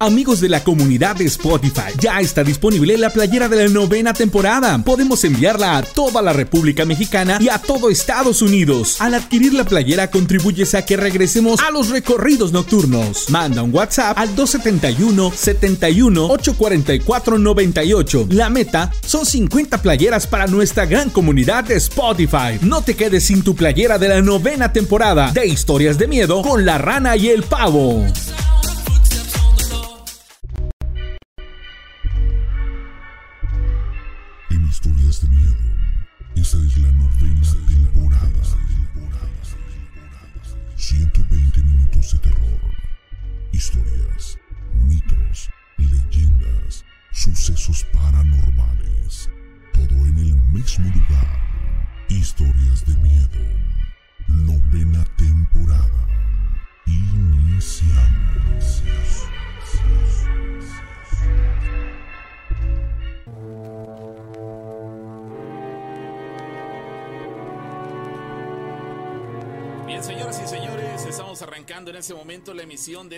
Amigos de la comunidad de Spotify, ya está disponible la playera de la novena temporada. Podemos enviarla a toda la República Mexicana y a todo Estados Unidos. Al adquirir la playera contribuyes a que regresemos a los recorridos nocturnos. Manda un WhatsApp al 271 71 844 98. La meta son 50 playeras para nuestra gran comunidad de Spotify. No te quedes sin tu playera de la novena temporada de Historias de Miedo con la rana y el pavo.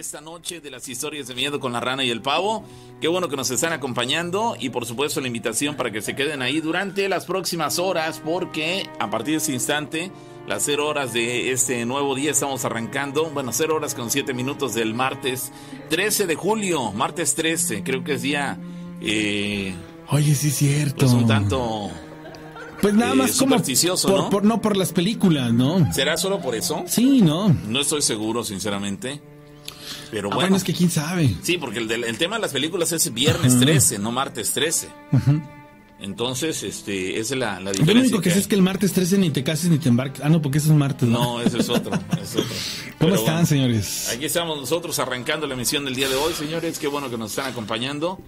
Esta noche de las historias de miedo con la rana y el pavo. Qué bueno que nos están acompañando y por supuesto la invitación para que se queden ahí durante las próximas horas porque a partir de este instante, las 0 horas de este nuevo día estamos arrancando, bueno, 0 horas con 7 minutos del martes 13 de julio, martes 13, creo que es día... Eh, Oye, sí es cierto. Pues un tanto pues nada más eh, como supersticioso, por, ¿no? Por, no por las películas, ¿no? ¿Será solo por eso? Sí, no. No estoy seguro, sinceramente. Pero Ah, bueno. bueno, es que quién sabe. Sí, porque el, el tema de las películas es viernes 13, no martes 13. Entonces, este, esa es la, la Yo diferencia. lo único que sé hay. es que el martes 13 ni te cases ni te embarques. Ah, no, porque eso es martes, ¿no? No, ese es otro. es otro. ¿Cómo Pero están, bueno, señores? Aquí estamos nosotros arrancando la emisión del día de hoy, señores. Qué bueno que nos están acompañando.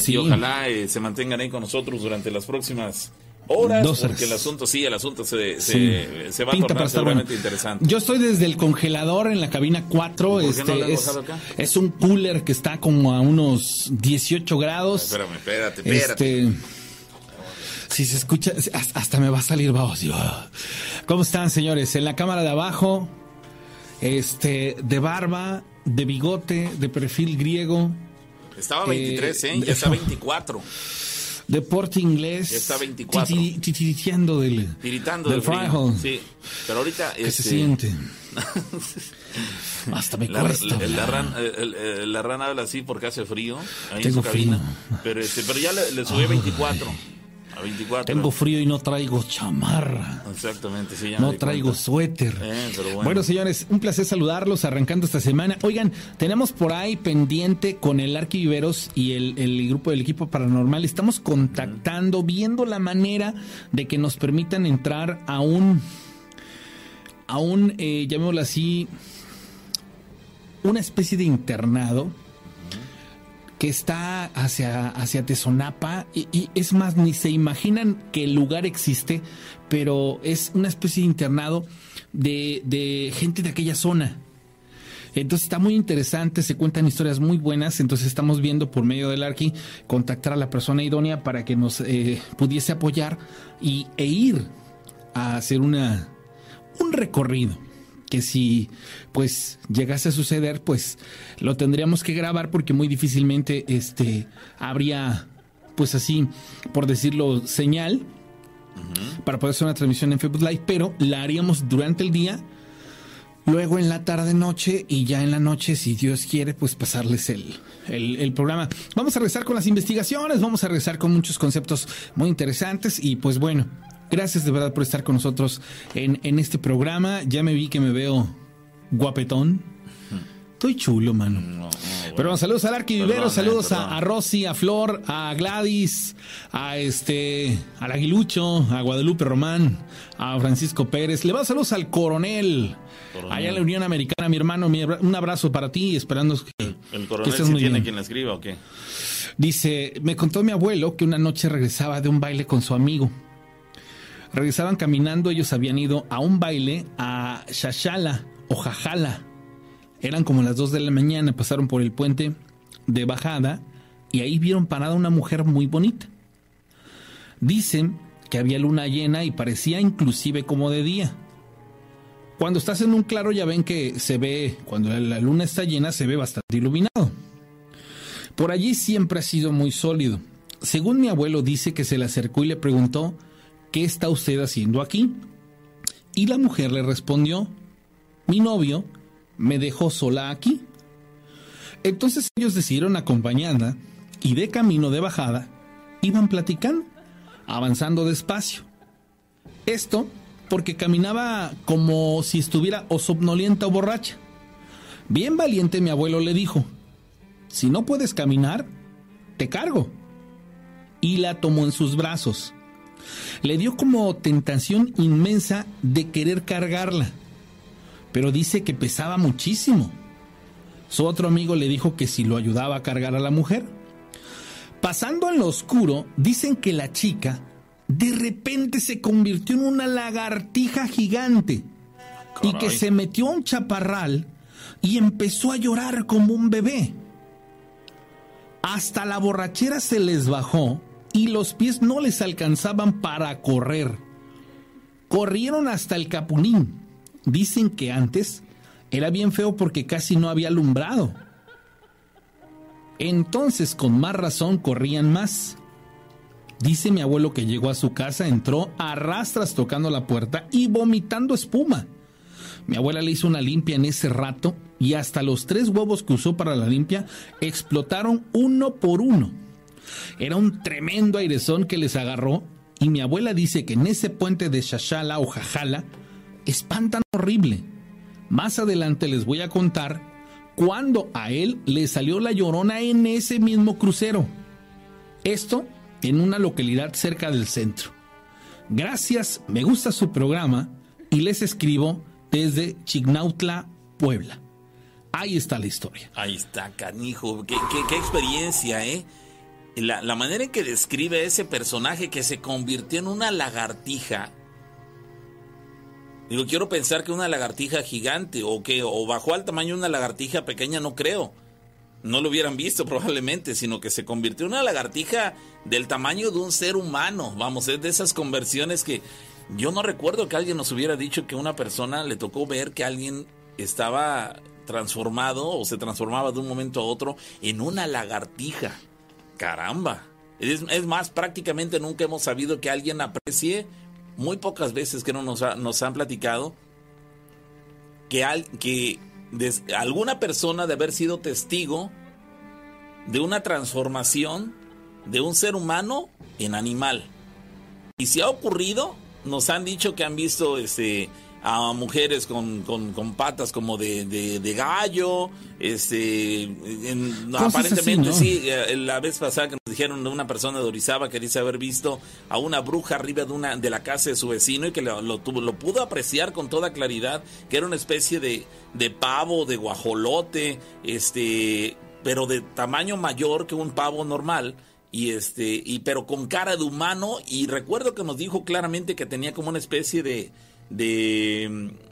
Sí. Y ojalá eh, se mantengan ahí con nosotros durante las próximas horas. Dos horas. porque el asunto, sí, el asunto se, Sí. se, va a Pinta tornar para estar bueno. interesante. Yo estoy desde el congelador en la cabina 4. ¿Y por qué no lo Este han es, acá? es un cooler que está como a unos 18 grados. Espérame, espérate, espérate. Este. Si se escucha, hasta me va a salir yo. ¿Cómo están, señores? En la cámara de abajo, este, de barba, de bigote, de perfil griego, Estaba 23, ¿eh? eh, Ya está 24. De porte inglés. Está 24. titiri- Titiriteando del, Tiritando del frío. Sí. Pero ahorita. ¿Qué este, se siente? Hasta me La, cuesta. la- la ran- la rana habla así porque hace frío. ahí en Tengo su cabina. frío. Pero, este, pero ya le, le subí a 24. A 24. Tengo frío y no traigo chamarra. Exactamente, sí. ya No traigo cuenta. suéter. Eh, pero bueno. bueno. señores, un placer saludarlos arrancando esta semana. Oigan, tenemos por ahí pendiente con el Arquiviveros y el, el grupo del equipo paranormal. Estamos contactando, viendo la manera de que nos permitan entrar a un, a un, eh, llamémoslo así, una especie de internado que está hacia, hacia Tezonapa y, es más, ni se imaginan que el lugar existe, pero es una especie de internado de, de gente de aquella zona. Entonces está muy interesante, se cuentan historias muy buenas, entonces estamos viendo por medio del Arqui contactar a la persona idónea para que nos eh, pudiese apoyar y, e ir a hacer una, un recorrido que si pues llegase a suceder pues lo tendríamos que grabar porque muy difícilmente este habría pues así por decirlo señal para poder hacer una transmisión en Facebook Live pero la haríamos durante el día luego en la tarde noche y ya en la noche si Dios quiere pues pasarles el, el, el programa. Vamos a regresar con las investigaciones vamos a regresar con muchos conceptos muy interesantes y pues bueno Gracias de verdad por estar con nosotros en, en este programa. Ya me vi que me veo guapetón. Estoy chulo, mano. No, no, bueno. Pero bueno, saludos al Arqui Vivero, eh, saludos perdón. a, a Rosy, a Flor, a Gladys, a este, al Aguilucho, a Guadalupe Román, a Francisco Pérez. Le va saludos al coronel, Coronel. allá en la Unión Americana, mi hermano. mi un abrazo para ti, esperando que, ¿El que coronel estés si muy tiene bien. quien la escriba o qué? Dice, me contó mi abuelo que una noche regresaba de un baile con su amigo. Regresaban caminando, ellos habían ido a un baile a Shashala o Jajala. Eran como las 2 de la mañana, pasaron por el puente de bajada y ahí vieron parada una mujer muy bonita. Dicen que había luna llena y parecía inclusive como de día. Cuando estás en un claro ya ven que se ve, cuando la luna está llena se ve bastante iluminado. Por allí siempre ha sido muy sólido. Según mi abuelo dice que se le acercó y le preguntó, ¿qué está usted haciendo aquí? Y la mujer le respondió, mi novio me dejó sola aquí. Entonces ellos decidieron acompañarla y de camino de bajada iban platicando, avanzando despacio. Esto porque caminaba como si estuviera o somnolienta o borracha. Bien valiente mi abuelo le dijo, si no puedes caminar, te cargo. Y la tomó en sus brazos. Le dio como tentación inmensa de querer cargarla, pero dice que pesaba muchísimo. Su otro amigo le dijo que si lo ayudaba a cargar a la mujer. Pasando en lo oscuro, dicen que la chica de repente se convirtió en una lagartija gigante y que se metió a un chaparral y empezó a llorar como un bebé. Hasta la borrachera se les bajó y los pies no les alcanzaban para correr. Corrieron hasta el Capunín. Dicen que antes era bien feo porque casi no había alumbrado. Entonces con más razón corrían más. Dice mi abuelo que llegó a su casa, entró a rastras tocando la puerta y vomitando espuma. Mi abuela le hizo una limpia en ese rato y hasta los tres huevos que usó para la limpia explotaron uno por uno. Era un tremendo airezón que les agarró y mi abuela dice que en ese puente de Shashala o Jajala espantan horrible. Más adelante les voy a contar cuando a él le salió la llorona en ese mismo crucero. Esto en una localidad cerca del centro. Gracias, me gusta su programa y les escribo desde Chignautla, Puebla. Ahí está la historia. Ahí está, canijo. Qué, qué, experiencia, ¿eh? La, la, manera en que describe ese personaje que se convirtió en una lagartija. Digo, quiero pensar que una lagartija gigante o que o bajó al tamaño de una lagartija pequeña, no creo no lo hubieran visto probablemente, sino que se convirtió en una lagartija del tamaño de un ser humano. Vamos, es de esas conversiones que yo no recuerdo que alguien nos hubiera dicho que una persona le tocó ver que alguien estaba transformado o se transformaba de un momento a otro en una lagartija. Caramba. Es, más, prácticamente nunca hemos sabido que alguien aprecie, muy pocas veces que no nos, han platicado, que, al, que alguna persona de haber sido testigo de una transformación de un ser humano en animal. Y si ha ocurrido, nos han dicho que han visto este a mujeres con, con, patas como de, de, gallo, este, aparentemente sí, eh, la vez pasada que nos dijeron de una persona de Orizaba que dice haber visto a una bruja arriba de una de la casa de su vecino y que lo, lo, lo pudo apreciar con toda claridad, que era una especie de, de pavo, de guajolote, este, pero de tamaño mayor que un pavo normal y este y pero con cara de humano y recuerdo que nos dijo claramente que tenía como una especie de de mm,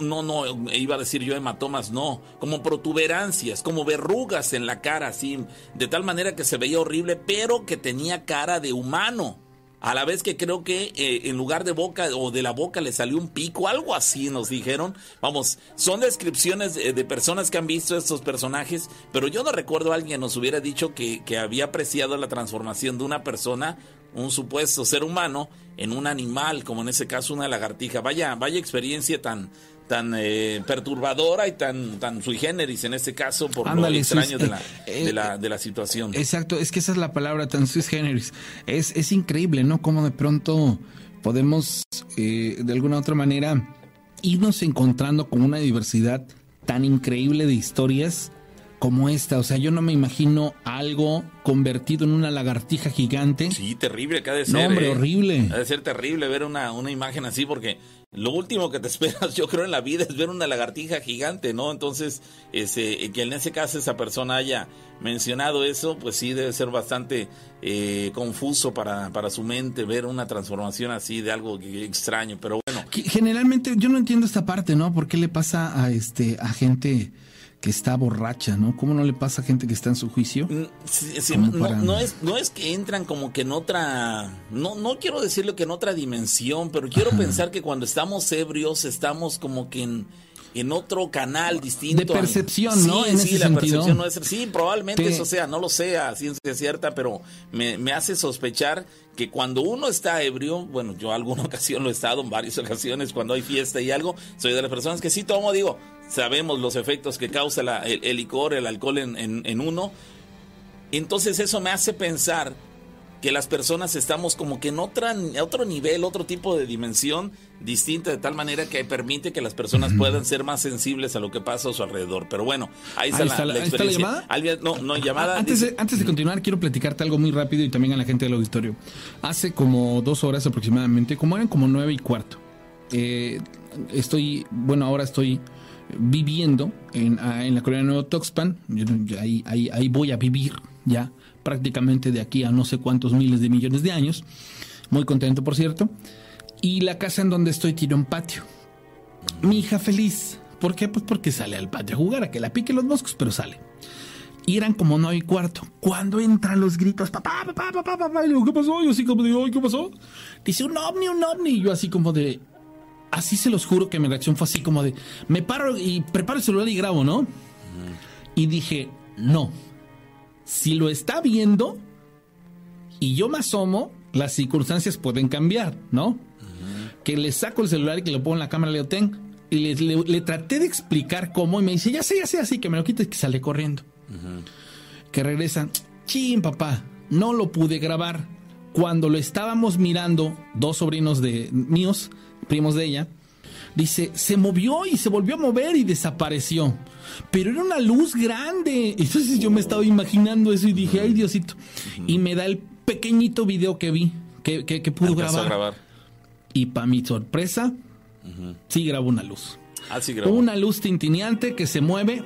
no, no, iba a decir yo hematomas, no, como protuberancias, como verrugas en la cara, así, de tal manera que se veía horrible, pero que tenía cara de humano. A la vez que creo que eh, en lugar de boca o de la boca le salió un pico, algo así nos dijeron. Vamos, son descripciones de, personas que han visto estos personajes, pero yo no recuerdo a alguien nos hubiera dicho que, que había apreciado la transformación de una persona, un supuesto ser humano, en un animal, como en ese caso una lagartija. Vaya, vaya experiencia tan, tan eh, perturbadora y tan, tan sui generis en este caso por lo extraño de, la, eh, de, la, de la situación. Exacto, es que esa es la palabra tan sui generis. Es, es increíble, ¿no? Como de pronto podemos eh, de alguna otra manera irnos encontrando con una diversidad tan increíble de historias como esta. O sea, yo no me imagino algo convertido en una lagartija gigante. Sí, terrible que ha de ser. No, hombre, horrible. Ha de ser terrible ver una, una imagen así porque lo último que te esperas, yo creo, en la vida es ver una lagartija gigante, ¿no? Entonces, ese, que en ese caso esa persona haya mencionado eso, pues sí debe ser bastante eh, confuso para, para su mente ver una transformación así de algo extraño, pero bueno. Generalmente yo no entiendo esta parte, ¿no? ¿Por qué le pasa a este a gente que está borracha, ¿no? ¿Cómo no le pasa a gente que está en su juicio? Mm, no, es, no es que entran como que en otra, no, no quiero decirlo que en otra dimensión, pero quiero pensar que cuando estamos ebrios estamos como que en, en otro canal distinto. De percepción, ¿no? Sí, En sí, ese la sentido. percepción no es. Sí, probablemente Te- eso sea, no lo sea, a ciencia cierta, pero me, me hace sospechar que cuando uno está ebrio, bueno, yo alguna ocasión lo he estado, en varias ocasiones, cuando hay fiesta y algo, soy de las personas que sí tomo, digo, sabemos los efectos que causa la- el, el licor, el alcohol en, en- en uno. Entonces eso me hace pensar que las personas estamos como que en otra, otro nivel, otro tipo de dimensión distinta, de tal manera que permite que las personas puedan ser más sensibles a lo que pasa a su alrededor. Pero bueno, ahí está, Ahí la, está la- la ahí está la experiencia. llamada. No, no, llamada. Antes de, antes de continuar, quiero platicarte algo muy rápido y también a la gente del auditorio. Hace como dos horas aproximadamente, como eran como nueve y cuarto, eh, estoy, bueno, ahora estoy viviendo en, ah, en la colonia Nuevo Toxpan. Ahí, ahí, ahí voy a vivir ya prácticamente de aquí a no sé cuántos miles de millones de años. Muy contento, por cierto. Y la casa en donde estoy tiene un patio. Mi hija feliz. ¿Por qué? Pues porque sale al patio a jugar, a que la pique los moscos, pero sale. Y eran como nueve y cuarto. Cuando entran los gritos, papá, papá, papá, papá. Y digo, ¿qué pasó? Yo así como "Ay, ¿qué pasó? Dice, un ovni, un ovni. Y yo así como de, así se los juro que mi reacción fue así como de, me paro y preparo el celular y grabo, ¿no? Y dije, no. Si lo está viendo y yo me asomo, las circunstancias pueden cambiar, ¿no? Que le saco el celular y que lo pongo en la cámara, le digo, ten. Y le, le- le traté de explicar cómo y me dice, ya sé, ya sé, así que me lo quita y que sale corriendo. Que regresa, chin, papá, no lo pude grabar. Cuando lo estábamos mirando, dos sobrinos de míos, primos de ella, dice, se movió y se volvió a mover y desapareció. Pero era una luz grande. Entonces yo me estaba imaginando eso y dije, ay Diosito. Y me da el pequeñito video que vi, que, que, que pudo grabar. Y para mi sorpresa, sí grabó una luz. Ah, sí, grabó. Una luz tintineante que se mueve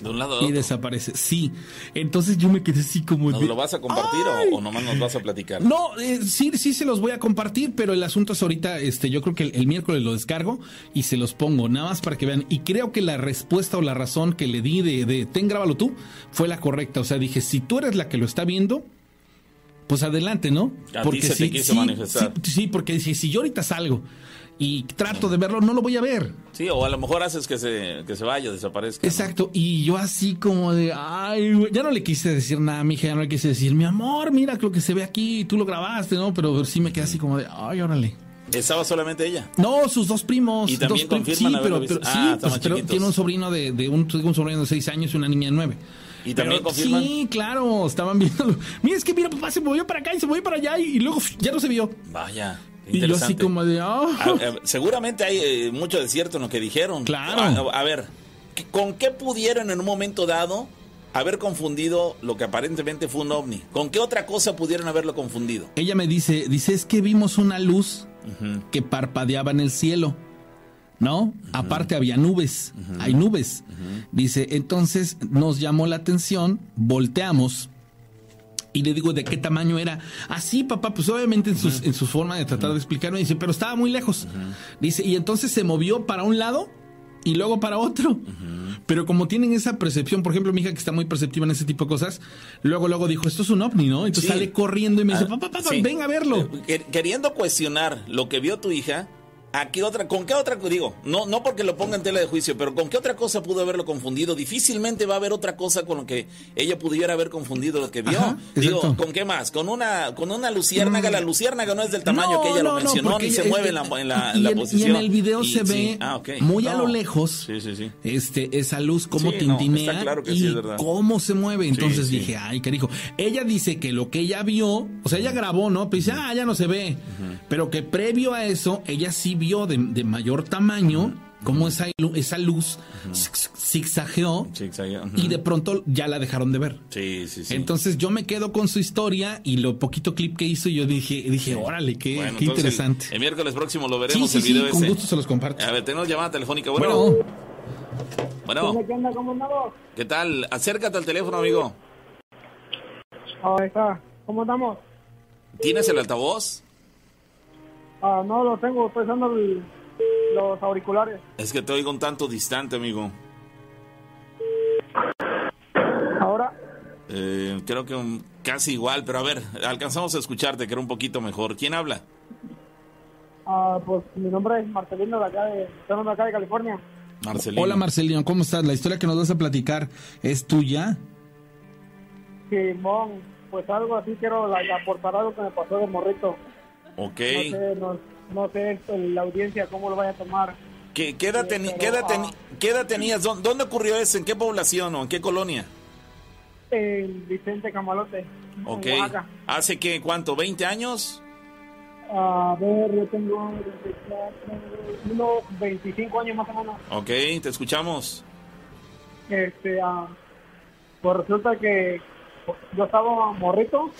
De un lado a y desaparece. Sí. Entonces yo me quedé así como... ¿Nos de- lo vas a compartir o- o, nomás nos vas a platicar? No, eh, sí, sí se los voy a compartir, pero el asunto es ahorita, este, yo creo que el, el miércoles lo descargo y se los pongo, nada más para que vean. Y creo que la respuesta o la razón que le di de, de ten, grábalo tú, fue la correcta. O sea, dije, si tú eres la que lo está viendo, pues adelante, ¿no? A ti se te quiso manifestar. Sí, sí, porque si, si yo ahorita salgo y trato de verlo, no lo voy a ver. Sí, o a lo mejor haces que se, que se vaya, desaparezca. ¿no? Exacto, y yo así como de, ay, ya no le quise decir nada a mi hija, ya no le quise decir, mi amor, mira lo que se ve aquí, tú lo grabaste, ¿no? Pero sí me quedé así como de, ay, órale. Estaba solamente ella. No, sus dos primos. Y también dos primos, confirman sí, pero, Ah, sí, pues, pero tiene un sobrino de, de un, un sobrino de seis años y una niña de nueve. ¿Y también Pero confirman? Sí, claro, estaban viendo. Mira, es que mira, papá se movió para acá y se movió para allá y, y luego ya no se vio. Vaya. Y yo así como de, ah. A- a- seguramente hay eh, mucho desierto en lo que dijeron. Claro. A, a ver, ¿qué- ¿con qué pudieron en un momento dado haber confundido lo que aparentemente fue un ovni? ¿Con qué otra cosa pudieron haberlo confundido? Ella me dice, dice, es que vimos una luz que parpadeaba en el cielo. ¿No? Aparte había nubes, hay nubes. Dice, entonces nos llamó la atención, volteamos y le digo, ¿de qué tamaño era? Así, papá, pues obviamente en, sus- en su forma de tratar de explicarme, dice, pero estaba muy lejos. Dice, y entonces se movió para un lado y luego para otro. Pero como tienen esa percepción, por ejemplo, mi hija que está muy perceptiva en ese tipo de cosas, luego, luego dijo, esto es un ovni, ¿no? Entonces Sí. sale corriendo y me dice, Ah, papá, papá, sí. ven a verlo. Eh, quer- Queriendo cuestionar lo que vio tu hija, ¿a qué otra, ¿con qué otra, digo, no, no porque lo ponga en tela de juicio, pero con qué otra cosa pudo haberlo confundido? Difícilmente va a haber otra cosa con lo que ella pudiera haber confundido lo que vio. Ajá, digo. Mm. ¿con qué más? Con una, con una luciérnaga, la luciérnaga no es del tamaño que ella lo mencionó, ni ella- se mueve en la, en la, y, en la en- y posición. en el video Y se sí, ve ah, muy a No. lo lejos Sí, sí, sí. este esa luz no, tintinea claro y es cómo se mueve. Entonces dije, ay, carijo. Ella dice que lo que ella vio, o sea, ella grabó, ¿no? Pero dice, ah, ya no se ve. Pero que previo a eso, ella sí vio de, de mayor tamaño cómo esa, esa luz zig- zigzagueó Sí, y de pronto ya la dejaron de ver. Sí, sí, sí. Entonces yo me quedo con su historia y lo poquito clip que hizo, yo dije, dije, órale, qué, Bueno, qué interesante. El, el miércoles próximo lo Sí, veremos sí, el sí, video con ese. gusto se los comparto. A ver, tenemos llamada telefónica. Bueno, Bueno, bueno, ¿Qué onda? ¿Cómo andamos? ¿qué tal? Acércate al teléfono, amigo. Ahí está. ¿Cómo estamos? ¿Tienes el altavoz? Ah, no lo tengo, estoy usando el- los auriculares. Es que te oigo un tanto distante, amigo. Ahora, Eh, creo que un- casi igual, pero a ver, alcanzamos a escucharte, que era un poquito mejor. ¿Quién habla? Ah, pues mi nombre es Marcelino de acá de, de acá de California. Marcelino. Hola Marcelino, ¿cómo estás? La historia que nos vas a platicar es tuya. Simón, pues algo así quiero la- aportar algo que me pasó de morrito. Ok. No sé, no, no sé la audiencia cómo lo vaya a tomar. ¿Qué, qué edad, teni- pero, qué edad teni- ah. qué edad tenías? ¿Dó- ¿Dónde ocurrió eso? ¿En qué población o en qué colonia? El Vicente Camalote, Ok. en Oaxaca. ¿Hace qué? ¿Cuánto? ¿20 años? A ver, yo tengo 24, unos 25 años más o menos. Ok, te escuchamos. Este, ah, pues resulta que yo estaba morrito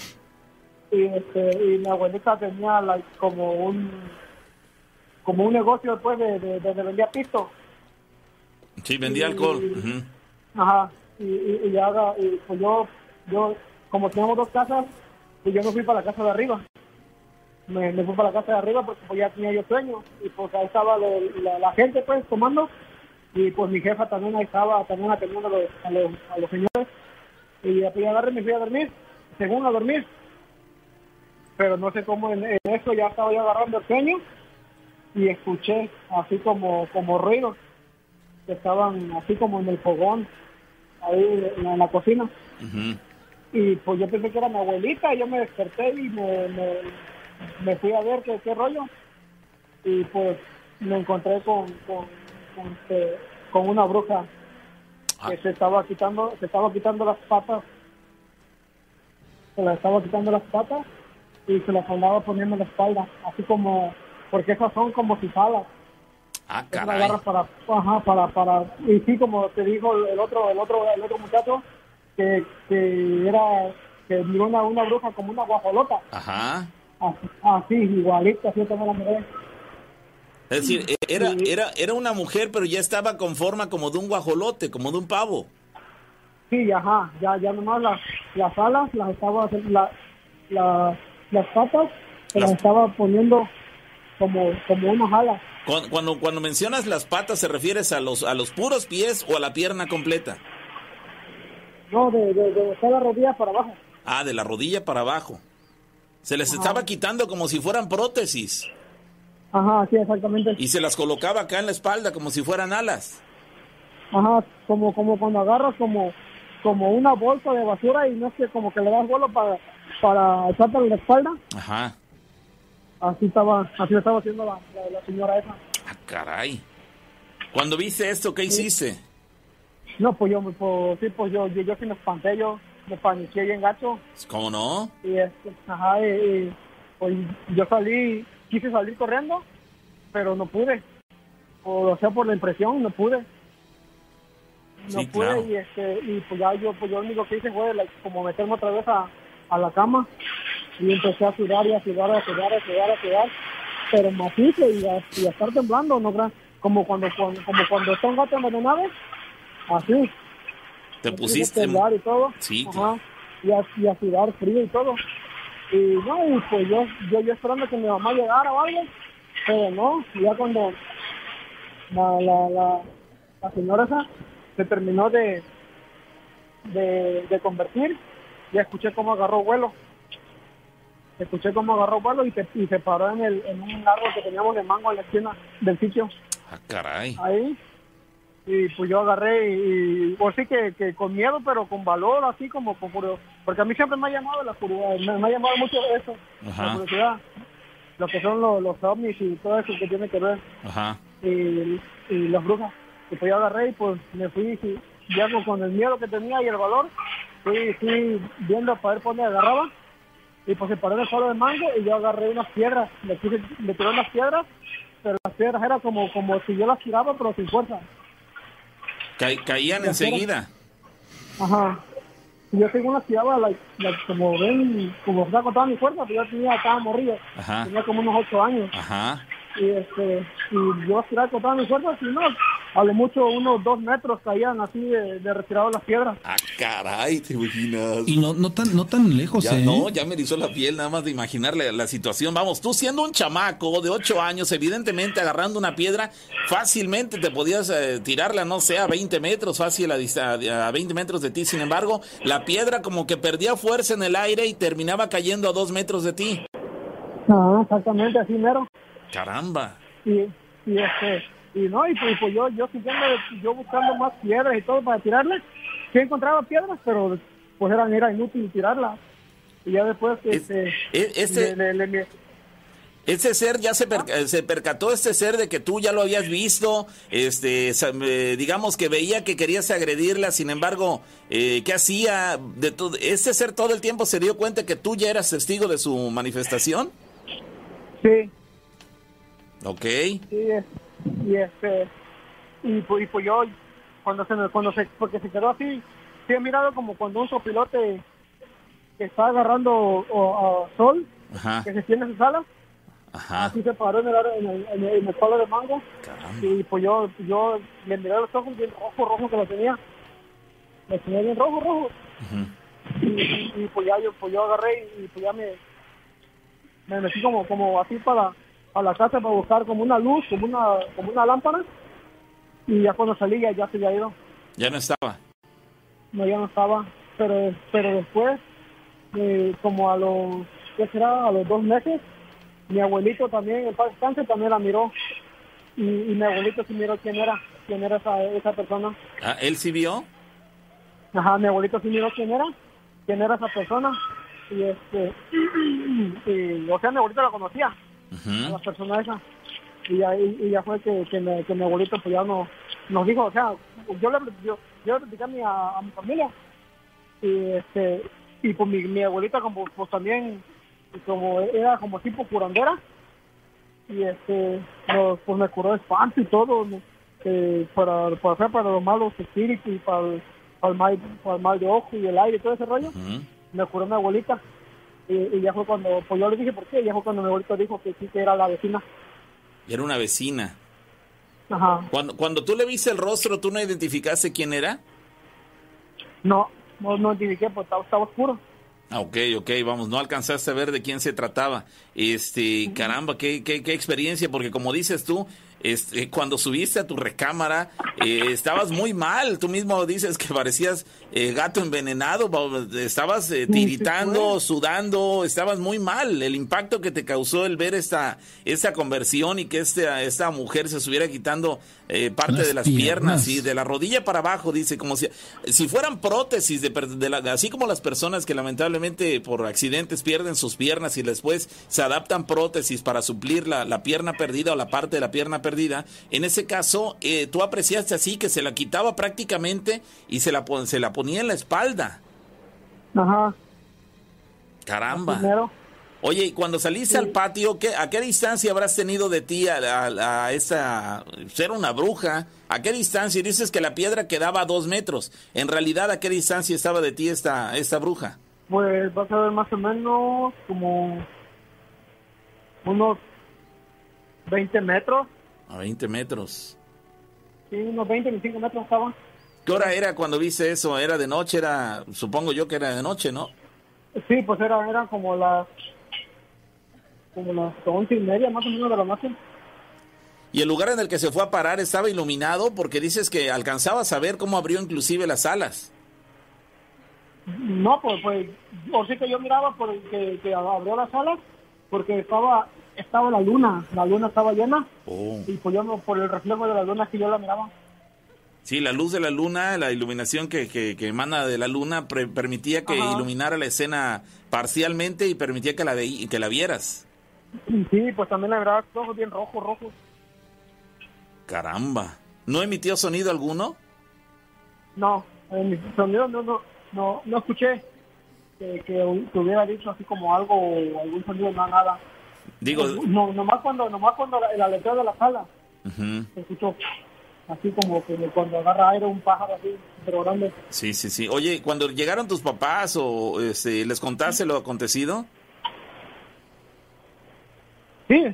y este y mi abuelita tenía like, como un como un negocio después de, de, de, de vendía pisto. Sí, vendía alcohol. Ujú. Ajá. Y, y, y, y pues yo, yo, como teníamos dos casas, y yo me fui para la casa de arriba. Me, me fui para la casa de arriba porque pues ya tenía yo sueño. Y pues ahí estaba lo- la, la gente pues tomando. Y pues mi jefa también ahí estaba, también atendiendo a los, a los, a los señores. Y ya pues, agarré y me fui a dormir, según a dormir. Pero no sé cómo en, en eso ya estaba yo agarrando el sueño. Y escuché así como, como ruidos que estaban así como en el fogón, ahí en la, en la cocina. Y pues yo pensé que era mi abuelita, y yo me desperté y me, me, me fui a ver qué, qué rollo. Y pues me encontré con, con, con, este, con una bruja que Ah. se estaba quitando, se estaba quitando las patas, se las estaba quitando las patas y se las andaba poniendo en la espalda, así como, porque esas son como si alas. Ah, caray. para, ajá, para, para, y sí, como te dijo el otro, el otro, el otro muchacho, que, que era, que miró una, una bruja como una guajolota, Ajá. así, así igualita, así también la miré. Es decir, e- era, era, era una mujer, pero ya estaba con forma como de un guajolote, como de un pavo. Sí, ajá, ya, ya nomás las, las alas las estaba, la, la- las patas se las Las- estaba poniendo como, como unas alas. Cuando, cuando, cuando mencionas las patas, ¿se refieres a los, a los puros pies o a la pierna completa? No, de, de, de la rodilla para abajo. Ah, de la rodilla para abajo. Se les estaba quitando como si fueran prótesis Ajá, sí, exactamente. y se las colocaba acá en la espalda como si fueran alas. Ajá, como, como cuando agarras como, como una bolsa de basura y no es que como que le das vuelo para, para echarte en la espalda. Ajá. Así estaba, así estaba haciendo la, la, la señora esa. Ah, caray. Cuando viste esto, ¿qué hiciste? No, pues yo, pues, sí, pues yo, yo, yo sí me espanté, yo me paniqué bien gacho. ¿Cómo no? Y, este, ajá, y, y, pues yo salí, quise salir corriendo, pero no pude. O, sea, por la impresión, no pude. No Sí, pude claro. y, este, y pues ya yo, pues yo lo único que hice fue like, como meterme otra vez a, a la cama y empecé a sudar y a sudar, a sudar, a sudar, a sudar, pero macizo y a, y a estar temblando, ¿no? Como cuando, cuando, como cuando está un gato envenenado, así. Te a pusiste... temblar y todo. Sí, Ajá. Y a, y a sudar frío y todo. Y no, y pues yo, yo, yo esperando que mi mamá llegara o algo, pero no, ya cuando la, la, la, la señora esa se terminó de, de, de convertir, ya escuché cómo agarró vuelo. Escuché cómo agarró vuelo y se, y se paró en, el, en un árbol que teníamos de mango en la esquina del sitio Ah, caray. ahí y pues yo agarré y, pues sí que, que con miedo pero con valor así como con curio- porque a mí siempre me ha llamado la curiosidad me, me ha llamado mucho eso Ajá. la curiosidad lo que son los, los ovnis y todo eso que tiene que ver Ajá. y, y las brujas y pues yo agarré y pues me fui y ya con el miedo que tenía y el valor fui, fui viendo para ver por dónde agarraba y pues se paró en el de mango y yo agarré unas piedras le, puse, le tiré unas piedras pero las piedras eran como, como si yo las tiraba pero sin fuerza Ca- caían enseguida. Ajá. Y yo según las tiraba, como ven, como está con toda mi fuerza, pues yo tenía, estaba morrido. Ajá. Tenía como unos ocho años. Ajá. Y este, y yo las tiraba con toda mi fuerza, y no, a lo mucho unos dos metros caían así de, de retirado las piedras. Ah, caray, te imaginas. Y no, no tan, no tan lejos, Ya ¿eh? no, ya me erizó la piel nada más de imaginarle la situación. Vamos, tú siendo un chamaco de 8 años, evidentemente agarrando una piedra, fácilmente te podías eh, tirarla, no sé, a 20 metros, fácil a, a 20 metros de ti. Sin embargo, la piedra como que perdía fuerza en el aire y terminaba cayendo a 2 metros de ti. Ah, exactamente, así mero. Caramba. y, y este y no y pues, pues yo yo siguiendo yo buscando más piedras y todo para tirarle sí encontraba piedras pero pues eran era inútil tirarlas y ya después Es- este le- le- le- Ese ser ya se, per- se percató este ser de que tú ya lo habías visto, este, eh, digamos que veía que querías agredirla, sin embargo, eh, ¿qué hacía? De todo, ¿Este ser todo el tiempo se dio cuenta que tú ya eras testigo de su manifestación? sí Ok. sí y este y pues, y pues yo cuando se me- cuando se porque se quedó así sí he mirado como cuando un sopilote que está agarrando o- sol Ajá, que se tiene sus alas ajá. así se paró en el, en el, en el, en el palo de mango Caramba. y pues yo yo le miré los ojos bien rojo rojo que lo tenía. Lo tenía bien rojo rojo. Y, y- y, pues ya yo pues yo agarré y, pues ya me me metí como como así para a la casa para buscar como una luz como una como una lámpara. Y ya cuando salí ya, ya se había ido. Ya no estaba. no ya no estaba. Pero pero después eh, como a los qué será a los dos meses mi abuelito también en paz descanse, también la miró. Y, y mi abuelito sí miró quién era quién era esa, esa persona. Ah, ¿Él sí vio? Ajá, mi abuelito sí miró quién era, quién era esa persona. Y este, y, o sea, mi abuelito la conocía, a la Ujú. persona esa. Y ya, y, ya fue que, que, me- que mi abuelito pues ya no, nos dijo, o sea, yo le, yo, yo le platicé a mi, a, a mi familia. Y este, y pues mi, mi abuelita como pues también, como era como tipo curandera. Y este, nos, pues me curó de espanto y todo, eh, para, para, hacer para los malos espíritus y para el, para el mal, para el mal de ojo y el aire y todo ese rollo me curó mi abuelita. Y, y ya fue cuando, pues yo le dije por qué, ya fue cuando mi abuelito dijo que sí que era la vecina. Era una vecina. Ajá. Cuando, cuando tú le viste el rostro, ¿tú no identificaste quién era? No, no, no identifiqué, pues estaba, estaba oscuro. Ah, ok, ok, vamos, no alcanzaste a ver de quién se trataba. Este, caramba, qué, qué, qué experiencia, porque como dices tú, este, cuando subiste a tu recámara, eh, estabas muy mal. Tú mismo dices que parecías eh, gato envenenado, ba- estabas eh, tiritando, sudando, estabas muy mal. El impacto que te causó el ver esta, esta conversión y que este, esta mujer se estuviera quitando eh, parte Las de las piernas, piernas. y de la rodilla para abajo, dice, como si, si fueran prótesis, de, de la- así como las personas que lamentablemente por accidentes pierden sus piernas y después se adaptan prótesis para suplir la, la pierna perdida o la parte de la pierna perdida, en ese caso eh, tú apreciaste así que se la quitaba prácticamente y se la, se la ponía en la espalda. Ajá. Caramba. Oye, y cuando saliste al patio, ¿qué, ¿a qué distancia habrás tenido de ti a, a- a esta ser una bruja? ¿A qué distancia? Y dices que la piedra quedaba a dos metros. En realidad, ¿a qué distancia estaba de ti esta, esta bruja? Pues vas a ver más o menos como unos 20 metros. A 20 metros. Sí, unos 20, 25 metros estaba. ¿Qué hora era cuando viste eso? ¿Era de noche? Era, supongo yo que era de noche, ¿no? Sí, pues era, eran como las como las once y media más o menos de la noche. Y el lugar en el que se fue a parar estaba iluminado porque dices que alcanzabas a ver cómo abrió inclusive las alas. No, pues, pues, o sí que yo miraba por el que, que abrió las alas, porque estaba, estaba la luna, la luna estaba llena, Oh. y pues yo por el reflejo de la luna que yo la miraba. Sí, la luz de la luna, la iluminación que, que, que emana de la luna pre- permitía que Ajá. iluminara la escena parcialmente y permitía que la, veí- que la vieras. Sí, pues también la miraba ojos bien rojos, rojos. Caramba. ¿No emitió sonido alguno? No, mi sonido no, no, no, no escuché que, que, que hubiera dicho así como algo, algún sonido, no, nada. Digo, no, nomás cuando, nomás cuando la- el aleteo de la sala. Se escuchó, así como que cuando agarra aire un pájaro así, pero grande. sí, sí, sí. Oye, cuando llegaron tus papás o este, les contaste lo acontecido, Sí,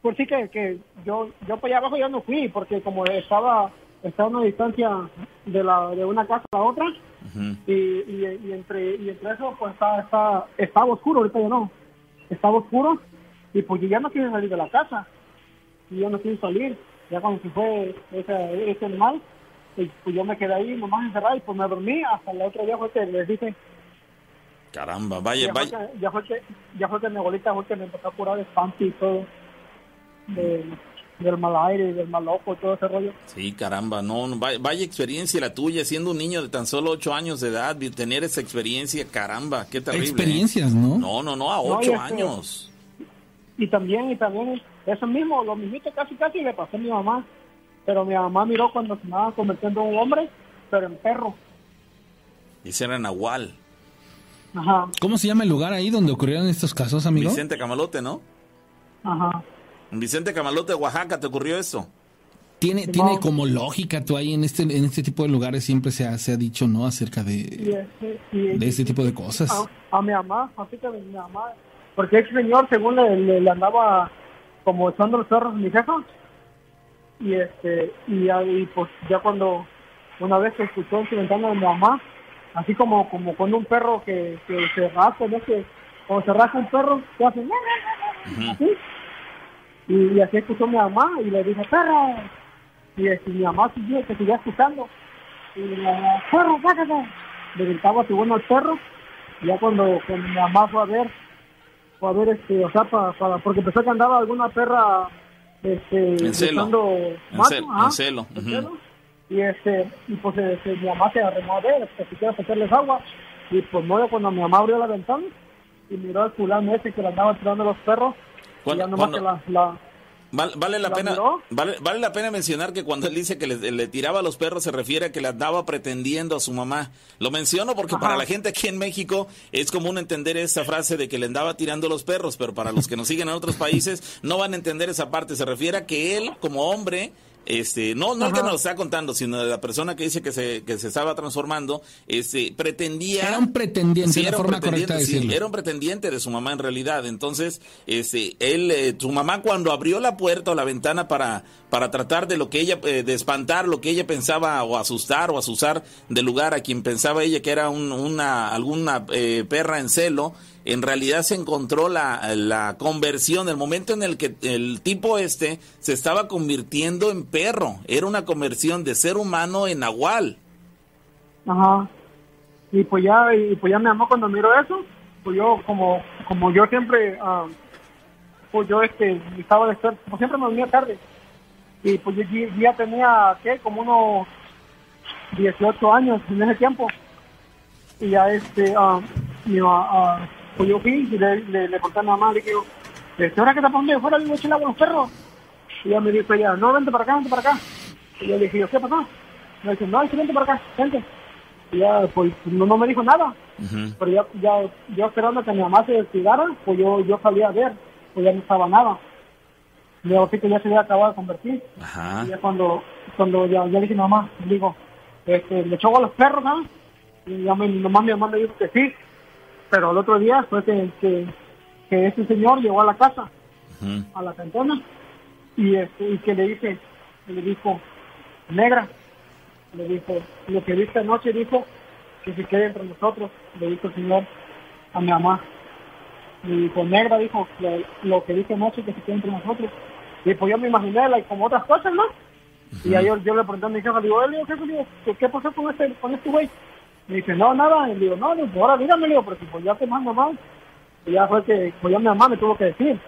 pues sí que, que yo yo para allá abajo ya no fui porque como estaba estaba a una distancia de la de una casa a la otra y, y, y entre y entre eso pues está, está estaba oscuro ahorita ya no. Estaba oscuro y pues yo ya no quise salir de la casa y yo no quise salir ya cuando se fue ese, ese animal pues, pues yo me quedé ahí nomás encerrado y pues me dormí hasta el otro día fue que les dije caramba, vaya, ya fue, vaya. que, ya fue que ya fue que mi abuelita fue que me empezó a curar de espanto y todo de- del mal aire, del mal ojo, todo ese rollo. Sí, caramba, no, no, vaya, vaya experiencia la tuya, siendo un niño de tan solo ocho años de edad, y tener esa experiencia, caramba, qué terrible. ¿eh? Experiencias, ¿no? No, no, no, a No, y ocho este- años. Y también, y también, eso mismo, lo mismito casi casi le pasó a mi mamá. Pero mi mamá miró cuando se estaba convirtiendo en un hombre, pero en perro. Ese era Nahual. Ajá, ¿Cómo se llama el lugar ahí donde ocurrieron estos casos, amigo? Vicente Camalote, ¿no? ajá. En Vicente Camalote, Oaxaca, ¿te ocurrió eso? Tiene, tiene como lógica tú ahí en este, en este tipo de lugares siempre se ha, se ha dicho, ¿no? Acerca Y, de, este, y- de este tipo de cosas. a, a mi mamá, así que mi mamá, porque ese señor según le, le- le andaba como echando los perros mi jefa y este y, ahí, pues ya cuando una vez que escuchó en su ventana de mi mamá así como como con un perro que, que se rasca no que cuando se rasca un perro se hace así. Y, y así escuchó mi mamá y le dijo perro y este, mi mamá siguió que seguía escuchando. Y le dijo perro sácate le gritaba bueno al perro y ya cuando, cuando mi mamá fue a ver fue a ver este o sea para, para porque pensó que andaba alguna perra este En celo. buscando En celo, ajá, en celo, en ujú. celo. y este y pues este, mi mamá se arremó a ver que si quiere ofrecerles agua y pues no cuando mi mamá abrió la ventana y miró al fulano ese que le andaba tirando los perros y ya nomás que la, la Val- Vale la ¿La pena, vale, vale la pena mencionar que cuando él dice que le, le tiraba a los perros se refiere a que le andaba pretendiendo a su mamá. Lo menciono porque Ajá. para la gente aquí en México es común entender esa frase de que le andaba tirando a los perros, pero para los que nos siguen en otros países no van a entender esa parte. Se refiere a que él, como hombre, este, no, no el que nos lo está contando, sino la persona que dice que se, que se estaba transformando, este, pretendía. Era un pretendiente, Sí, la era un forma correcta de pretendiente, sí, decirlo. era un pretendiente de su mamá en realidad. Entonces, este, él, eh, su mamá cuando abrió la puerta o la ventana para, para tratar de lo que ella, eh, de espantar lo que ella pensaba o asustar o asusar del lugar a quien pensaba ella que era un- una, alguna eh, perra en celo, en realidad se encontró la, la conversión, el momento en el que el tipo este se estaba convirtiendo en perro. Era una conversión de ser humano en nahual. Ajá. Y pues ya, y pues ya mi mamá cuando miró eso, pues yo como, como yo siempre, ah, pues yo este, estaba despierto, como siempre me dormía tarde. Y pues yo, ya tenía, ¿qué? Como unos 18 años en ese tiempo. Y ya este, ah, mi ah, pues yo fui y le, le, le conté a mi mamá, le digo, este, ahora que te de fuera, le digo, échale agua a los perros. Y ella me dijo ella, no, vente para acá, vente para acá. Y yo le dije, ¿qué pasó? Me dice, no, sí, vente para acá, vente. Y ya, pues, no, no me dijo nada. Pero ya, ya, yo esperando que mi mamá se descuidara, pues yo, yo salí a ver, pues ya no estaba nada. Yo sí que ya se había acabado de convertir. Ajá. Y ya cuando, cuando ya, ya le dije mamá, le digo, este, le echó a los perros, ¿sabes? Y ya me, nomás mi mamá me dijo que sí. Pero el otro día fue que, que, que ese señor llegó a la casa, a la cantona, y, este, y que le dije, le dijo, negra, le dijo, lo que viste anoche dijo que se quede entre nosotros, le dijo el señor a mi mamá. Le dijo, negra, dijo, lo, lo que dije anoche que se quede entre nosotros. Y pues yo me imaginé, like, como otras cosas, ¿no? Y ahí yo, yo le pregunté a mi jefa, digo, "Eh, le digo, jefe, le digo, ¿qué, qué pasó con este, con este güey? Me dice, no, nada. Y le digo, no, le digo, ahora dígame, le digo, porque pues ya te mando mal. Y ya fue que, pues ya mi mamá me tuvo que decir.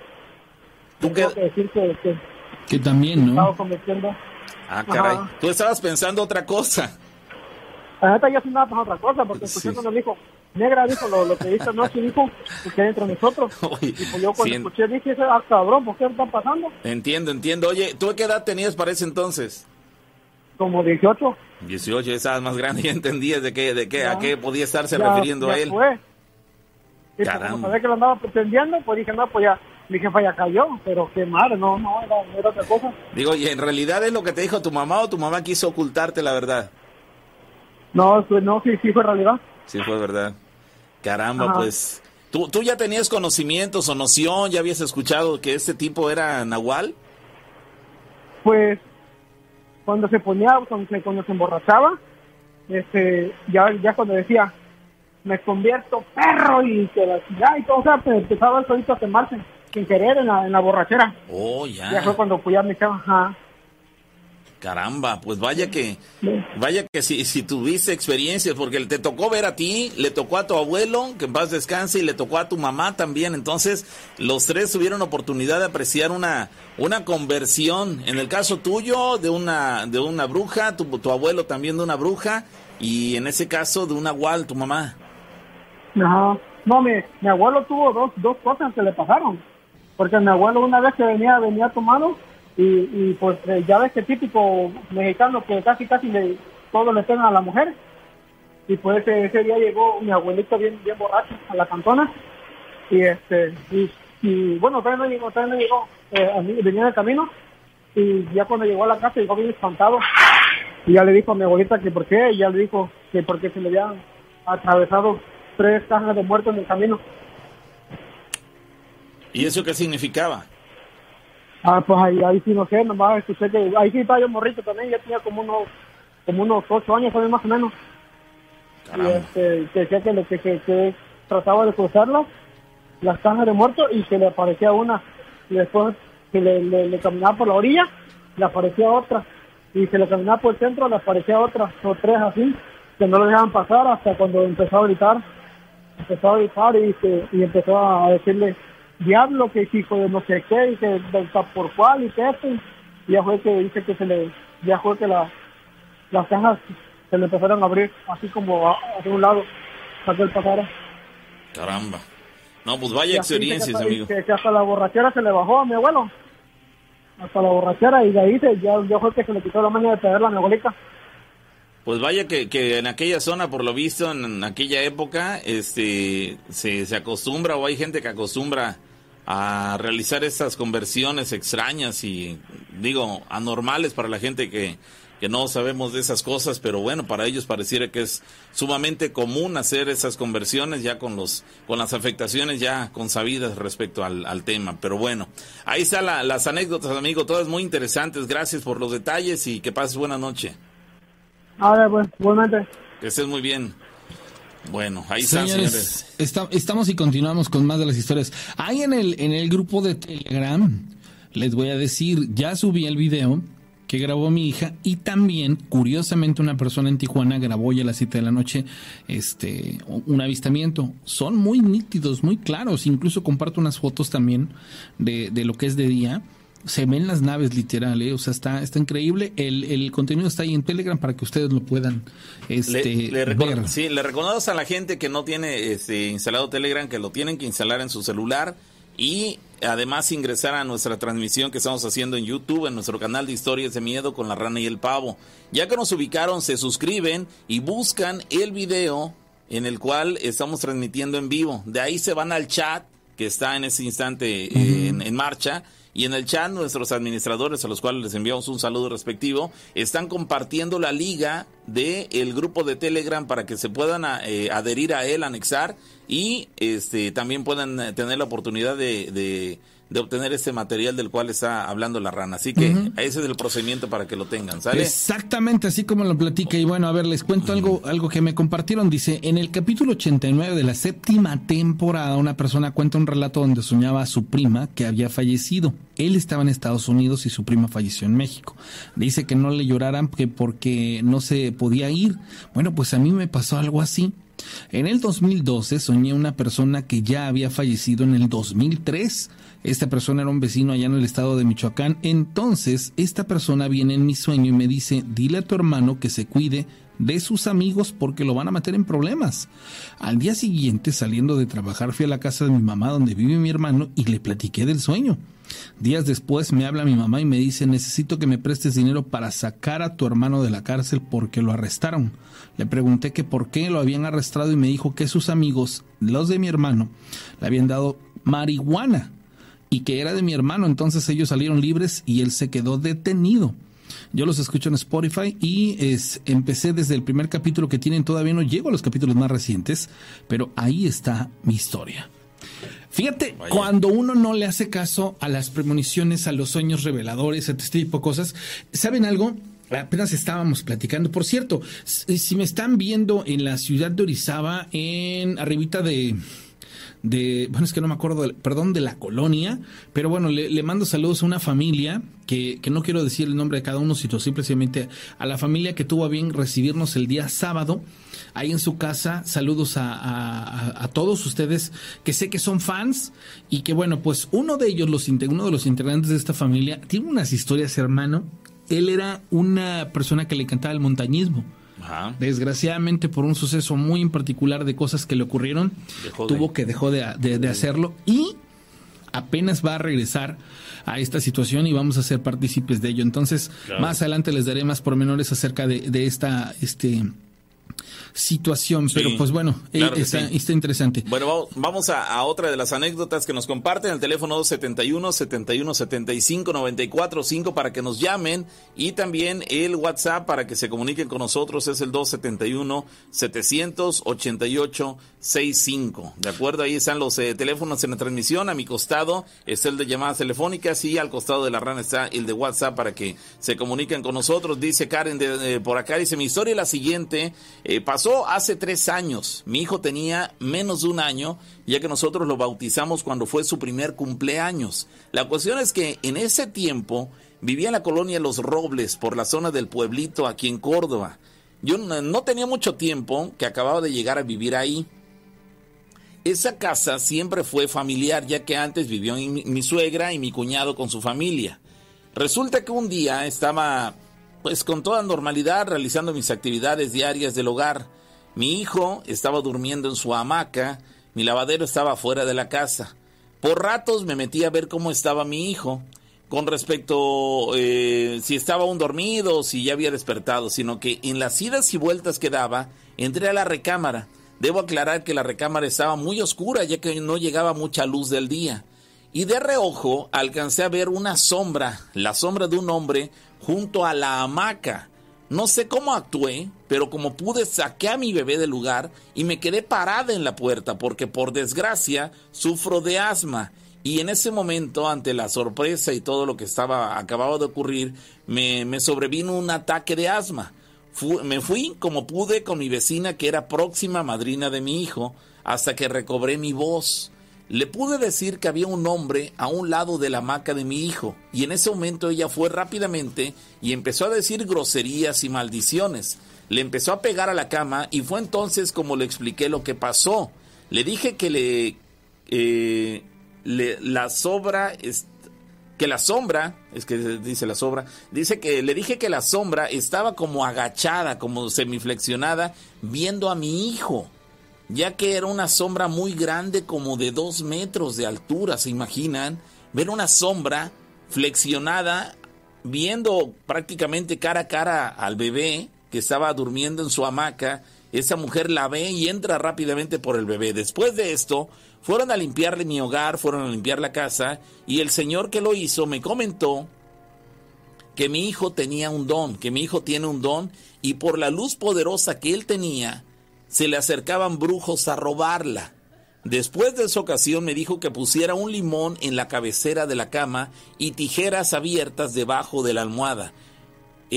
¿Tú Me qué- tuvo que decir que, que Que también, estaba ¿no? convirtiendo. Ah, caray. Ajá. Tú estabas pensando otra cosa. La neta yo sí andaba para otra cosa, porque escuché Sí. cuando me dijo, negra, dijo, lo, lo que viste anoche, dijo, que entre nosotros. Oye, Y pues yo cuando sí, escuché dije, ah, cabrón, ¿por qué está pasando? Entiendo, entiendo. Oye, ¿tú qué edad tenías para ese entonces? Como 18. 18, ya estabas más grande, ya entendías de qué, de qué, a qué podía estarse Ya- refiriendo ya a él. Fue. Y pues Caramba. sabía que lo andaba pretendiendo, pues dije, no, pues ya, mi jefa ya cayó, pero qué madre, no, no, era, era otra cosa. Digo, ¿y en realidad es lo que te dijo tu mamá o tu mamá quiso ocultarte la verdad? No, pues no, sí, sí fue realidad. Sí, fue verdad. Caramba, Ajá. pues. ¿tú, ¿Tú ya tenías conocimientos o noción? ¿Ya habías escuchado que este tipo era Nahual? Pues cuando se ponía, cuando se, cuando se emborrachaba, este, ya, ya cuando decía, me convierto perro y que la ya y todo, o sea, pues, empezaba el solito a quemarse sin querer en la, en la borrachera. Oh, Ya ya. fue cuando pues ya me estaba, ajá. Caramba, pues vaya que, vaya que si, si tuviste experiencias, porque te tocó ver a ti, le tocó a tu abuelo, que en paz descanse, y le tocó a tu mamá también. Entonces, los tres tuvieron oportunidad de apreciar una, una conversión. En el caso tuyo, de una, de una bruja, tu, tu abuelo también de una bruja, y en ese caso de una gual, tu mamá. Ajá. No, mi, mi abuelo tuvo dos, dos cosas que le pasaron. Porque mi abuelo una vez que venía, venía tomado, y, y pues eh, ya ves que típico mexicano que casi casi le, todo le pegan a la mujer. Y pues ese, ese día llegó mi abuelito bien bien borracho a la cantona. Y este y, y bueno todavía no llegó todavía no llegó eh, venía en el camino. Y ya cuando llegó a la casa llegó bien espantado. Y ya le dijo a mi abuelita que por qué y ya le dijo que porque se le habían atravesado tres cajas de muertos en el camino. ¿Y eso qué significaba? Ah, pues ahí, ahí sí no sé, nomás escuché que ahí sí estaba yo morrito también, ya tenía como unos como unos ocho años también más o menos. Y este, que decía que, le- que, que, que trataba de cruzarlas, las cajas de muertos, y que le aparecía una. Y después que le, le, le caminaba por la orilla, le aparecía otra. Y se le caminaba por el centro, le aparecía otra, o tres así, que no lo dejaban pasar hasta cuando empezó a gritar. Empezó a gritar y, que- y empezó a decirle, diablo, que hijo de no sé qué, y que del por cuál, y que esto. Y ya fue que dice que se le, ya fue que la, las cajas se le empezaron a abrir así como hacia un lado para que él pasara. Caramba. No, pues vaya experiencias, que, amigo. Que, que hasta la borrachera se le bajó a mi abuelo. Hasta la borrachera y de ahí se, ya, ya fue que se le quitó la maña de pegarla a mi abuelita. Pues vaya que, que en aquella zona, por lo visto, en aquella época, este, se, acostumbra o hay gente que acostumbra a realizar estas conversiones extrañas y, digo, anormales para la gente que, que no sabemos de esas cosas, pero bueno, para ellos pareciera que es sumamente común hacer esas conversiones ya con los, con las afectaciones ya consabidas respecto al, al tema. Pero bueno, ahí están la- las anécdotas, amigo, todas muy interesantes. Gracias por los detalles y que pases buena noche. Ahora, pues, igualmente. Que estés muy bien. Bueno, ahí están, señores. Señores, esta- estamos y continuamos con más de las historias. Hay en el, en el grupo de Telegram, les voy a decir, ya subí el video que grabó mi hija y también, curiosamente, una persona en Tijuana grabó ya a las 7 de la noche este, un avistamiento. Son muy nítidos, muy claros. Incluso comparto unas fotos también de, de lo que es de día. Se ven las naves literal, ¿eh? o sea, está, está increíble. El, el contenido está ahí en Telegram para que ustedes lo puedan este, Le, le ver. sí, le recordamos a la gente que no tiene este, instalado Telegram que lo tienen que instalar en su celular y además ingresar a nuestra transmisión que estamos haciendo en YouTube, en nuestro canal de historias de miedo con la rana y el pavo. Ya que nos ubicaron, se suscriben y buscan el video en el cual estamos transmitiendo en vivo. De ahí se van al chat que está en ese instante eh, en, en marcha. Y en el chat nuestros administradores, a los cuales les enviamos un saludo respectivo, están compartiendo la liga del el grupo de Telegram para que se puedan a- eh, adherir a él, anexar y este también puedan eh, tener la oportunidad de, de, de obtener este material del cual está hablando la rana. Así que ese es el procedimiento para que lo tengan, ¿sale? Exactamente, así como lo platica. Y bueno, a ver, les cuento algo, algo que me compartieron. Dice, en el capítulo 89 de la séptima temporada, una persona cuenta un relato donde soñaba a su prima que había fallecido. Él estaba en Estados Unidos y su prima falleció en México. Dice que no le lloraran que porque no se podía ir. Bueno, pues a mí me pasó algo así. En el 2012 soñé una persona que ya había fallecido en el 2003. Esta persona era un vecino allá en el estado de Michoacán. Entonces, esta persona viene en mi sueño y me dice, dile a tu hermano que se cuide de sus amigos porque lo van a meter en problemas. Al día siguiente, saliendo de trabajar, fui a la casa de mi mamá donde vive mi hermano y le platiqué del sueño. Días después me habla mi mamá y me dice, necesito que me prestes dinero para sacar a tu hermano de la cárcel porque lo arrestaron. Le pregunté que por qué lo habían arrestado y me dijo que sus amigos, los de mi hermano, le habían dado marihuana y que era de mi hermano, entonces ellos salieron libres y él se quedó detenido. Yo los escucho en Spotify y es, empecé desde el primer capítulo que tienen, todavía no llego a los capítulos más recientes, pero ahí está mi historia. Fíjate, Vaya. cuando uno no le hace caso a las premoniciones, a los sueños reveladores, a este tipo de cosas, ¿saben algo? Apenas estábamos platicando. Por cierto, si me están viendo en la ciudad de Orizaba, en arribita de, de, bueno, es que no me acuerdo, perdón, de la colonia, pero bueno, le, mando saludos a una familia que, que, no quiero decir el nombre de cada uno, sino simplemente a la familia que tuvo a bien recibirnos el día sábado ahí en su casa. Saludos a, a, todos ustedes que sé que son fans y que bueno, pues uno de ellos, los, uno de los integrantes de esta familia, tiene unas historias, hermano. Él era una persona que le encantaba el montañismo. Desgraciadamente, por un suceso muy en particular de cosas que le ocurrieron, tuvo que dejó de, hacerlo y apenas va a regresar a esta situación y vamos a ser partícipes de ello. Entonces, más adelante les daré más pormenores acerca de, de esta, este, situación. Pero pues bueno, eh, está, interesante. Bueno, vamos a, otra de las anécdotas que nos comparten, el teléfono 271 71 75 94 5 para que nos llamen y también el WhatsApp para que se comuniquen con nosotros es el 271 788 65. De acuerdo, ahí están los eh, teléfonos en la transmisión. A mi costado es el de llamadas telefónicas y al costado de la rana está el de WhatsApp para que se comuniquen con nosotros. Dice Karen de, por acá, dice mi historia es la siguiente. Eh, pasó hace tres años. Mi hijo tenía menos de un año, ya que nosotros lo bautizamos cuando fue su primer cumpleaños. La cuestión es que en ese tiempo vivía en la colonia Los Robles, por la zona del pueblito aquí en Córdoba. Yo no tenía mucho tiempo que acababa de llegar a vivir ahí. Esa casa siempre fue familiar, ya que antes vivió mi, suegra y mi cuñado con su familia. Resulta que un día estaba, pues con toda normalidad, realizando mis actividades diarias del hogar. Mi hijo estaba durmiendo en su hamaca, mi lavadero estaba fuera de la casa. Por ratos me metí a ver cómo estaba mi hijo, con respecto eh, si estaba aún dormido o si ya había despertado, sino que en las idas y vueltas que daba, entré a la recámara Debo aclarar que la recámara estaba muy oscura ya que no llegaba mucha luz del día. Y de reojo alcancé a ver una sombra, la sombra de un hombre, junto a la hamaca. No sé cómo actué, pero como pude saqué a mi bebé del lugar y me quedé parada en la puerta porque por desgracia sufro de asma. Y en ese momento, ante la sorpresa y todo lo que estaba acababa de ocurrir, me, me sobrevino un ataque de asma me fui como pude con mi vecina que era próxima madrina de mi hijo hasta que recobré mi voz. Le pude decir que había un hombre a un lado de la hamaca de mi hijo y en ese momento ella fue rápidamente y empezó a decir groserías y maldiciones. Le empezó a pegar a la cama y fue entonces como le expliqué lo que pasó. Le dije que le, eh, la sobra que la sombra, es que dice la sombra, dice que le dije que la sombra estaba como agachada, como semiflexionada, viendo a mi hijo, ya que era una sombra muy grande, como de dos metros de altura, ¿se imaginan? Ver una sombra flexionada, viendo prácticamente cara a cara al bebé que estaba durmiendo en su hamaca, esa mujer la ve y entra rápidamente por el bebé. Después de esto, fueron a limpiarle mi hogar, fueron a limpiar la casa y el señor que lo hizo me comentó que mi hijo tenía un don, que mi hijo tiene un don y por la luz poderosa que él tenía, se le acercaban brujos a robarla. Después de esa ocasión me dijo que pusiera un limón en la cabecera de la cama y tijeras abiertas debajo de la almohada.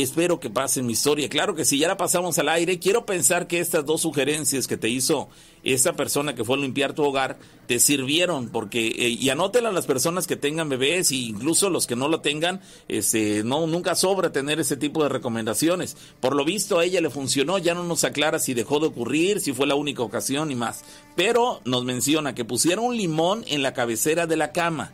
Espero que pasen mi historia. Claro que si ya la pasamos al aire, quiero pensar que estas dos sugerencias que te hizo esa persona que fue a limpiar tu hogar te sirvieron, porque, eh, y anótela a las personas que tengan bebés, e incluso los que no lo tengan, este, no, nunca sobra tener ese tipo de recomendaciones. Por lo visto a ella le funcionó, ya no nos aclara si dejó de ocurrir, si fue la única ocasión y más. Pero nos menciona que pusiera un limón en la cabecera de la cama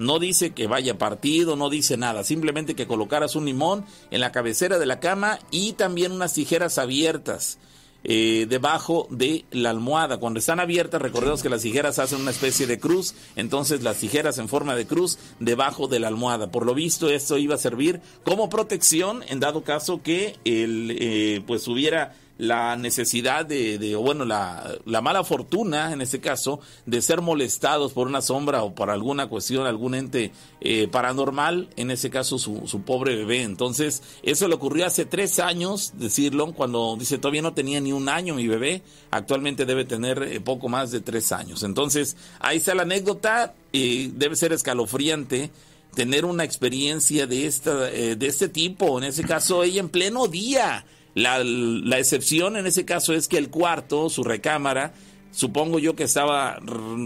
no dice que vaya partido, no dice nada, simplemente que colocaras un limón en la cabecera de la cama y también unas tijeras abiertas. Eh, debajo de la almohada. Cuando están abiertas, recordemos que las tijeras hacen una especie de cruz, entonces las tijeras en forma de cruz debajo de la almohada. Por lo visto, esto iba a servir como protección en dado caso que el, eh, pues hubiera la necesidad de, de bueno, la, la, mala fortuna, en este caso, de ser molestados por una sombra o por alguna cuestión, algún ente eh, paranormal, en ese caso su, pobre bebé. Entonces, eso le ocurrió hace tres años, decirlo, cuando dice todavía no tenía ni un año mi bebé, actualmente debe tener eh, poco más de tres años. Entonces, ahí está la anécdota, y debe ser escalofriante tener una experiencia de, esta, eh, de este tipo, en ese caso ella en pleno día la, la, excepción en ese caso es que el cuarto, su recámara, supongo yo que estaba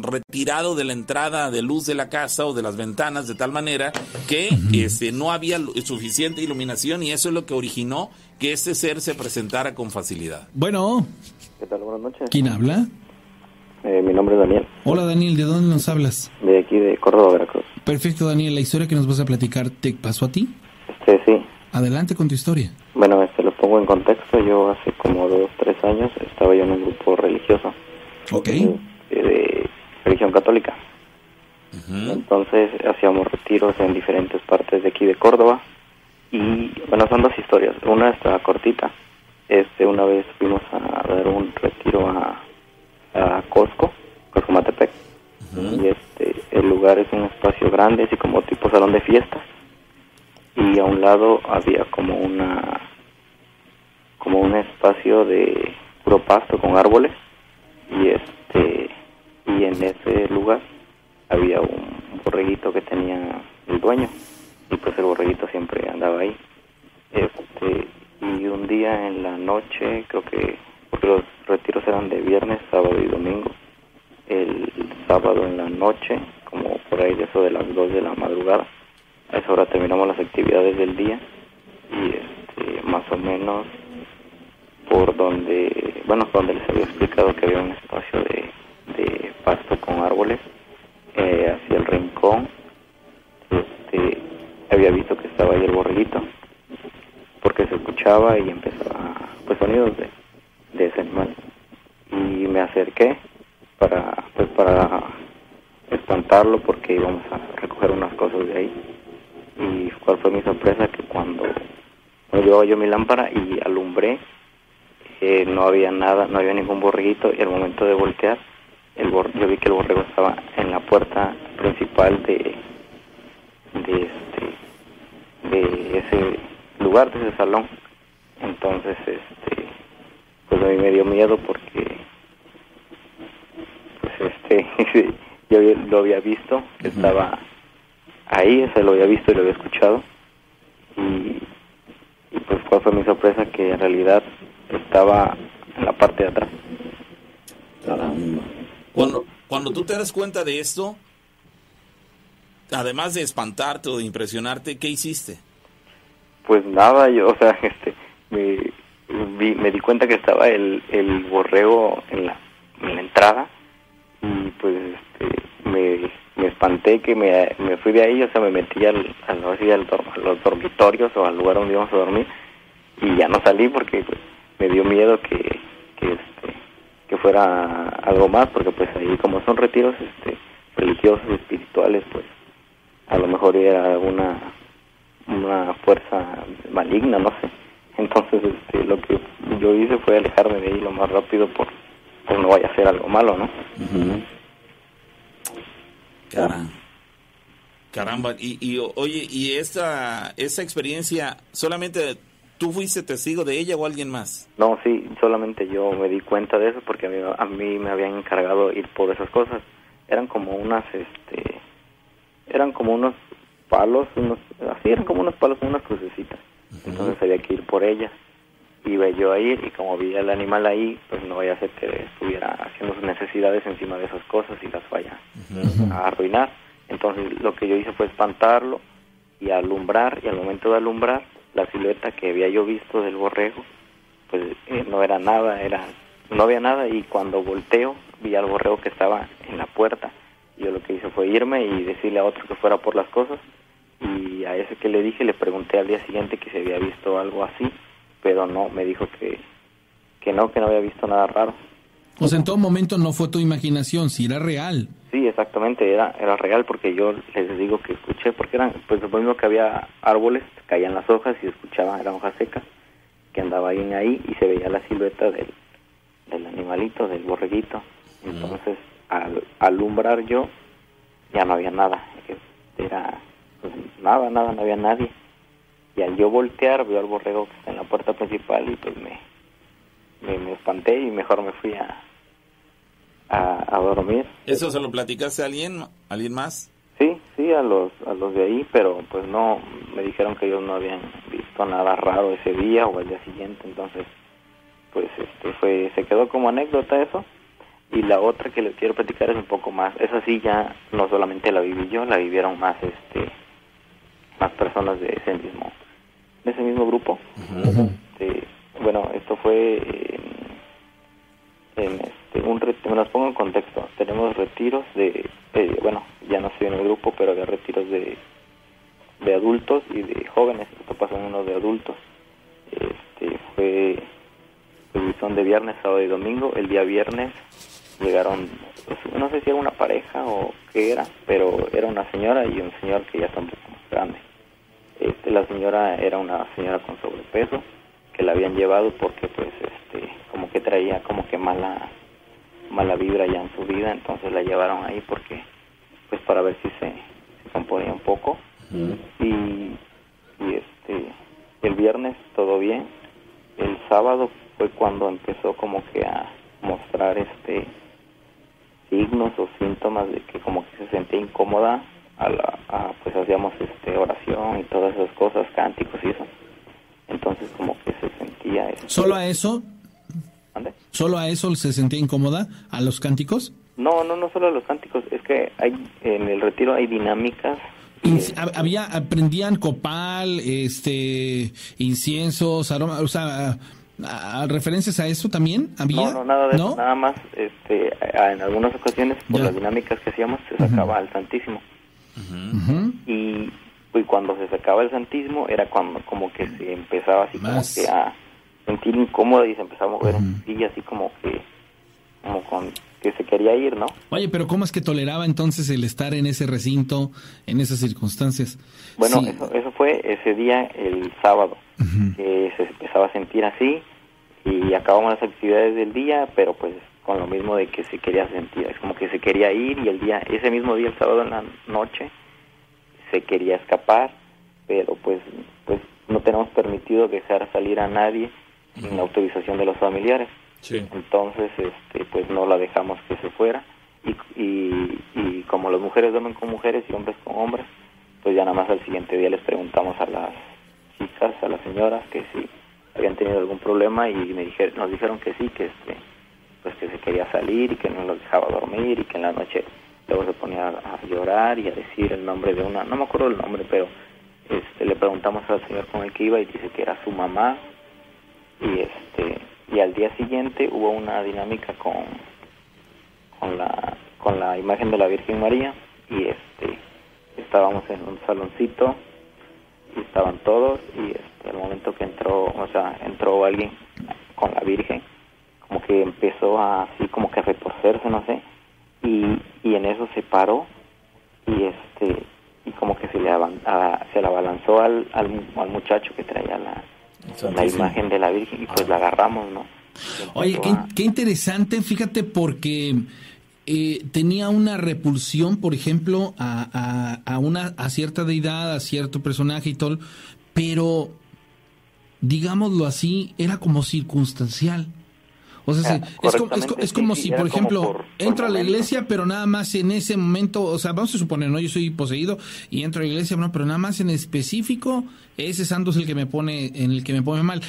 retirado de la entrada de luz de la casa o de las ventanas de tal manera que este, no había suficiente iluminación y eso es lo que originó que este ser se presentara con facilidad. Bueno, ¿Qué tal? Buenas noches. ¿quién habla? Eh, mi nombre es Daniel, Hola Daniel, ¿de dónde nos hablas? de aquí de Córdoba, Veracruz. Perfecto Daniel, la historia que nos vas a platicar te pasó a ti. Este, sí. Adelante con tu historia. Bueno, este, pongo en contexto. Yo hace como dos, tres años estaba yo en un grupo religioso Ok. eh, de religión católica. Entonces hacíamos retiros en diferentes partes de aquí de Córdoba. Y bueno, son dos historias. Una está cortita. Este, una vez fuimos a dar un retiro a, a Costco, Costco Matepec. Y este, el lugar es un espacio grande, así como tipo salón de fiestas. Y a un lado había como una, espacio de puro pasto con árboles. Y este, y en ese lugar había un borreguito que tenía el dueño y pues el borreguito siempre andaba ahí este y un día en la noche creo que porque los retiros eran de viernes sábado y domingo el sábado en la noche como por ahí de eso de las 2 de la madrugada a esa hora terminamos las actividades del día y este más o menos por donde bueno donde les había explicado que había un espacio de, de pasto con árboles eh, hacia el rincón. Este había visto que estaba ahí el borreguito porque se escuchaba y empezaba pues sonidos de, de ese animal. Y me acerqué para pues para espantarlo porque íbamos a recoger unas cosas de ahí. Y cuál fue mi sorpresa que cuando, cuando llevaba yo mi lámpara y alumbré eh, no había nada, no había ningún borreguito y al momento de voltear el bor- yo vi que el borrego estaba en la puerta principal de de este de ese lugar de ese salón. Entonces este pues a mí me dio miedo porque pues este yo lo había visto que estaba ahí ese lo había visto y lo había escuchado. Y, y pues cuál fue mi sorpresa que en realidad estaba en la parte de atrás Cuando, cuando tú te das cuenta de esto, además de espantarte o de impresionarte, ¿qué hiciste? Pues nada, yo, o sea, este, me, vi- me di cuenta que estaba el, el borrego en la, en la entrada y pues este, me, me espanté que me, me fui de ahí, o sea, me metí al, al, así al dor- a los dormitorios o al lugar donde íbamos a dormir y ya no salí porque pues, me dio miedo que, que, este, que fuera algo más, porque pues ahí como son retiros este, religiosos espirituales, pues a lo mejor era una una fuerza maligna, no sé. Entonces, este, lo que yo hice fue alejarme de ahí lo más rápido por, por no vaya a ser algo malo, ¿no? Caramba. Caramba. Y, y oye, ¿y esta, esta experiencia solamente tú fuiste testigo de ella o alguien más? No, sí, solamente yo me di cuenta de eso porque a mí, a mí me habían encargado ir por esas cosas. Eran como unas, este, eran como unos palos, unos, así eran como unos palos, unas crucecitas. Entonces había que ir por ellas. Iba yo a ir y como vi al animal ahí, pues no vaya a ser que estuviera haciendo sus necesidades encima de esas cosas y las vaya a arruinar. Entonces lo que yo hice fue espantarlo y alumbrar y al momento de alumbrar la silueta que había yo visto del borrego pues eh, no era nada, era no había nada y cuando volteo vi al borrego que estaba en la puerta. Yo lo que hice fue irme y decirle a otro que fuera por las cosas y a ese que le dije le pregunté al día siguiente que se había visto algo así, pero no, me dijo que que no, que no había visto nada raro. O sea, en todo momento no fue tu imaginación, si era real. Sí, exactamente, era, era real porque yo les digo que escuché, porque eran, pues lo mismo que había árboles, caían las hojas y escuchaba, eran hojas secas, que andaba ahí, ahí y se veía la silueta del, del animalito, del borreguito. Entonces, al alumbrar yo, ya no había nada, era pues, nada, nada, no había nadie. Y al yo voltear, veo al borrego que está en la puerta principal y pues me, me, me espanté y mejor me fui a, a, a dormir. ¿Eso se lo platicaste a alguien, alguien más? Sí, sí, a los, a los de ahí, pero pues no, me dijeron que ellos no habían visto nada raro ese día o el día siguiente, entonces pues este fue, se quedó como anécdota eso y la otra que les quiero platicar es un poco más, esa sí ya no solamente la viví yo, la vivieron más este más personas de ese mismo de ese mismo grupo. Este, bueno, esto fue en, este, un me las pongo en contexto. Tenemos retiros de eh, bueno, ya no estoy en el grupo, pero había retiros de de adultos y de jóvenes. Esto pasó en uno de adultos. Este fue pues, son de viernes, sábado y domingo. El día viernes llegaron, pues, no sé si era una pareja o qué era, pero era una señora y un señor que ya está un poco más grande. Este, la señora era una señora con sobrepeso que la habían llevado porque pues este como que traía como que mala mala vibra ya en su vida entonces la llevaron ahí porque pues para ver si se, componía un poco. Y, y este el viernes todo bien. El sábado fue cuando empezó como que a mostrar este signos o síntomas de que como que se sentía incómoda a la pues hacíamos este oración y todas esas cosas cánticos y eso. Entonces como que se sentía eso. solo a eso solo a eso se sentía incómoda a los cánticos no no no solo a los cánticos. Es que hay en el retiro hay dinámicas había aprendían copal este inciensos aromas o sea ¿A referencias a eso también había? No, no, nada de eso, nada más este, en algunas ocasiones por las dinámicas que hacíamos se sacaba el Santísimo. y, cuando se sacaba el Santísimo era cuando como que se empezaba así como que a sentir incómoda y se empezaba a mover un poquillo así como que como con que se quería ir, ¿no? Oye, pero ¿cómo es que toleraba entonces el estar en ese recinto, en esas circunstancias? Bueno, eso, eso fue ese día, el sábado, que se empezaba a sentir así y acabamos las actividades del día, pero pues con lo mismo de que se quería sentir, es como que se quería ir y el día, ese mismo día, el sábado en la noche, se quería escapar, pero pues, pues no tenemos permitido dejar salir a nadie sin la autorización de los familiares. Entonces, este, pues no la dejamos que se fuera. Y, y, como las mujeres duermen con mujeres y hombres con hombres, pues ya nada más al siguiente día les preguntamos a las chicas, a las señoras, que si habían tenido algún problema y me dijeron, nos dijeron que sí, que este, pues que se quería salir y que no los dejaba dormir y que en la noche luego se ponía a, llorar y a decir el nombre de una, no me acuerdo el nombre, pero este, le preguntamos al señor con el que iba y dice que era su mamá y este y al día siguiente hubo una dinámica con con la con la imagen de la Virgen María y este estábamos en un saloncito y estaban todos y este, al momento que entró o sea entró alguien con la Virgen como que empezó a, así como que a retorcerse no sé y, y en eso se paró y este y como que se le se la abalanzó al, al, al muchacho que traía la la imagen de la Virgen y pues la agarramos, ¿no? Oye, qué, interesante, fíjate, porque eh, tenía una repulsión, por ejemplo, a, a, una, a cierta deidad, a cierto personaje y todo, pero, digámoslo así, era como circunstancial. O sea, es, como, si, por ejemplo, entro a la iglesia, pero nada más en ese momento, o sea, vamos a suponer, ¿no? Yo soy poseído y entro a la iglesia, no, pero nada más en específico, ese santo es el que me pone, en el que me pone mal.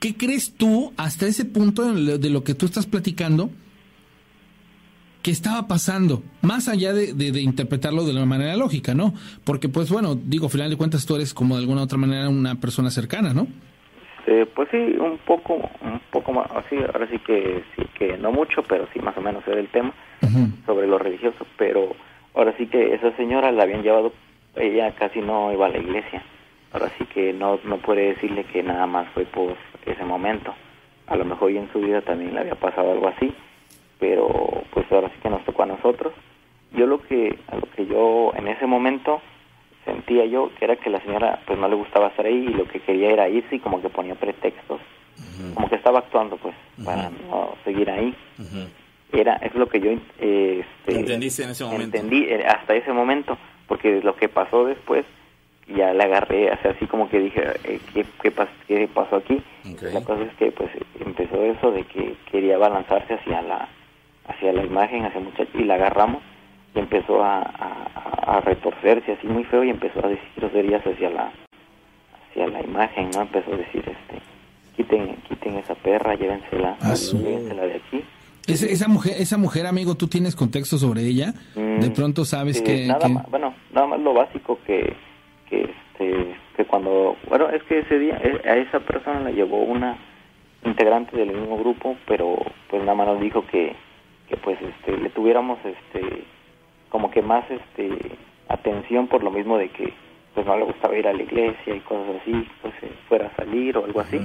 ¿Qué crees tú, hasta ese punto de lo que tú estás platicando, que estaba pasando? Más allá de, de, interpretarlo de una manera lógica, ¿no? Porque, pues bueno, digo, al final de cuentas tú eres como de alguna otra manera una persona cercana, ¿no? Este, pues sí, un poco, un poco más, así, ahora sí que, sí que no mucho, pero sí más o menos era el tema sobre lo religioso, pero ahora sí que esa señora la habían llevado, ella casi no iba a la iglesia, ahora sí que no, no puede decirle que nada más fue por ese momento, a lo mejor y en su vida también le había pasado algo así, pero pues ahora sí que nos tocó a nosotros. Yo lo que, a lo que yo en ese momento sentía yo que era que la señora pues no le gustaba estar ahí y lo que quería era irse y como que ponía pretextos. Como que estaba actuando pues para no seguir ahí. Era es lo que yo eh, este, entendiste en ese momento. entendí eh, hasta ese momento porque lo que pasó después ya le agarré así como que dije eh, ¿qué, qué, pasó aquí la cosa es que pues empezó eso de que quería balanzarse hacia la hacia la imagen hacia muchacho y la agarramos y empezó a, a, retorcerse así muy feo y empezó a decir groserías hacia la hacia la imagen, ¿no? Empezó a decir, este, quiten, quiten esa perra, llévensela, llévensela de aquí. esa mujer, esa mujer, amigo, ¿tú tienes contexto sobre ella? de Mm, pronto sabes que... nada que- más, bueno, nada más lo básico que, que, este, que cuando, bueno, es que ese día eh, a esa persona la llevó una integrante del mismo grupo, pero pues nada más nos dijo que, que pues este, le tuviéramos este, como que más este, atención por lo mismo de que pues no le gustaba ir a la iglesia y cosas así, pues eh, fuera a salir o algo así,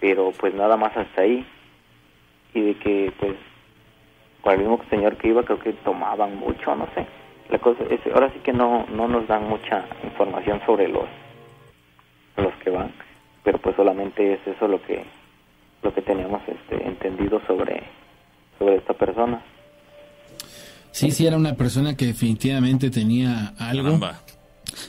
pero pues nada más hasta ahí y de que pues con el mismo señor que iba creo que tomaban mucho, no sé. La cosa es, ahora sí que no no nos dan mucha información sobre los los que van, pero pues solamente es eso lo que lo que teníamos este entendido sobre sobre esta persona. Sí, sí, era una persona que definitivamente tenía algo. Caramba.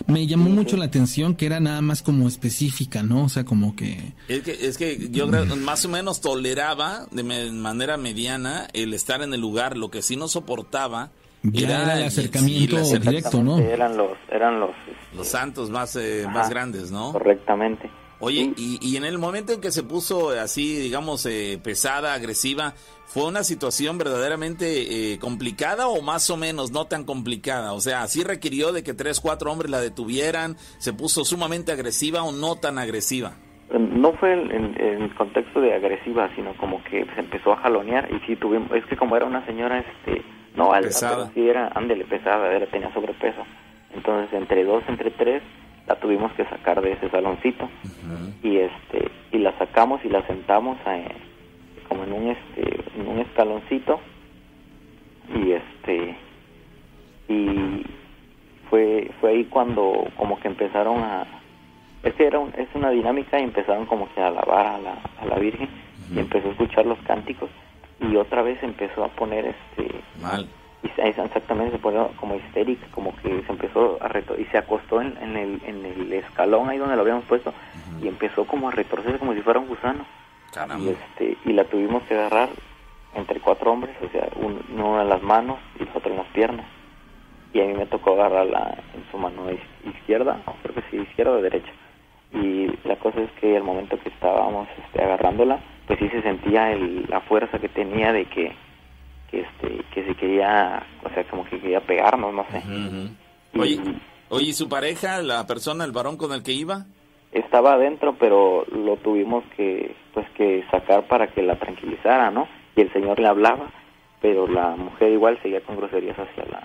Me llamó mucho la atención que era nada más como específica, ¿no? O sea, como que... Es que, es que yo creo más o menos toleraba de manera mediana el estar en el lugar. Lo que sí no soportaba Ya era el acercamiento directo, ¿no? Eran los eran los los santos más, eh, Ajá. más grandes, ¿no? correctamente. Oye, y, y en el momento en que se puso así, digamos, eh, pesada, agresiva, ¿fue una situación verdaderamente eh, complicada o más o menos no tan complicada? O sea, ¿sí requirió de que tres, cuatro hombres la detuvieran? ¿Se puso sumamente agresiva o no tan agresiva? no fue en, el contexto de agresiva, sino como que se empezó a jalonear y sí tuvimos, es que como era una señora, este, no alta, Pesada. pero sí era, ándele, pesada, era, tenía sobrepeso. Entonces entre dos, entre tres, la tuvimos que sacar de ese saloncito. Y este y la sacamos y la sentamos eh, como en un este en un escaloncito. Y este y fue fue ahí cuando como que empezaron a es que era un- es una dinámica y empezaron como que a alabar a la, a la Virgen. Y empezó a escuchar los cánticos y otra vez empezó a poner este Mal. Exactamente se pone como histérica como que se empezó a reto y se acostó en, en el en el escalón ahí donde lo habíamos puesto y empezó como a retorcerse como si fuera un gusano. Y este y la tuvimos que agarrar entre cuatro hombres o sea un- uno en las manos y el otro en las piernas. Y a mí me tocó agarrarla en su mano izquierda creo que sí izquierda o derecha. Y la cosa es que al momento que estábamos este, agarrándola pues sí se sentía el- la fuerza que tenía de que este que se quería o sea como que quería pegarnos no sé. Oye, oye, ¿y su pareja, la persona, el varón con el que iba? estaba adentro pero lo tuvimos que pues que sacar para que la tranquilizara no y el señor le hablaba pero la mujer igual seguía con groserías hacia la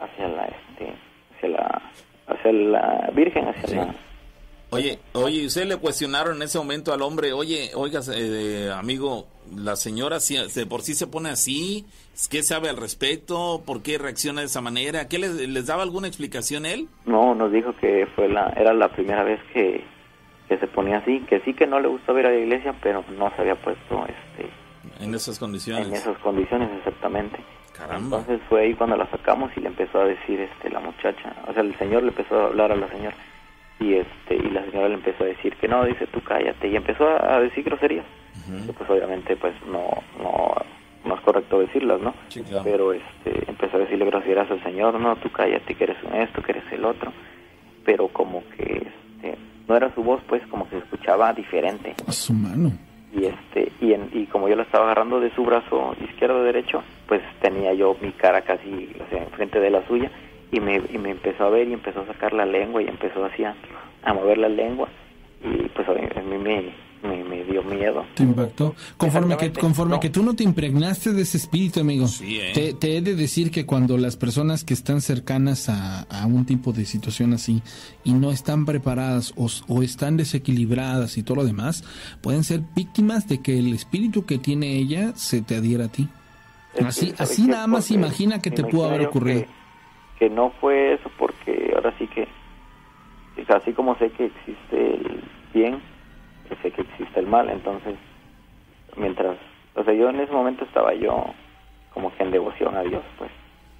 hacia la este hacia la hacia la virgen hacia Sí. la Oye, oye, ¿y usted le cuestionaron en ese momento al hombre, oye, oiga, eh, amigo, la señora si, de por sí se pone así, ¿qué sabe al respecto? ¿Por qué reacciona de esa manera? ¿Qué les, les daba alguna explicación él? no nos dijo que fue la era la primera vez que que se ponía así que sí que no le gustó ver a la iglesia pero no se había puesto este En esas condiciones. en esas condiciones exactamente Caramba. Entonces fue ahí cuando la sacamos y le empezó a decir este la muchacha, o sea, el señor le empezó a hablar a la señora y este y la señora le empezó a decir que no, dice tú cállate y empezó a, decir groserías. Que, pues obviamente pues no no no es correcto decirlas, ¿no? Sí, claro. Pero este empezó a decirle groserías al señor, no, tú cállate que eres un esto, que eres el otro. Pero como que este no era su voz, pues como que se escuchaba diferente A su mano. y este y, en- y como yo la estaba agarrando de su brazo izquierdo derecho pues tenía yo mi cara casi o sea enfrente de la suya y me, y me empezó a ver y empezó a sacar la lengua y empezó así a, a mover la lengua y pues a mí, a mí me, me, me dio miedo Te impactó. Conforme que, conforme No. que tú no te impregnaste de ese espíritu, amigo. Sí, ¿eh? te, te he de decir que cuando las personas que están cercanas a, a un tipo de situación así y no están preparadas o, o están desequilibradas y todo lo demás, pueden ser víctimas de que el espíritu que tiene ella se te adhiera a ti. Es Así, ¿sabe así nada más imagina que te pudo haber ocurrido. que, que no fue eso porque ahora sí que que así como sé que existe el bien que sé que existe el mal entonces mientras o sea yo en ese momento estaba yo como que en devoción a Dios pues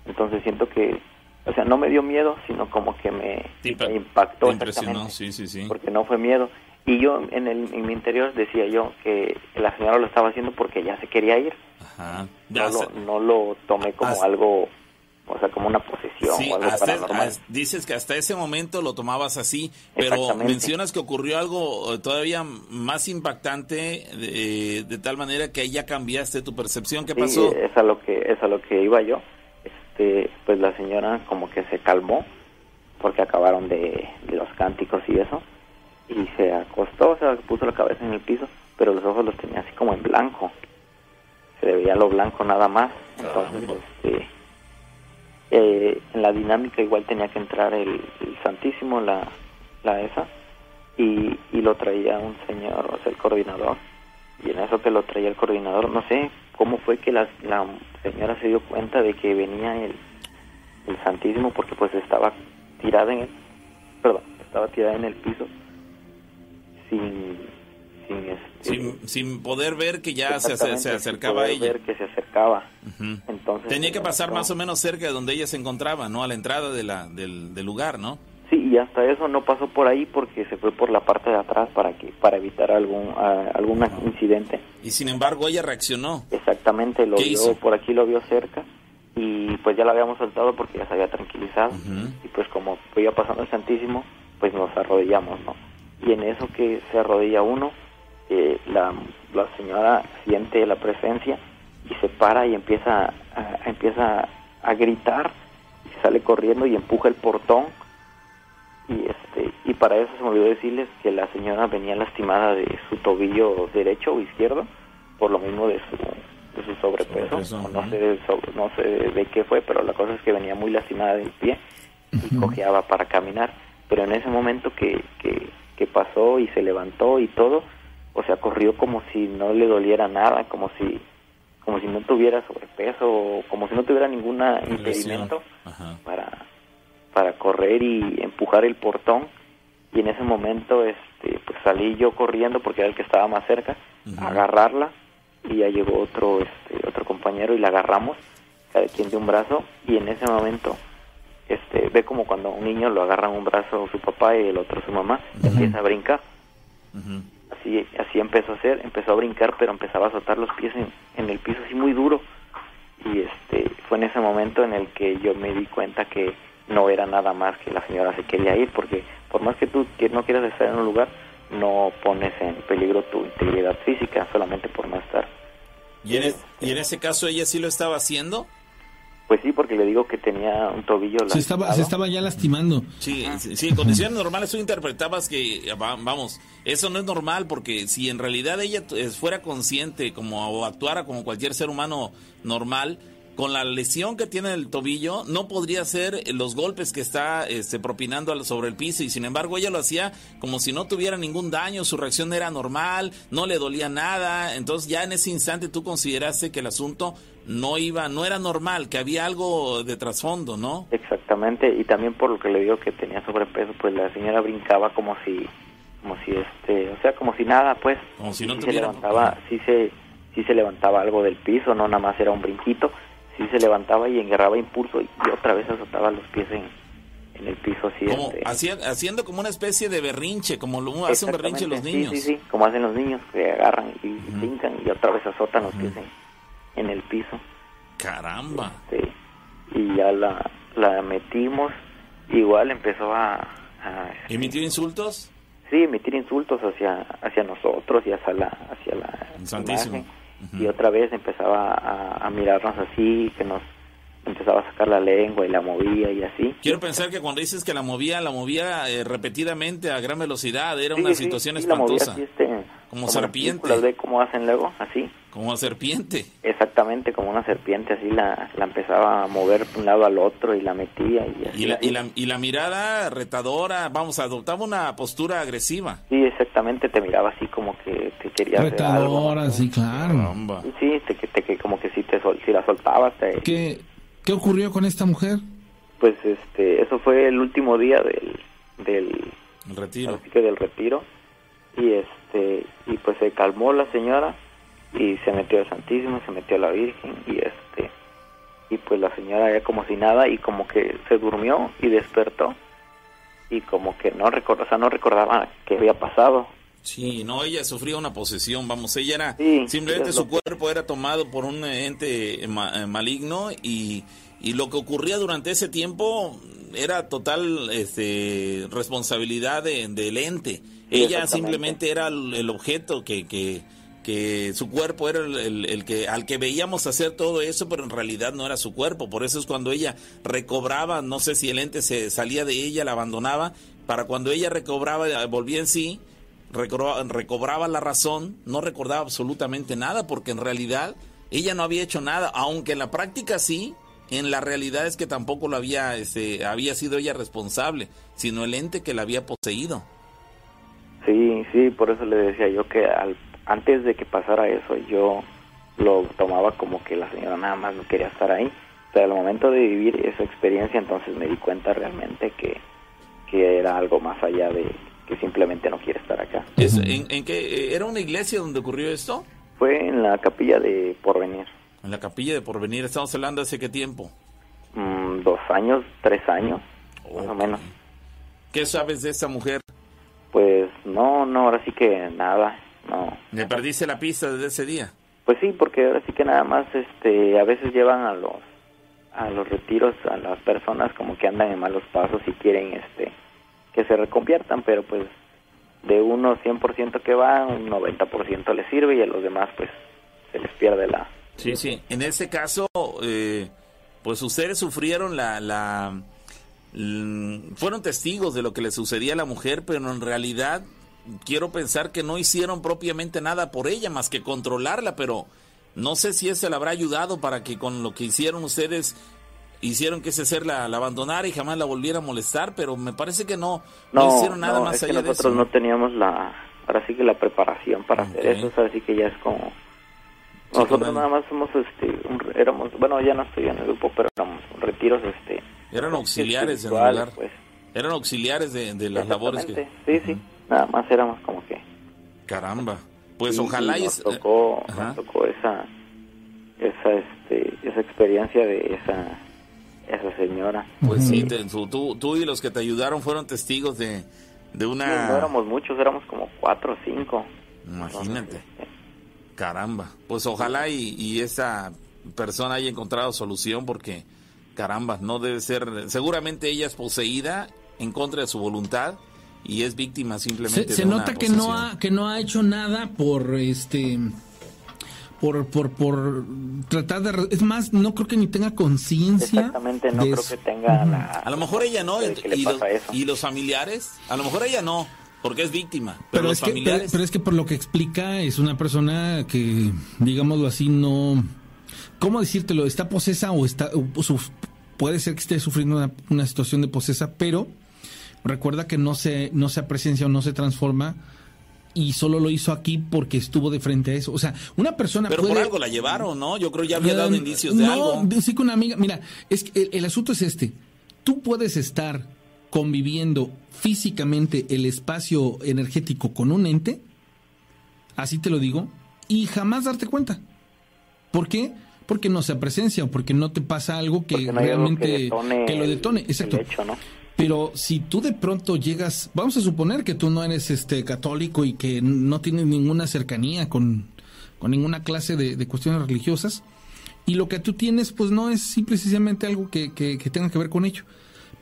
entonces siento que o sea no me dio miedo sino como que me, me impactó te impresionó, exactamente sí, sí, sí. porque no fue miedo y yo en el en mi interior decía yo que la señora lo estaba haciendo porque ya se quería ir Ajá. no Ya lo, se- no lo tomé como As- algo o sea, como una posesión Sí, o algo hasta- paranormal. as- dices que hasta ese momento lo tomabas así, pero mencionas que ocurrió algo eh, todavía más impactante de, de tal manera que ahí ya cambiaste tu percepción. ¿Qué Sí, pasó? es a lo que es a lo que iba yo. Este, pues la señora como que se calmó porque acabaron de, de los cánticos y eso y se acostó, o sea, puso la cabeza en el piso, pero los ojos los tenía así como en blanco. Se le veía lo blanco nada más. Entonces, este, eh, en la dinámica igual tenía que entrar el, Santísimo, la, la esa, y, y lo traía un señor, o sea, el coordinador. Y en eso que lo traía el coordinador, no sé cómo fue que la, la señora se dio cuenta de que venía el, el Santísimo, porque pues estaba tirada en el, perdón, estaba tirada en el piso, sin, sin este, Sin, sin poder ver que ya se, se sin acercaba a poder ella. ver que se acercaba. Ujú. Entonces Tenía que se pasar más o menos cerca de donde ella se encontraba, ¿no? A la entrada de la, del, del lugar, ¿no? Sí, y hasta eso no pasó por ahí porque se fue por la parte de atrás para que para evitar algún ah, algún incidente. Y sin embargo ella reaccionó. Exactamente, lo ¿Qué vio hizo? por aquí, lo vio cerca y pues ya la habíamos soltado porque ya se había tranquilizado. Ujú. Y pues como iba pasando el Santísimo, pues nos arrodillamos, ¿no? Y en eso que se arrodilla uno, eh, la, la señora siente la presencia y se para y empieza a, empieza a gritar y sale corriendo y empuja el portón. Y este y para eso se me olvidó decirles que la señora venía lastimada de su tobillo derecho o izquierdo por lo mismo de su de su sobrepeso, no sé de sobre- no sé de qué fue pero la cosa es que venía muy lastimada del pie y cojeaba para caminar. Pero en ese momento que, que, que pasó y se levantó y todo o sea corrió como si no le doliera nada como si como si no tuviera sobrepeso como si no tuviera ningún impedimento Ajá. para para correr y empujar el portón. Y en ese momento este pues salí yo corriendo porque era el que estaba más cerca a agarrarla. Y ya llegó otro este otro compañero y la agarramos cada quien de un brazo. Y en ese momento este ve como cuando a un niño lo agarran un brazo su papá y el otro su mamá y empieza a brincar. Ujú. Así así empezó a hacer empezó a brincar pero empezaba a azotar los pies en, el piso así muy duro y este fue en ese momento en el que yo me di cuenta que no era nada más que la señora se quería ir porque por más que tú que no quieras estar en un lugar no pones en peligro tu integridad física solamente por no estar ¿Y en, e- y en ese caso ella sí lo estaba haciendo? Pues sí porque le digo que tenía un tobillo Se estaba, se estaba ya lastimando. Sí, sí, sí, en condiciones normales tú interpretabas que, va- vamos, eso no es normal porque si en realidad ella fuera consciente como o actuara como cualquier ser humano normal, con la lesión que tiene en el tobillo, no podría hacer los golpes que está este, propinando sobre el piso y sin embargo ella lo hacía como si no tuviera ningún daño, su reacción era normal, no le dolía nada, entonces ya en ese instante tú consideraste que el asunto no iba, no era normal, que había algo de trasfondo, ¿no? Exactamente, y también por lo que le digo que tenía sobrepeso, pues la señora brincaba como si, como si este, o sea, como si nada, pues. Como si no sí tuviera- Se levantaba, sí se, sí se levantaba algo del piso, no nada más era un brinquito, sí se levantaba y agarraba impulso y, y otra vez azotaba los pies en, en el piso así. Como este, hacía- haciendo como una especie de berrinche, como lo hacen berrinche los niños. Sí, sí, sí, como hacen los niños, que agarran y brincan y otra vez azotan los pies en, en el piso. Caramba. Este, y ya la, la metimos, igual empezó a, a ¿Emitió insultos? sí, emitir insultos hacia hacia nosotros y hacia la hacia la Santísimo. imagen. Y otra vez empezaba a, a mirarnos así que nos empezaba a sacar la lengua y la movía y así Quiero pensar que cuando dices que la movía, la movía eh, repetidamente a gran velocidad. Era Sí, una sí, situación sí, la movía espantosa. así, este, Como las serpiente. cómo hacen luego así Como serpiente. exactamente como una serpiente así la, la empezaba a mover de un lado al otro y la metía y así Y la, y, la, y la mirada retadora, vamos, adoptaba una postura agresiva. sí exactamente te miraba así como que te quería hacer algo Retadora, sí, claro. Caramba. Sí, te, que te, que como que si te sol- si la soltabas, te- ¿Qué, ¿Qué ocurrió con esta mujer? pues este, eso fue el último día del, del, El retiro. así que del retiro y este, y pues se calmó la señora y se metió al Santísimo, se metió a la Virgen y este, y pues la señora ya como si nada y como que se durmió y despertó y como que no recordaba, o sea, no recordaba qué había pasado. Sí, no, ella sufría una posesión, vamos, ella era, Sí, simplemente su que- cuerpo era tomado por un ente ma- eh, maligno y, y lo que ocurría durante ese tiempo era total este, responsabilidad de- del ente. Ella simplemente era el, el objeto que, que, que su cuerpo era el, el- que al que veíamos hacer todo eso, pero en realidad no era su cuerpo. Por eso es cuando ella recobraba, no sé si el ente se salía de ella, la abandonaba, para cuando ella recobraba, eh, volvía en sí, recobraba, recobraba la razón, no recordaba absolutamente nada, porque en realidad ella no había hecho nada, aunque en la práctica sí, en la realidad es que tampoco lo había, este, había sido ella responsable, sino el ente que la había poseído. Sí, sí, por eso le decía yo que al, antes de que pasara eso yo lo tomaba como que la señora nada más no quería estar ahí. Pero al momento de vivir esa experiencia entonces me di cuenta realmente que, que era algo más allá de que simplemente no quiere estar acá. Es- ¿en, en qué, ¿Era una iglesia donde ocurrió esto? Fue en la capilla de Porvenir. En la capilla de Porvenir, estamos hablando hace qué tiempo. Mm, dos años, tres años, más o menos. ¿Qué sabes de esa mujer? Pues no, no, ahora sí que nada, no. ¿Le perdiste la pista desde ese día? Pues sí, porque ahora sí que nada más, este, a veces llevan a los, a los retiros a las personas como que andan en malos pasos y quieren, este, que se reconviertan, pero pues de uno 100% que va, un 90% les sirve y a los demás pues se les pierde la... Sí, sí. En ese caso, eh, pues ustedes sufrieron la, la, fueron testigos de lo que le sucedía a la mujer, pero en realidad quiero pensar que no hicieron propiamente nada por ella más que controlarla, pero no sé si eso le habrá ayudado para que con lo que hicieron ustedes hicieron que ese ser la, la abandonara y jamás la volviera a molestar, pero me parece que no, no, No, hicieron nada no, más es que allá de nosotros eso. no teníamos la, ahora sí que la preparación para hacer eso, así que ya es como... Nosotros nada más somos, este, un- éramos, bueno, ya no estoy en el grupo, pero éramos retiros, este... Eran auxiliares en lugar. Pues, Eran auxiliares de, de las labores que... Sí, sí, nada más éramos como que... Caramba. Pues y- ojalá nos es- tocó, Ajá. nos tocó esa, esa, este, esa experiencia de esa, esa señora. Pues sí, te- tú, tú, tú y los que te ayudaron fueron testigos de, de una... no éramos muchos, éramos como cuatro o cinco. Imagínate. Entonces, este, Caramba. Pues ojalá y, y esa persona haya encontrado solución porque, caramba, no debe ser... Seguramente ella es poseída en contra de su voluntad y es víctima simplemente Se, se de una nota que no ha que no ha hecho nada por este por por por tratar de es más no creo que ni tenga conciencia Exactamente, no de creo eso. que tenga la... A lo mejor ella no, y, los, y familiares, a lo mejor ella no, porque es víctima, pero, pero los es que pero, familiares... pero es que por lo que explica es una persona que digámoslo así no cómo decírtelo está posesa o está o su- puede ser que esté sufriendo una, una situación de posesa pero recuerda que no se no se presencia o no se transforma y solo lo hizo aquí porque estuvo de frente a eso o sea una persona Pero puede por algo la llevaron, ¿no? Yo creo ya había dado Eh, indicios de no, algo. sí con una amiga. Mira, es que el, el asunto es este. Tú puedes estar conviviendo físicamente el espacio energético con un ente, así te lo digo, y jamás darte cuenta. ¿Por qué? Porque no sea presencia o porque no te pasa algo que no algo realmente que, detone que lo el- detone. el Exacto. hecho, ¿no? Pero si tú de pronto llegas, vamos a suponer que tú no eres este católico y que no tienes ninguna cercanía con, con ninguna clase de, cuestiones religiosas, y lo que tú tienes, pues no es simple y sencillamente algo que, que- que tenga que ver con ello.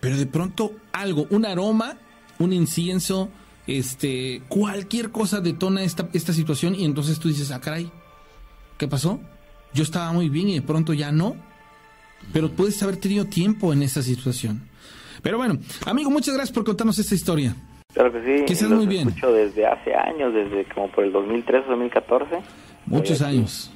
Pero de pronto algo, un aroma, un incienso, este, cualquier cosa detona esta, esta situación y entonces tú dices, ah, caray, ¿qué pasó? Yo estaba muy bien y de pronto ya no. Pero puedes haber tenido tiempo en esa situación. Pero bueno, amigo, muchas gracias por contarnos esta historia. Claro que sí. Que estés muy bien. escucho desde hace años, desde como por el 2013 2014. Muchos años.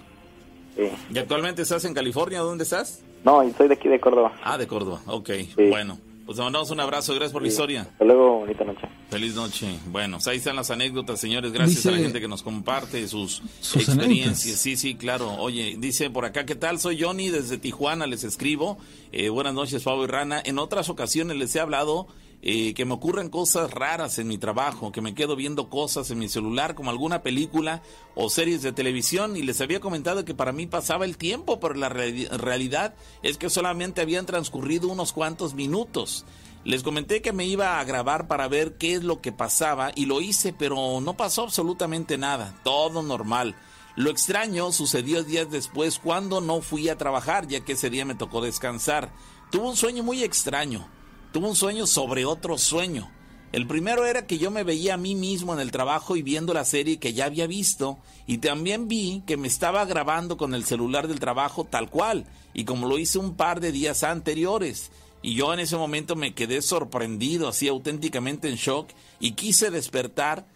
Sí. ¿Y actualmente estás en California? ¿Dónde estás? No, soy de aquí de Córdoba. Ah, de Córdoba. Ok, Sí. bueno. Pues te mandamos un abrazo. Gracias por la historia. Hasta luego, bonita noche. Feliz noche. Bueno, pues ahí están las anécdotas, señores. Gracias Dice- a la gente que nos comparte sus, Sus experiencias. anécdotas. Sí, sí, claro. Oye, dice por acá, ¿qué tal? Soy Johnny desde Tijuana, les escribo. Eh, buenas noches, Pablo y Rana. En otras ocasiones les he hablado que me ocurren cosas raras en mi trabajo, que me quedo viendo cosas en mi celular, como alguna película o series de televisión, y les había comentado que para mí pasaba el tiempo, pero la reali- realidad es que solamente habían transcurrido unos cuantos minutos. Les comenté que me iba a grabar para ver qué es lo que pasaba y lo hice, pero no pasó absolutamente nada, todo normal. Lo extraño sucedió días después cuando no fui a trabajar, ya que ese día me tocó descansar. Tuve un sueño muy extraño. Tuve un sueño sobre otro sueño. El primero era que yo me veía a mí mismo en el trabajo y viendo la serie que ya había visto, y también vi que me estaba grabando con el celular del trabajo tal cual, y como lo hice un par de días anteriores. Y yo en ese momento me quedé sorprendido, así auténticamente en shock, y quise despertar,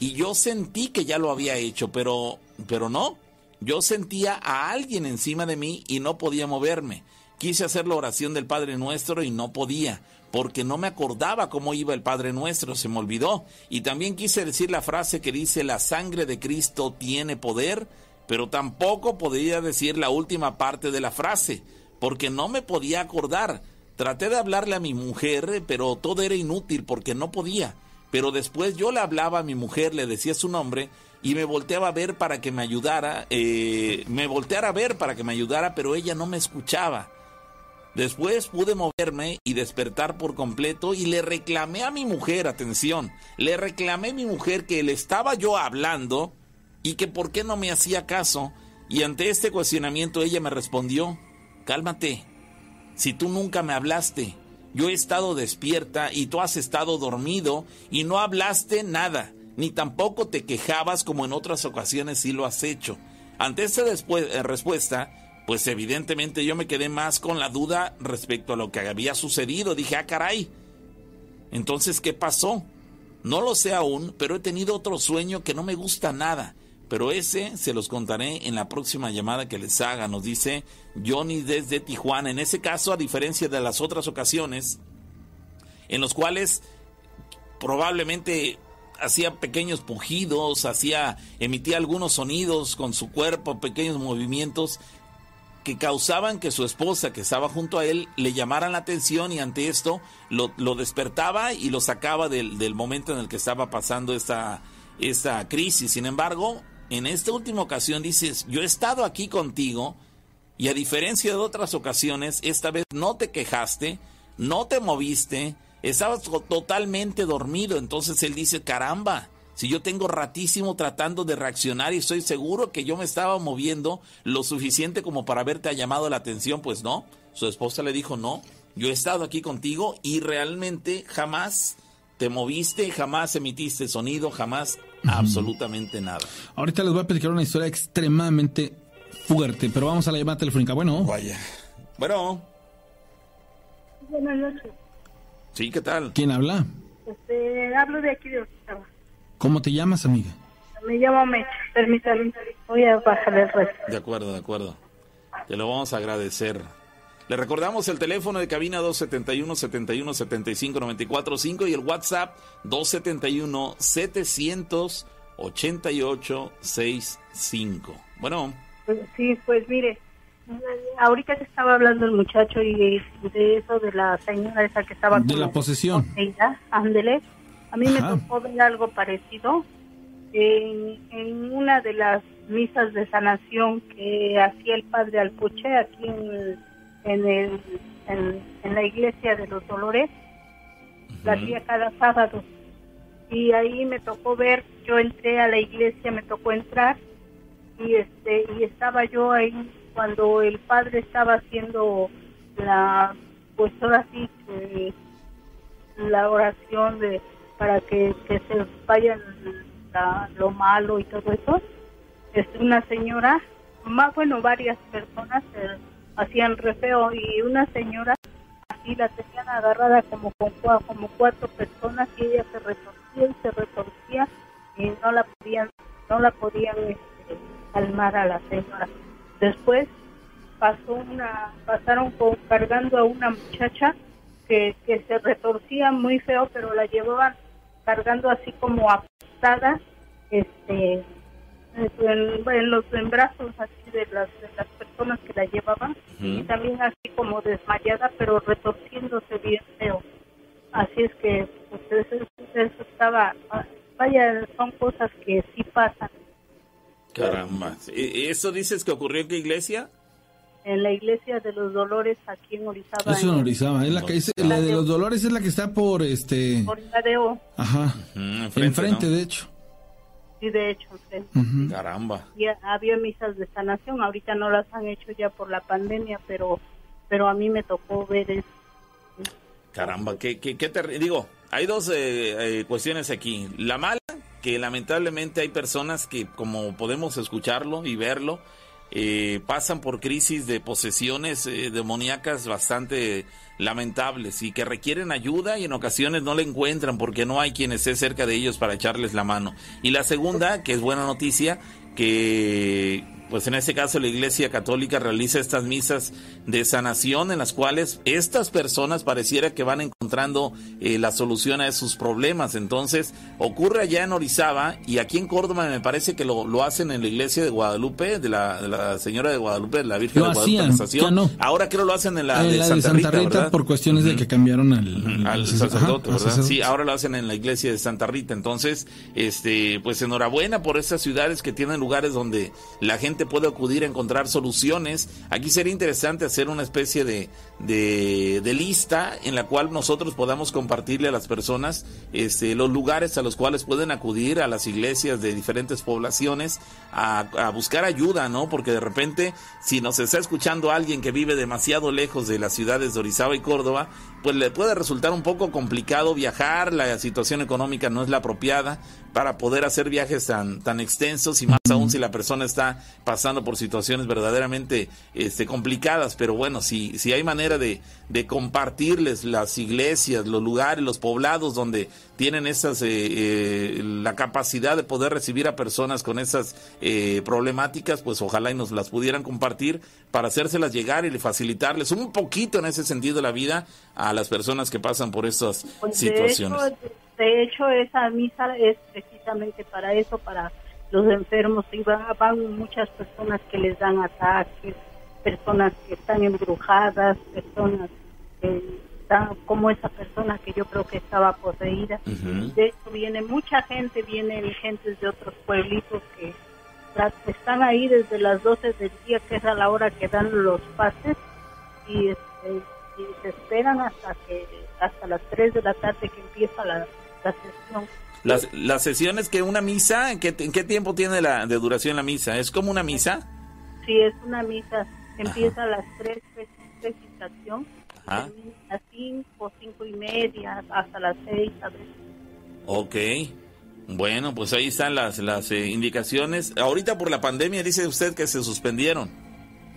y yo sentí que ya lo había hecho, pero, pero no. Yo sentía a alguien encima de mí y no podía moverme. Quise hacer la oración del Padre Nuestro y no podía porque no me acordaba cómo iba el Padre Nuestro, se me olvidó. Y también quise decir la frase que dice, la sangre de Cristo tiene poder, pero tampoco podía decir la última parte de la frase, porque no me podía acordar. Traté de hablarle a mi mujer, pero todo era inútil porque no podía. Pero después yo le hablaba a mi mujer, le decía su nombre y me volteaba a ver para que me ayudara, eh, me volteara a ver para que me ayudara, pero ella no me escuchaba. Después pude moverme y despertar por completo y le reclamé a mi mujer, atención, le reclamé a mi mujer que le estaba yo hablando y que por qué no me hacía caso. Y ante este cuestionamiento ella me respondió, cálmate, si tú nunca me hablaste, yo he estado despierta y tú has estado dormido y no hablaste nada, ni tampoco te quejabas como en otras ocasiones sí lo has hecho. Ante esta eh, respuesta, pues evidentemente yo me quedé más con la duda respecto a lo que había sucedido. Dije, ah, caray. Entonces, ¿qué pasó? No lo sé aún, pero he tenido otro sueño que no me gusta nada. Pero ese se los contaré en la próxima llamada que les haga, nos dice Johnny desde Tijuana. En ese caso, a diferencia de las otras ocasiones, en los cuales probablemente hacía pequeños pujidos, hacía, emitía algunos sonidos con su cuerpo, pequeños movimientos, que causaban que su esposa, que estaba junto a él, le llamaran la atención y ante esto lo, despertaba y lo sacaba del, momento en el que estaba pasando esta, esta crisis. Sin embargo, en esta última ocasión dices, yo he estado aquí contigo y a diferencia de otras ocasiones, esta vez no te quejaste, no te moviste, estabas totalmente dormido. Entonces él dice, caramba, si yo tengo ratísimo tratando de reaccionar y estoy seguro que yo me estaba moviendo lo suficiente como para haberte llamado la atención, pues no. Su esposa le dijo, no, yo he estado aquí contigo y realmente jamás te moviste, jamás emitiste sonido, jamás absolutamente nada. Ahorita les voy a platicar una historia extremadamente fuerte, pero vamos a la llamada telefónica. Bueno. Vaya. Bueno. Buenas noches. Sí, ¿qué tal? ¿Quién habla? Este, hablo de aquí de Ottawa. ¿Cómo te llamas, amiga? Me llamo Mecha, permítame. Voy a bajar el resto. De acuerdo, de acuerdo. Te lo vamos a agradecer. Le recordamos el teléfono de cabina 271 71 75 94 5 y el WhatsApp 271 788 65. Bueno. Sí, pues mire, ahorita se estaba hablando el muchacho y de eso de la señora esa que estaba de la posesión. Ándele. A mí me tocó ver algo parecido en, una de las misas de sanación que hacía el padre Alpuche aquí en, en, el, en, la iglesia de los Dolores. La hacía cada sábado. Y ahí me tocó ver, yo entré a la iglesia, me tocó entrar y este y estaba yo ahí cuando el padre estaba haciendo la pues ahora sí la oración de para que, se vayan lo malo y todo eso. Es una señora, más bueno, varias personas eh, hacían refeo y una señora así la tenían agarrada como con como cuatro personas y ella se retorcía y se retorcía y no la podían no la podían este, calmar a la señora. Después pasó una pasaron cargando a una muchacha que, que se retorcía muy feo, pero la llevaban cargando así como apostada este en, los brazos así de las, de las personas que la llevaban y también así como desmayada pero retorciéndose bien feo. Así es que pues eso, estaba vaya son cosas que sí pasan. Caramba. Eso dices que ocurrió en qué iglesia en la iglesia de los Dolores aquí en Orizaba. Eso en Orizaba, es la que la de los Dolores es la que está por este por Gadeo. Ajá. enfrente, de hecho. Sí, de hecho, sí. Caramba. Y había misas de sanación, ahorita no las han hecho ya por la pandemia, pero pero a mí me tocó ver eso. Caramba, qué, qué, qué Digo, hay dos eh, eh, cuestiones aquí. La mala, que lamentablemente hay personas que, como podemos escucharlo y verlo, eh, pasan por crisis de posesiones demoníacas bastante lamentables y que requieren ayuda y en ocasiones no la encuentran porque no hay quien esté cerca de ellos para echarles la mano. Y la segunda, que es buena noticia, que pues en este caso la Iglesia Católica realiza estas misas de sanación en las cuales estas personas pareciera que van encontrando eh, la solución a sus problemas. Entonces ocurre allá en Orizaba y aquí en Córdoba me parece que lo, hacen en la Iglesia de Guadalupe, de la, Señora de Guadalupe, de la Virgen de Guadalupe. Ahora creo lo hacen en la, de, Santa, Rita, por cuestiones de que cambiaron al, sacerdote, ¿verdad? Sí, ahora lo hacen en la Iglesia de Santa Rita. Entonces, este, pues enhorabuena por estas ciudades que tienen lugares donde la gente puede acudir a encontrar soluciones. Aquí sería interesante hacer una especie de, de, lista en la cual nosotros podamos compartirle a las personas este, los lugares a los cuales pueden acudir a las iglesias de diferentes poblaciones a, a buscar ayuda, ¿no? Porque de repente, si nos está escuchando alguien que vive demasiado lejos de las ciudades de Orizaba y Córdoba, pues le puede resultar un poco complicado viajar, la situación económica no es la apropiada para poder hacer viajes tan, tan extensos y más aún si la persona está pasando por situaciones verdaderamente este, complicadas. Pero bueno, si, si hay manera de, de compartirles las iglesias, los lugares, los poblados donde tienen esas, eh, eh, la capacidad de poder recibir a personas con esas eh, problemáticas, pues ojalá y nos las pudieran compartir para hacérselas llegar y facilitarles un poquito en ese sentido la vida a las personas que pasan por estas pues, situaciones. De hecho, esa misa es precisamente para eso, para los enfermos. Y van, van muchas personas que les dan ataques, personas que están embrujadas, personas que como esa persona que yo creo que estaba poseída. De hecho, viene mucha gente, vienen gentes de otros pueblitos que están ahí desde las 12 del día, que es a la hora que dan los pases, y, este, se esperan hasta que hasta las 3 de la tarde que empieza la, sesión. Las, las sesiones que una misa, ¿en qué, tiempo tiene la de duración la misa? ¿Es como una misa? Sí, es una misa. Empieza a las 3 presentación a las 5, 5 y media, hasta las 6 a veces. Ok. Bueno, pues ahí están las, las eh, indicaciones. Ahorita por la pandemia dice usted que se suspendieron.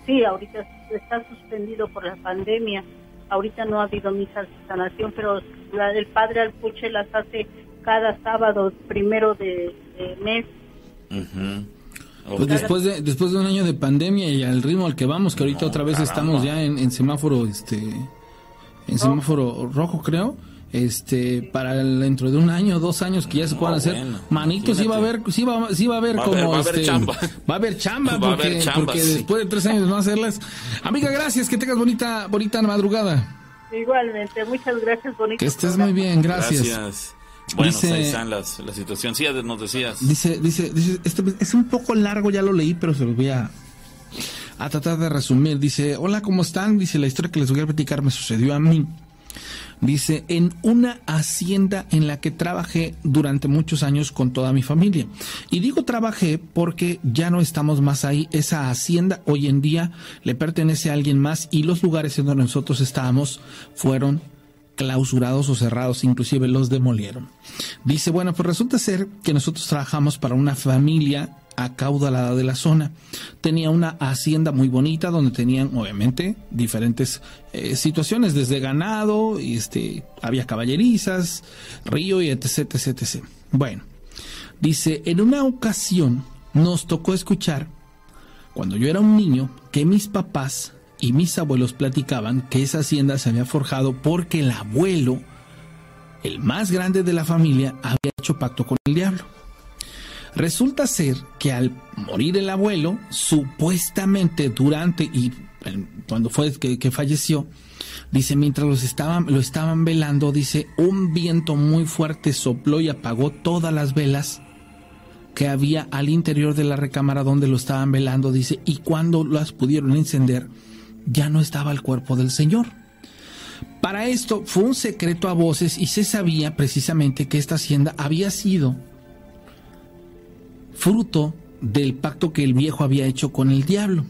Sí, ahorita está suspendido por la pandemia. Ahorita no ha habido misa de sanación, pero la del Padre Alpuche las hace cada sábado primero de, mes. Pues después de, después de un año de pandemia y al ritmo al que vamos, que ahorita otra vez estamos ya en, en semáforo este en semáforo rojo, creo. Este, para dentro de un año, dos años que ya se puedan hacer, manitos, sí va a haber, sí va, sí va a haber como va este, chamba. va a haber chamba, porque, porque después de tres años no hacerlas. Amiga, gracias, que tengas bonita, bonita madrugada. Igualmente, muchas gracias, bonita. Que estés muy bien, gracias. Bueno, dice, ahí están las, la situación. Sí, nos decías. Dice, dice, dice, este es un poco largo, ya lo leí, pero se lo voy a, a tratar de resumir. Dice, hola, ¿cómo están? Dice, la historia que les voy a platicar me sucedió a mí. Dice, en una hacienda en la que trabajé durante muchos años con toda mi familia. Y digo trabajé porque ya no estamos más ahí. Esa hacienda hoy en día le pertenece a alguien más y los lugares en donde nosotros estábamos fueron clausurados o cerrados, inclusive los demolieron. Dice, bueno, pues resulta ser que nosotros trabajamos para una familia acaudalada de la zona. Tenía una hacienda muy bonita donde tenían obviamente diferentes eh, situaciones, desde ganado, y este, había caballerizas, río y etc, etc, etc. Bueno, dice, en una ocasión nos tocó escuchar, cuando yo era un niño, que mis papás y mis abuelos platicaban que esa hacienda se había forjado porque el abuelo, el más grande de la familia, había hecho pacto con el diablo. Resulta ser que al morir el abuelo, supuestamente durante y cuando fue que, falleció, dice, mientras los estaban, lo estaban velando, dice, un viento muy fuerte sopló y apagó todas las velas que había al interior de la recámara donde lo estaban velando, dice, y cuando las pudieron encender, ya no estaba el cuerpo del Señor. Para esto fue un secreto a voces y se sabía precisamente que esta hacienda había sido fruto del pacto que el viejo había hecho con el diablo.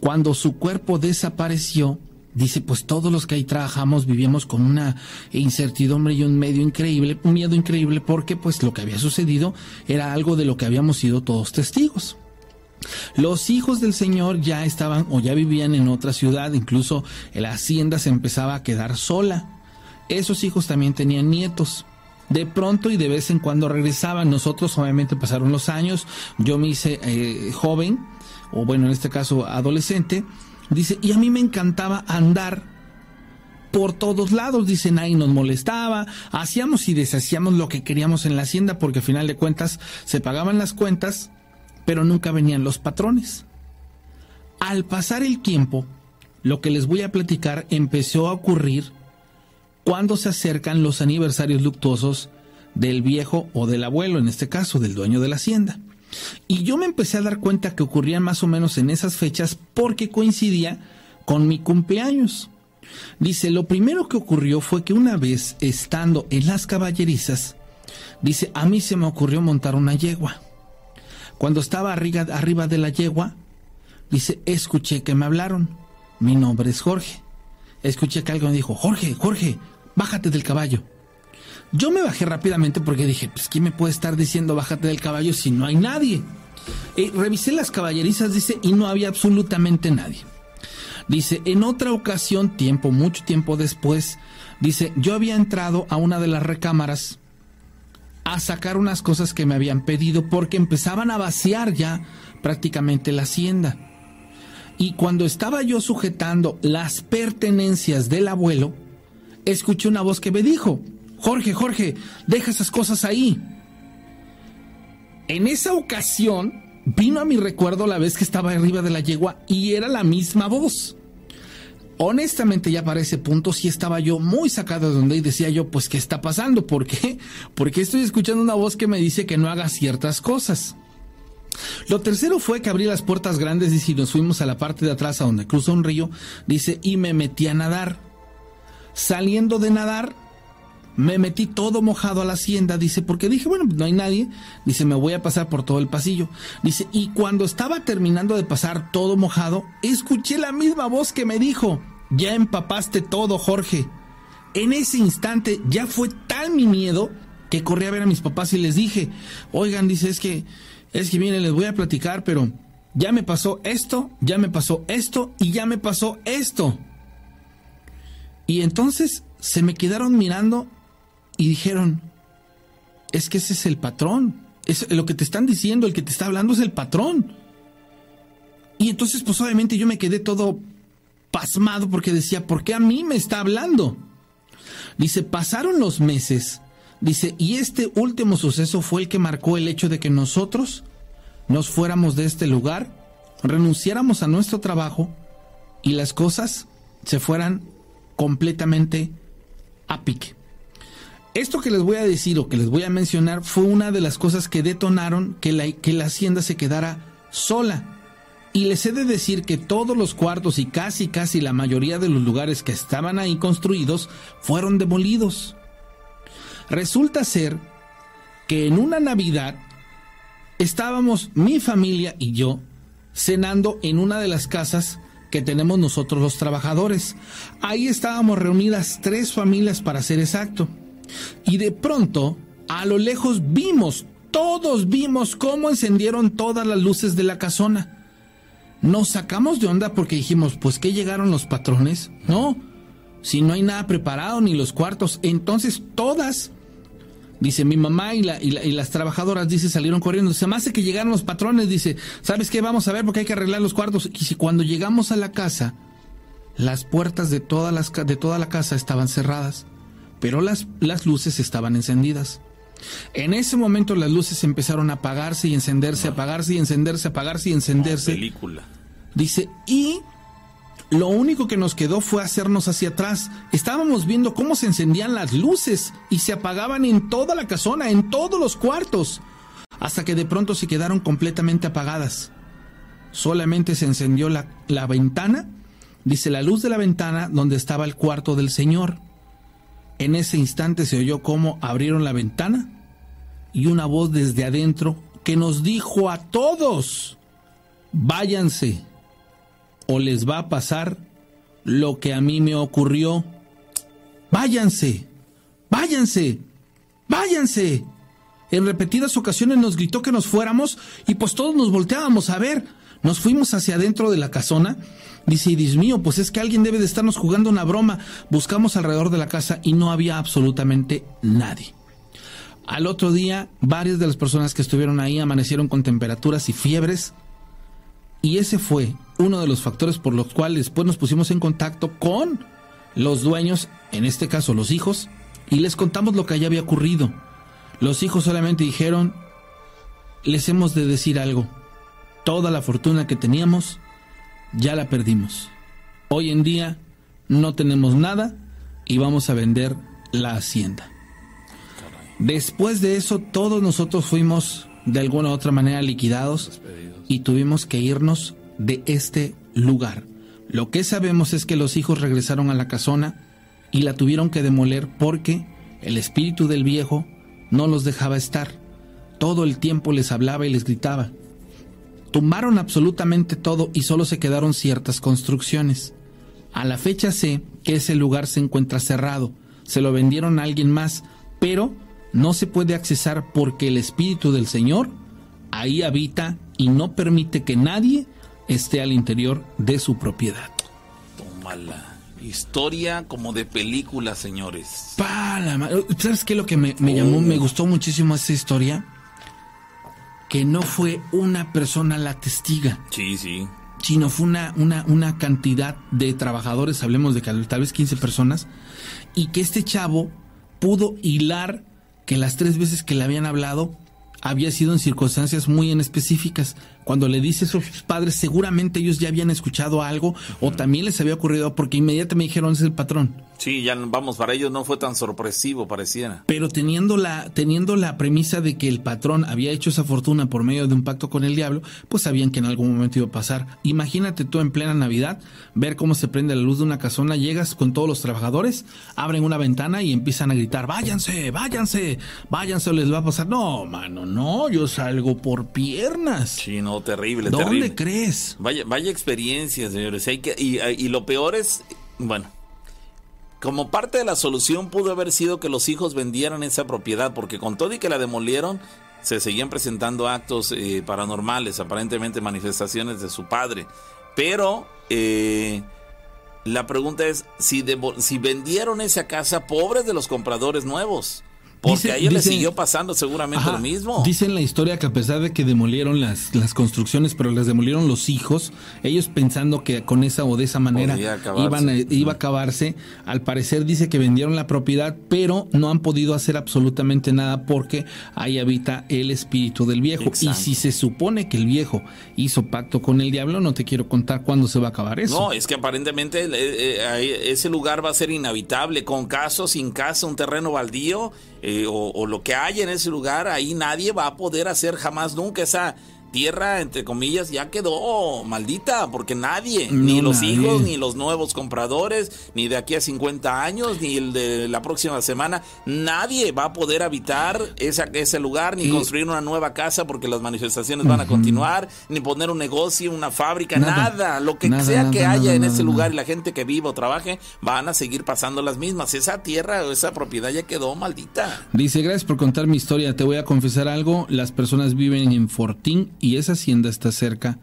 Cuando su cuerpo desapareció, dice, pues todos los que ahí trabajamos vivíamos con una incertidumbre y un medio increíble, un miedo increíble, porque pues lo que había sucedido era algo de lo que habíamos sido todos testigos. Los hijos del Señor ya estaban o ya vivían en otra ciudad, incluso la hacienda se empezaba a quedar sola. Esos hijos también tenían nietos. De pronto y de vez en cuando regresaban. Nosotros obviamente pasaron los años, yo me hice eh, joven, o bueno, en este caso adolescente, dice, y a mí me encantaba andar por todos lados, dicen ahí nos molestaba, hacíamos y deshacíamos lo que queríamos en la hacienda porque al final de cuentas se pagaban las cuentas, pero nunca venían los patrones. Al pasar el tiempo, lo que les voy a platicar empezó a ocurrir cuando se acercan los aniversarios luctuosos del viejo o del abuelo, en este caso del dueño de la hacienda. Y yo me empecé a dar cuenta que ocurrían más o menos en esas fechas porque coincidía con mi cumpleaños. Dice, lo primero que ocurrió fue que una vez estando en las caballerizas, dice, a mí se me ocurrió montar una yegua. Cuando estaba arriba, arriba de la yegua, dice, escuché que me hablaron. Mi nombre es Jorge. Escuché que alguien me dijo, Jorge, Jorge, bájate del caballo. Yo me bajé rápidamente porque dije, pues ¿quién me puede estar diciendo bájate del caballo si no hay nadie? Eh, revisé las caballerizas, dice, y no había absolutamente nadie. Dice, en otra ocasión, tiempo, mucho tiempo después, dice, yo había entrado a una de las recámaras a sacar unas cosas que me habían pedido porque empezaban a vaciar ya prácticamente la hacienda. Y cuando estaba yo sujetando las pertenencias del abuelo, escuché una voz que me dijo, Jorge, Jorge, deja esas cosas ahí. En esa ocasión vino a mi recuerdo la vez que estaba arriba de la yegua y era la misma voz. Honestamente ya para ese punto sí estaba yo muy sacado de donde y decía yo, pues ¿qué está pasando? ¿Por qué? Porque estoy escuchando una voz que me dice que no haga ciertas cosas. Lo tercero fue que abrí las puertas grandes y nos fuimos a la parte de atrás a donde cruza un río, dice, y me metí a nadar. Saliendo de nadar, me metí todo mojado a la hacienda, dice, porque dije, bueno, no hay nadie, dice, me voy a pasar por todo el pasillo. Dice, y cuando estaba terminando de pasar todo mojado, escuché la misma voz que me dijo, ya empapaste todo, Jorge. En ese instante ya fue tal mi miedo que corrí a ver a mis papás y les dije, oigan, dice, es que, es que miren, les voy a platicar, pero ya me pasó esto, ya me pasó esto y ya me pasó esto. Y entonces se me quedaron mirando y dijeron, es que ese es el patrón. Es lo que te están diciendo, el que te está hablando es el patrón. Y entonces, pues obviamente yo me quedé todo pasmado porque decía, ¿por qué a mí me está hablando? Dice, pasaron los meses, dice, y este último suceso fue el que marcó el hecho de que nosotros nos fuéramos de este lugar, renunciáramos a nuestro trabajo y las cosas se fueran completamente a pique. Esto que les voy a decir o que les voy a mencionar fue una de las cosas que detonaron que la, que la hacienda se quedara sola. Y les he de decir que todos los cuartos y casi casi la mayoría de los lugares que estaban ahí construidos fueron demolidos. Resulta ser que en una Navidad estábamos mi familia y yo cenando en una de las casas que tenemos nosotros los trabajadores. Ahí estábamos reunidas tres familias para ser exacto. Y de pronto, a lo lejos vimos, todos vimos cómo encendieron todas las luces de la casona. Nos sacamos de onda porque dijimos, pues que llegaron los patrones. No, si no hay nada preparado ni los cuartos. Entonces todas, dice mi mamá y, las trabajadoras, dice, salieron corriendo. Se me hace que llegaron los patrones, dice, ¿sabes qué? Vamos a ver porque hay que arreglar los cuartos. Y si cuando llegamos a la casa, las puertas de, todas las, de toda la casa estaban cerradas pero las, las luces estaban encendidas. En ese momento las luces empezaron a apagarse y encenderse, apagarse y encenderse, apagarse y encenderse. película. Dice, y lo único que nos quedó fue hacernos hacia atrás. Estábamos viendo cómo se encendían las luces y se apagaban en toda la casona, en todos los cuartos, hasta que de pronto se quedaron completamente apagadas. Solamente se encendió la, la ventana, dice la luz de la ventana donde estaba el cuarto del Señor. En ese instante se oyó cómo abrieron la ventana y una voz desde adentro que nos dijo a todos, váyanse o les va a pasar lo que a mí me ocurrió. Váyanse, váyanse, váyanse. En repetidas ocasiones nos gritó que nos fuéramos y pues todos nos volteábamos a ver. Nos fuimos hacia adentro de la casona. Dice, Dios mío, pues es que alguien debe de estarnos jugando una broma. Buscamos alrededor de la casa y no había absolutamente nadie. Al otro día, varias de las personas que estuvieron ahí amanecieron con temperaturas y fiebres. Y ese fue uno de los factores por los cuales después nos pusimos en contacto con los dueños, en este caso los hijos, y les contamos lo que allá había ocurrido. Los hijos solamente dijeron, les hemos de decir algo. Toda la fortuna que teníamos, ya la perdimos. Hoy en día no tenemos nada y vamos a vender la hacienda. Después de eso, todos nosotros fuimos de alguna u otra manera liquidados y tuvimos que irnos de este lugar. Lo que sabemos es que los hijos regresaron a la casona y la tuvieron que demoler porque el espíritu del viejo no los dejaba estar. Todo el tiempo les hablaba y les gritaba. Tumbaron absolutamente todo y solo se quedaron ciertas construcciones. A la fecha sé que ese lugar se encuentra cerrado. Se lo vendieron a alguien más, pero no se puede accesar porque el Espíritu del Señor ahí habita y no permite que nadie esté al interior de su propiedad. Tómala. Historia como de película, señores. ¿Sabes qué? Lo que me, llamó, me gustó muchísimo esa historia. Que no fue una persona la testiga. Sí, sí. Sino fue una, una, una cantidad de trabajadores, hablemos de tal vez 15 personas, y que este chavo pudo hilar que las tres veces que le habían hablado había sido en circunstancias muy en específicas. Cuando le dice eso a sus padres, seguramente ellos ya habían escuchado algo o también les había ocurrido porque inmediatamente me dijeron es el patrón. Sí, ya vamos, para ellos no fue tan sorpresivo, pareciera. Pero teniendo la, teniendo la premisa de que el patrón había hecho esa fortuna por medio de un pacto con el diablo, pues sabían que en algún momento iba a pasar. Imagínate tú en plena Navidad, ver cómo se prende la luz de una casona, llegas con todos los trabajadores, abren una ventana y empiezan a gritar, váyanse, váyanse, váyanse, les va a pasar. No, mano, no, yo salgo por piernas. Sí, no, terrible, ¿Dónde crees? Vaya, vaya experiencia, señores. Hay que, y, y lo peor es, bueno, como parte de la solución pudo haber sido que los hijos vendieran esa propiedad, porque con todo y que la demolieron, se seguían presentando actos eh, paranormales, aparentemente manifestaciones de su padre. Pero eh, la pregunta es si, si vendieron esa casa pobres de los compradores nuevos. Porque a ella le siguió pasando seguramente lo mismo. Dicen la historia que a pesar de que demolieron las, las construcciones, pero las demolieron los hijos, ellos pensando que con esa o de esa manera iban iba a acabarse, al parecer dice que vendieron la propiedad, pero no han podido hacer absolutamente nada porque ahí habita el espíritu del viejo. Y si se supone que el viejo hizo pacto con el diablo, no te quiero contar cuándo se va a acabar eso. No, es que aparentemente eh, eh, ese lugar va a ser inhabitable, con caso, sin casa, un terreno baldío eh, o, lo que hay en ese lugar, ahí nadie va a poder hacer jamás nunca esa tierra, entre comillas, ya quedó maldita, porque nadie, ni los hijos, ni los nuevos compradores, ni de aquí a 50 años, ni el de la próxima semana, nadie va a poder habitar esa, ese lugar, ni construir una nueva casa, porque las manifestaciones van a continuar, ni poner un negocio, una fábrica, nada, lo que sea que haya en ese lugar y la gente que viva o trabaje, van a seguir pasando las mismas. Esa tierra o esa propiedad ya quedó maldita. Dice, gracias por contar mi historia, te voy a confesar algo, las personas viven en Fortín y esa hacienda está cerca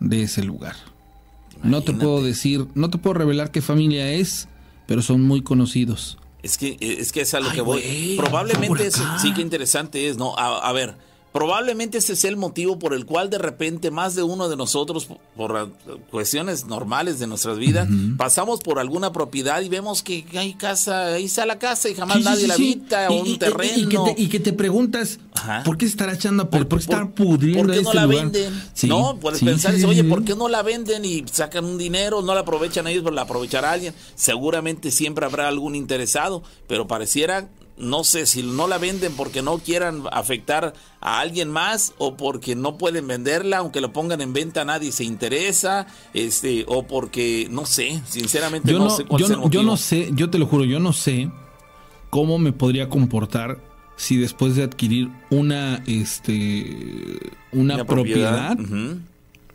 de ese lugar. No te puedo decir, no te puedo revelar qué familia es, pero son muy conocidos. Es que es que es a lo que voy. Probablemente sí que interesante es, ¿no? a ver, Probablemente ese sea el motivo por el cual de repente más de uno de nosotros, por cuestiones normales de nuestras vidas, pasamos por alguna propiedad y vemos que hay casa, ahí está la casa y jamás nadie la habita, o un terreno. Y que, te, preguntas, ¿por qué estará echando a ¿Por, qué estar pudriendo ¿Por qué no la venden? no, puedes pensar, oye, ¿por qué no la venden y sacan un dinero? No la aprovechan ellos, pero la aprovechará alguien. Seguramente siempre habrá algún interesado, pero pareciera no sé si no la venden porque no quieran afectar a alguien más o porque no pueden venderla, aunque lo pongan en venta nadie se interesa, este, o porque no sé, sinceramente no, sé cuál yo, es el Yo no sé, yo te lo juro, yo no sé cómo me podría comportar si después de adquirir una, este, una, propiedad,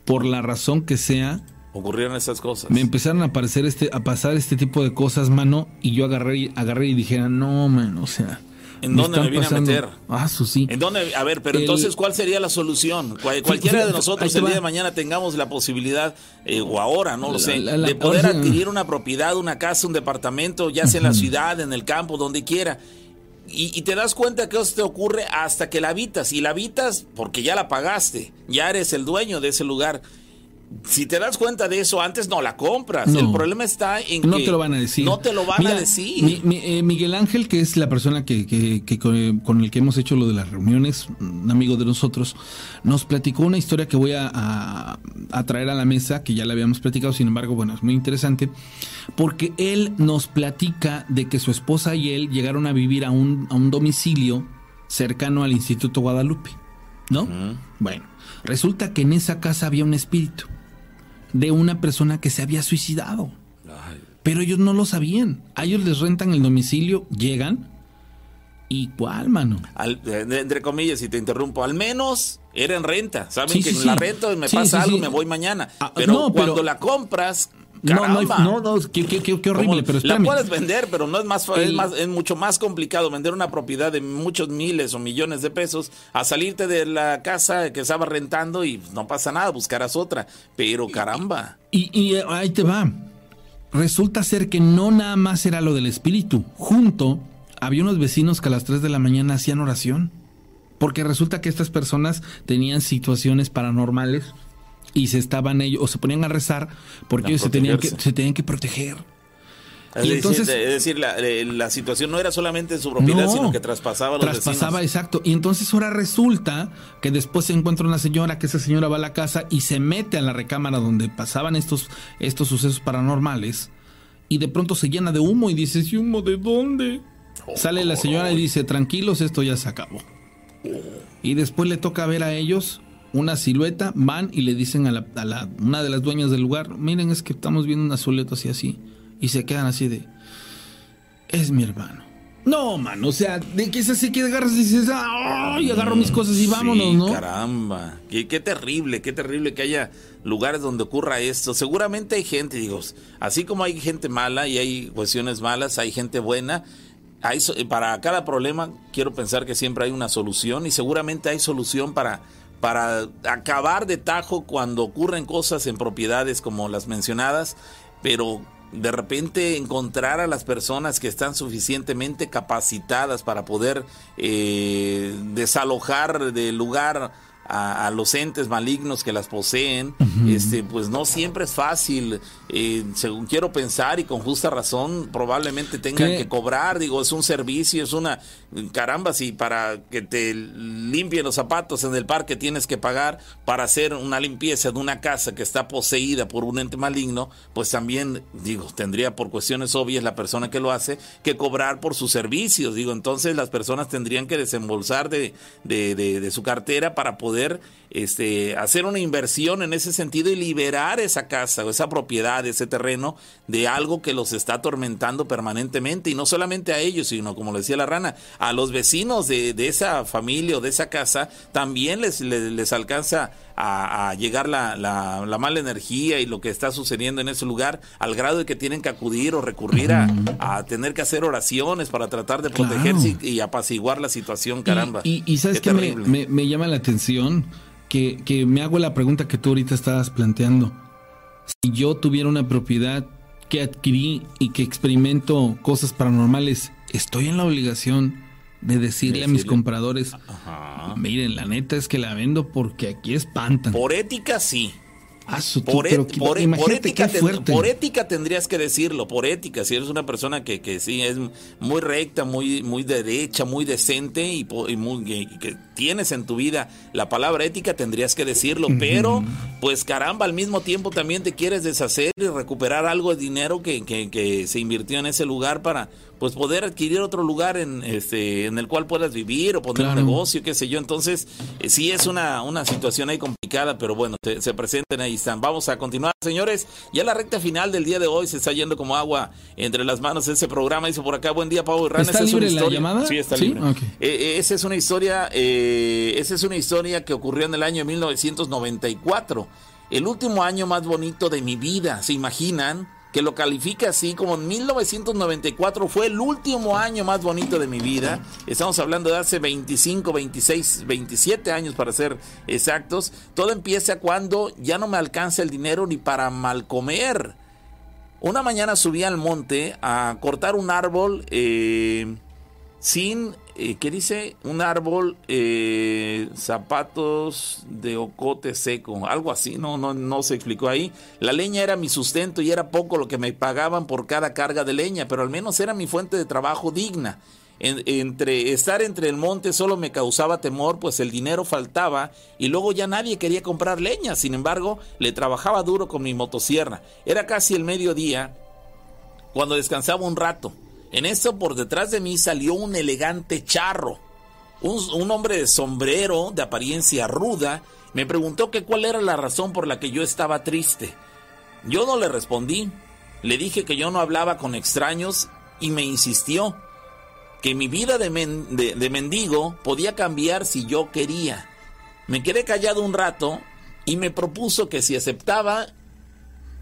por la razón que sea, ocurrieron esas cosas. Me empezaron a aparecer este, a pasar este tipo de cosas, mano, y yo agarré, agarré y dije, no, mano, o sea. ¿En dónde me vine a meter? Ah, eso sí. ¿En dónde? A ver, pero entonces, ¿cuál sería la solución? cualquiera de nosotros el día de mañana tengamos la posibilidad, eh, o ahora, no lo sé, de poder adquirir una propiedad, una casa, un departamento, ya sea en la ciudad, en el campo, donde quiera. Y, te das cuenta que eso te ocurre hasta que la habitas. Y la habitas porque ya la pagaste, ya eres el dueño de ese lugar si te das cuenta de eso, antes no la compras. El problema está en que no te lo van a decir. No te lo van a decir. Eh, Miguel Ángel, que es la persona que, que, con, el que hemos hecho lo de las reuniones, un amigo de nosotros, nos platicó una historia que voy a, a, traer a la mesa, que ya la habíamos platicado, sin embargo, bueno, es muy interesante, porque él nos platica de que su esposa y él llegaron a vivir a un, a un domicilio cercano al Instituto Guadalupe, ¿no? Bueno, resulta que en esa casa había un espíritu de una persona que se había suicidado. Pero ellos no lo sabían. A ellos les rentan el domicilio, llegan. ¿Y cuál, mano? entre comillas, si te interrumpo, al menos era en renta. Saben que en la renta me pasa algo, me voy mañana. Ah, pero cuando la compras, no, no, no, qué, qué, qué, horrible, pero La puedes vender, pero no es más, es más, es mucho más complicado vender una propiedad de muchos miles o millones de pesos a salirte de la casa que estaba rentando y no pasa nada, buscarás otra. Pero caramba. Y, y eh, ahí te va. Resulta ser que no nada más era lo del espíritu. Junto había unos vecinos que a las 3 de la mañana hacían oración. Porque resulta que estas personas tenían situaciones paranormales y se estaban ellos, o se ponían a rezar porque ellos se tenían, que, se tenían que proteger. Es, y entonces, decir, es decir, la, eh, la, situación no era solamente su propiedad, sino que traspasaba los Traspasaba, exacto. Y entonces ahora resulta que después se encuentra una señora, que esa señora va a la casa y se mete a la recámara donde pasaban estos, estos sucesos paranormales. Y de pronto se llena de humo y dice, ¿y humo de dónde? Oh, Sale la señora y dice, tranquilos, esto ya se acabó. Y después le toca ver a ellos una silueta, van y le dicen a, la, a la, una de las dueñas del lugar, miren, es que estamos viendo una silueta así, así, y se quedan así de, es mi hermano. No, man, o sea, de que es así que agarras y dices, ¡ay! agarro mis cosas y vámonos, ¿no? Caramba, qué, qué, terrible, qué terrible que haya lugares donde ocurra esto. Seguramente hay gente, digo, así como hay gente mala y hay cuestiones malas, hay gente buena. Hay, para cada problema, quiero pensar que siempre hay una solución y seguramente hay solución para para acabar de tajo cuando ocurren cosas en propiedades como las mencionadas, pero de repente encontrar a las personas que están suficientemente capacitadas para poder eh, desalojar del lugar a, los entes malignos que las poseen, este, pues no siempre es fácil. Eh, según quiero pensar y con justa razón, probablemente tengan que cobrar. Digo, es un servicio, es una caramba, si para que te limpien los zapatos en el parque tienes que pagar para hacer una limpieza de una casa que está poseída por un ente maligno, pues también, digo, tendría por cuestiones obvias la persona que lo hace que cobrar por sus servicios. Digo, entonces las personas tendrían que desembolsar de, de, de su cartera para poder poder este, hacer una inversión en ese sentido y liberar esa casa o esa propiedad, ese terreno de algo que los está atormentando permanentemente. Y no solamente a ellos, sino como le decía la rana, a los vecinos de, esa familia o de esa casa también les, les, alcanza a, llegar la, la, mala energía y lo que está sucediendo en ese lugar al grado de que tienen que acudir o recurrir a, tener que hacer oraciones para tratar de protegerse y, apaciguar la situación, caramba. Y, sabes que me, me llama la atención que, me hago la pregunta que tú ahorita estabas planteando. Si yo tuviera una propiedad que adquirí y que experimento cosas paranormales, ¿estoy en la obligación de decirle, a mis compradores, miren, la neta es que la vendo porque aquí espantan? Por ética sí. Ah, por, ética por, ética tendrías que decirlo, por ética, si eres una persona que, que sí es muy recta, muy, muy derecha, muy decente y, muy, que tienes en tu vida la palabra ética, tendrías que decirlo, pero pues caramba, al mismo tiempo también te quieres deshacer y recuperar algo de dinero que, que, se invirtió en ese lugar para pues poder adquirir otro lugar en este en el cual puedas vivir o poner un negocio, qué sé yo. Entonces, eh, sí es una, una situación ahí complicada, pero bueno, se presenten ahí están. Vamos a continuar, señores. Ya la recta final del día de hoy se está yendo como agua entre las manos ese programa. Dice por acá, buen día, Pablo Rana. ¿Está libre la llamada? Sí, está libre. Eh, eh, esa es una historia, esa es una historia que ocurrió en el año 1994. El último año más bonito de mi vida, ¿se imaginan? Que lo califica así como en 1994 fue el último año más bonito de mi vida. Estamos hablando de hace 25, 26, 27 años para ser exactos. Todo empieza cuando ya no me alcanza el dinero ni para mal comer. Una mañana subí al monte a cortar un árbol eh, sin eh, ¿qué dice? Un árbol, eh, zapatos de ocote seco, algo así, no, no, no se explicó ahí. La leña era mi sustento y era poco lo que me pagaban por cada carga de leña, pero al menos era mi fuente de trabajo digna. entre estar entre el monte solo me causaba temor, pues el dinero faltaba y luego ya nadie quería comprar leña. Sin embargo, le trabajaba duro con mi motosierra. Era casi el mediodía cuando descansaba un rato. En eso por detrás de mí salió un elegante charro, un, hombre de sombrero, de apariencia ruda, me preguntó que cuál era la razón por la que yo estaba triste. Yo no le respondí, le dije que yo no hablaba con extraños y me insistió que mi vida de, de mendigo podía cambiar si yo quería. Me quedé callado un rato y me propuso que si aceptaba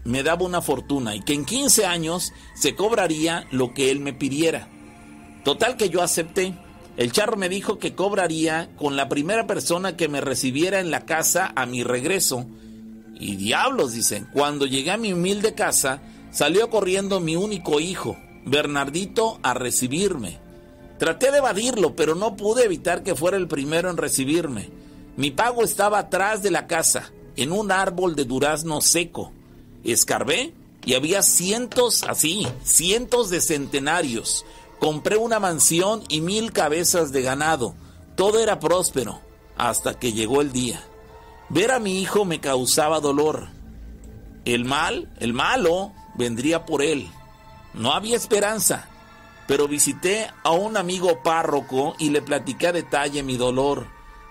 me daba una fortuna y que en 15 años se cobraría lo que él me pidiera. Total que yo acepté. El charro me dijo que cobraría con la primera persona que me recibiera en la casa a mi regreso. Y diablos, dicen, cuando llegué a mi humilde casa, salió corriendo mi único hijo, Bernardito, a recibirme. Traté de evadirlo, pero no pude evitar que fuera el primero en recibirme. Mi pago estaba atrás de la casa, en un árbol de durazno seco escarbé y había cientos, así, cientos de centenarios. Compré una mansión y mil cabezas de ganado. Todo era próspero hasta que llegó el día. Ver a mi hijo me causaba dolor. El mal, el malo, vendría por él. No había esperanza, pero visité a un amigo párroco y le platicé a detalle mi dolor.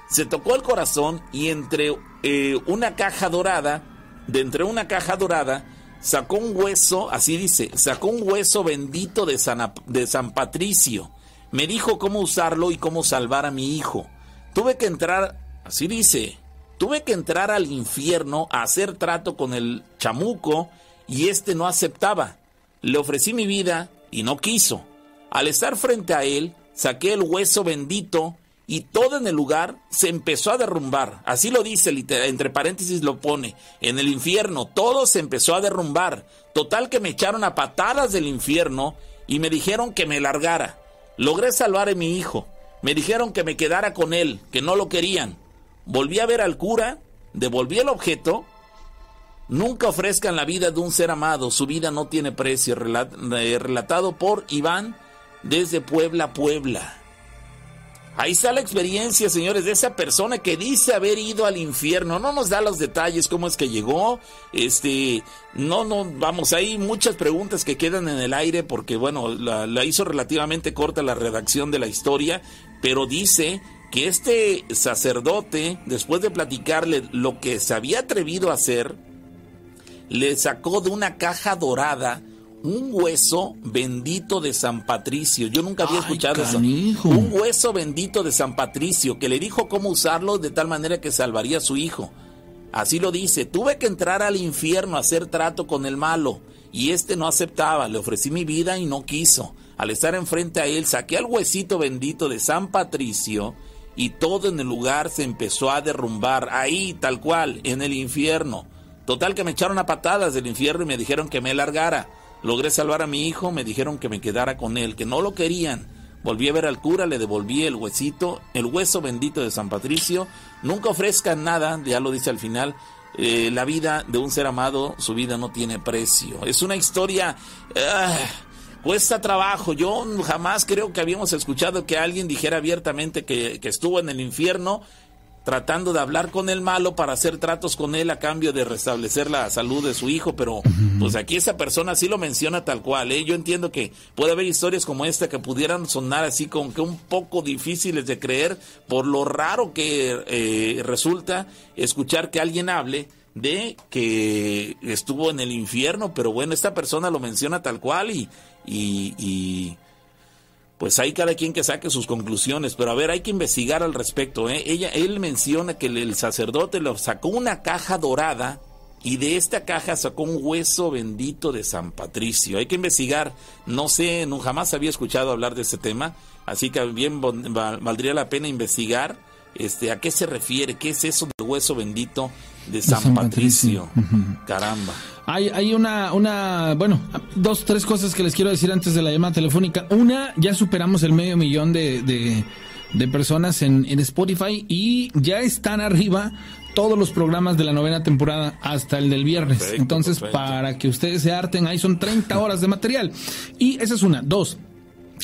Se tocó el corazón y entre eh, una caja dorada de entre una caja dorada, sacó un hueso, así dice, sacó un hueso bendito de San, Patricio. Me dijo cómo usarlo y cómo salvar a mi hijo. Tuve que entrar, así dice, tuve que entrar al infierno a hacer trato con el chamuco y este no aceptaba. Le ofrecí mi vida y no quiso. Al estar frente a él, saqué el hueso bendito y todo en el lugar se empezó a derrumbar. Así lo dice, entre paréntesis lo pone, en el infierno todo se empezó a derrumbar. Total que me echaron a patadas del infierno y me dijeron que me largara. Logré salvar a mi hijo. Me dijeron que me quedara con él, que no lo querían. Volví a ver al cura, devolví el objeto. Nunca ofrezcan la vida de un ser amado, su vida no tiene precio. Eh, relatado por Iván desde Puebla, Puebla. Ahí está la experiencia, señores, de esa persona que dice haber ido al infierno. No nos da los detalles, cómo es que llegó. Este, no, no, vamos, hay muchas preguntas que quedan en el aire porque, bueno, la, hizo relativamente corta la redacción de la historia, pero dice que este sacerdote, después de platicarle lo que se había atrevido a hacer, le sacó de una caja dorada un hueso bendito de San Patricio. Yo nunca había escuchado eso. Un hueso bendito de San Patricio que le dijo cómo usarlo de tal manera que salvaría a su hijo. Así lo dice, tuve que entrar al infierno a hacer trato con el malo y este no aceptaba, le ofrecí mi vida y no quiso. Al estar enfrente a él, saqué al huesito bendito de San Patricio y todo en el lugar se empezó a derrumbar, ahí tal cual, en el infierno. Total que me echaron a patadas del infierno y me dijeron que me largara. Logré salvar a mi hijo, me dijeron que me quedara con él, que no lo querían. Volví a ver al cura, le devolví el huesito, el hueso bendito de San Patricio. Nunca ofrezcan nada, ya lo dice al final. Eh, la vida de un ser amado, su vida no tiene precio. Es una historia ah, cuesta trabajo. Yo jamás creo que habíamos escuchado que alguien dijera abiertamente que, que estuvo en el infierno tratando de hablar con el malo para hacer tratos con él a cambio de restablecer la salud de su hijo, pero pues aquí esa persona sí lo menciona tal cual, ¿eh? Yo entiendo que puede haber historias como esta que pudieran sonar así como que un poco difíciles de creer por lo raro que eh, resulta escuchar que alguien hable de que estuvo en el infierno, pero bueno, esta persona lo menciona tal cual y, y pues hay cada quien que saque sus conclusiones, pero a ver, hay que investigar al respecto. ¿eh? Ella, él menciona que el sacerdote le sacó una caja dorada y de esta caja sacó un hueso bendito de San Patricio. Hay que investigar, no sé, no, jamás había escuchado hablar de ese tema, así que bien valdría la pena investigar este, a qué se refiere, qué es eso del hueso bendito de San, Patricio. Caramba. Hay, hay una, una, bueno, dos, tres cosas que les quiero decir antes de la llamada telefónica. Una, ya superamos el medio millón de, de, personas en, en Spotify y ya están arriba todos los programas de la novena temporada hasta el del viernes. Entonces, para que ustedes se harten, ahí son 30 horas de material. Y esa es una. Dos,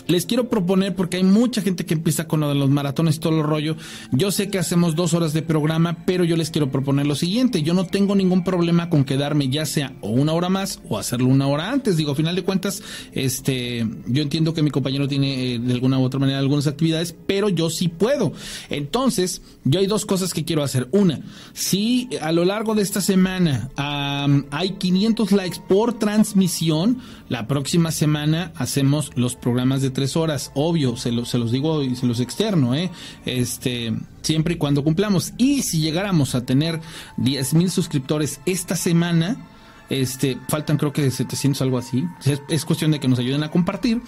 les quiero proponer, porque hay mucha gente que empieza con lo de los maratones y todo el rollo. Yo sé que hacemos dos horas de programa, pero yo les quiero proponer lo siguiente. Yo no tengo ningún problema con quedarme ya sea o una hora más o hacerlo una hora antes. Digo, a final de cuentas, este, yo entiendo que mi compañero tiene eh, de alguna u otra manera algunas actividades, pero yo sí puedo. Entonces, yo hay dos cosas que quiero hacer. Una, si a lo largo de esta semana hay 500 likes por transmisión, la próxima semana hacemos los programas de tres horas, obvio, se, se los digo y se los externo, ¿eh? Este, siempre y cuando cumplamos. Y si llegáramos a tener 10 mil suscriptores esta semana, este, faltan creo que 700 algo así. Es, cuestión de que nos ayuden a compartir.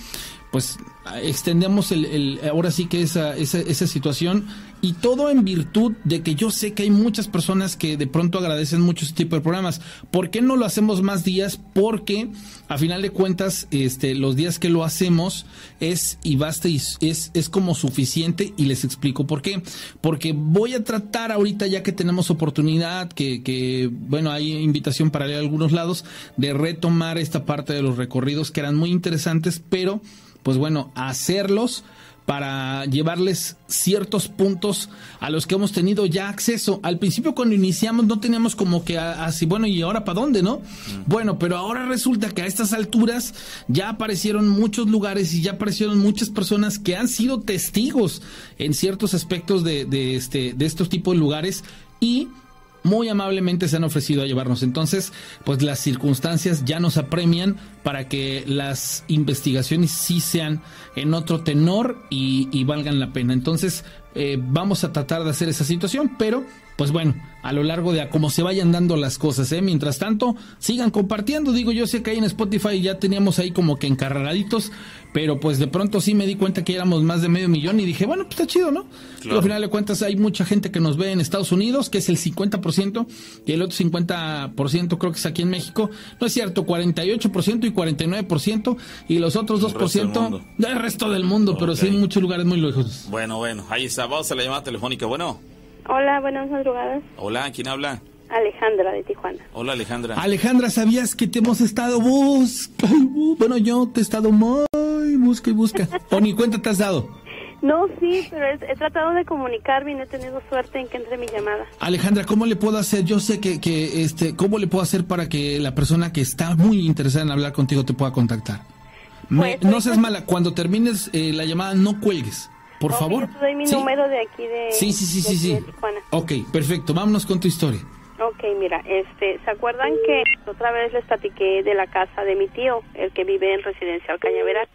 Pues extendemos el, el ahora sí que esa, esa, esa situación y todo en virtud de que yo sé que hay muchas personas que de pronto agradecen mucho este tipo de programas. ¿Por qué no lo hacemos más días? Porque a final de cuentas, este, los días que lo hacemos es y basta y es, es como suficiente y les explico por qué. Porque voy a tratar ahorita ya que tenemos oportunidad, que, que bueno, hay invitación para ir a algunos lados, de retomar esta parte de los recorridos que eran muy interesantes, pero pues bueno, hacerlos para llevarles ciertos puntos a los que hemos tenido ya acceso. Al principio cuando iniciamos no teníamos como que así, bueno, ¿y ahora para dónde, no? Bueno, pero ahora resulta que a estas alturas ya aparecieron muchos lugares y ya aparecieron muchas personas que han sido testigos en ciertos aspectos de, de este, de estos tipos de lugares y muy amablemente se han ofrecido a llevarnos. Entonces, pues las circunstancias ya nos apremian para que las investigaciones sí sean en otro tenor y, valgan la pena. Entonces, eh, vamos a tratar de hacer esa situación, pero pues bueno, a lo largo de a cómo se vayan dando las cosas, ¿eh? Mientras tanto, sigan compartiendo. Digo, yo sé que ahí en Spotify ya teníamos ahí como que encarraditos, pero pues de pronto sí me di cuenta que éramos más de medio millón y dije, bueno, pues está chido, ¿no? al final de cuentas hay mucha gente que nos ve en Estados Unidos, que es el 50%, y el otro 50% creo que es aquí en México. No es cierto, 48% y 49%, y los otros 2% del resto del mundo, pero sí en muchos lugares muy lejos. Bueno, bueno, ahí está, vamos a la llamada telefónica. Bueno. Hola, buenas madrugadas. Hola, ¿quién habla? Alejandra de Tijuana. Hola Alejandra. Alejandra, ¿sabías que te hemos estado busca? Bueno, yo te he estado muy busca y busca. ¿O ni cuenta te has dado? No, sí, pero he, tratado de comunicarme y no he tenido suerte en que entre mi llamada. Alejandra, ¿cómo le puedo hacer? Yo sé que, que este, ¿cómo le puedo hacer para que la persona que está muy interesada en hablar contigo te pueda contactar? Pues, no seas mala, cuando termines eh, la llamada no cuelgues. Por favor. Yo te doy mi número de aquí de, sí, sí, sí, sí, sí. Ok, perfecto. Vámonos con tu historia. Ok, mira, este, ¿se acuerdan que otra vez les platiqué de la casa de mi tío, el que vive en Residencial Cañaveral?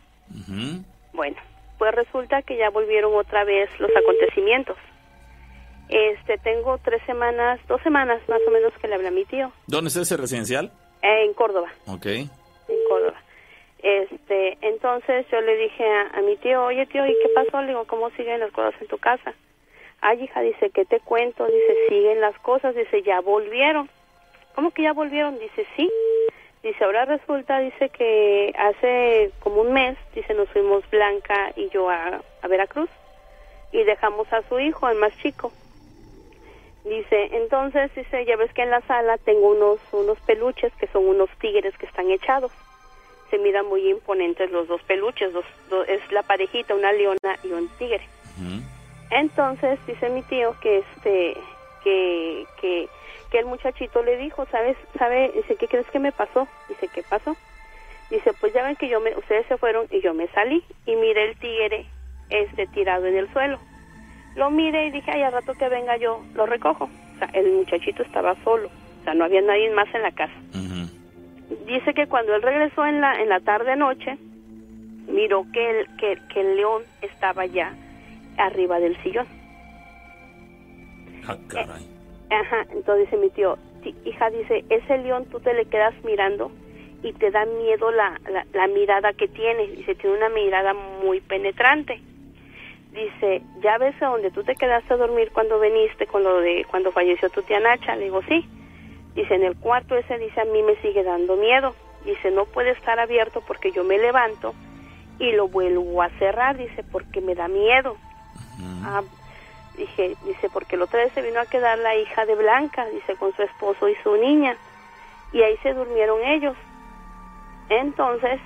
Bueno, pues resulta que ya volvieron otra vez los acontecimientos. Este, tengo tres semanas, dos semanas más o menos que le hablé a mi tío. ¿Dónde es ese residencial? en Córdoba. Ok. En Córdoba. Este, entonces yo le dije a, mi tío, oye tío, ¿y qué pasó? Le digo, ¿cómo siguen las cosas en tu casa? Ay, hija, dice, ¿qué te cuento? Dice, siguen las cosas, dice, ya volvieron. ¿Cómo que ya volvieron? Dice, sí. Dice, ahora resulta, dice que hace como un mes, dice, nos fuimos Blanca y yo a, a Veracruz y dejamos a su hijo, el más chico. Dice, entonces, dice, ya ves que en la sala tengo unos, unos peluches que son unos tigres que están echados. se miran muy imponentes los dos peluches, dos, es la parejita, una leona y un tigre. Entonces dice mi tío que este que, que, que el muchachito le dijo, ¿sabes? ¿Sabe? Dice, ¿qué crees que me pasó? Dice, ¿qué pasó? Dice, pues ya ven que yo me, ustedes se fueron y yo me salí y miré el tigre este tirado en el suelo. Lo miré y dije, ay, al rato que venga yo lo recojo. O sea, el muchachito estaba solo, o sea, no había nadie más en la casa. Dice que cuando él regresó en la, en la tarde-noche, miró que el, que, que el león estaba ya arriba del sillón. Ah, caray. Ajá, entonces dice mi tío, hija, dice, ese león tú te le quedas mirando y te da miedo la, la, mirada que tiene. Dice, tiene una mirada muy penetrante. Dice, ¿ya ves a donde tú te quedaste a dormir cuando viniste con lo de cuando falleció tu tía Nacha? Le digo, sí. Dice, en el cuarto ese, dice, a mí me sigue dando miedo. Dice, no puede estar abierto porque yo me levanto y lo vuelvo a cerrar, dice, porque me da miedo. Ah, dije, dice, porque la otra vez se vino a quedar la hija de Blanca, dice, con su esposo y su niña. Y ahí se durmieron ellos. Entonces,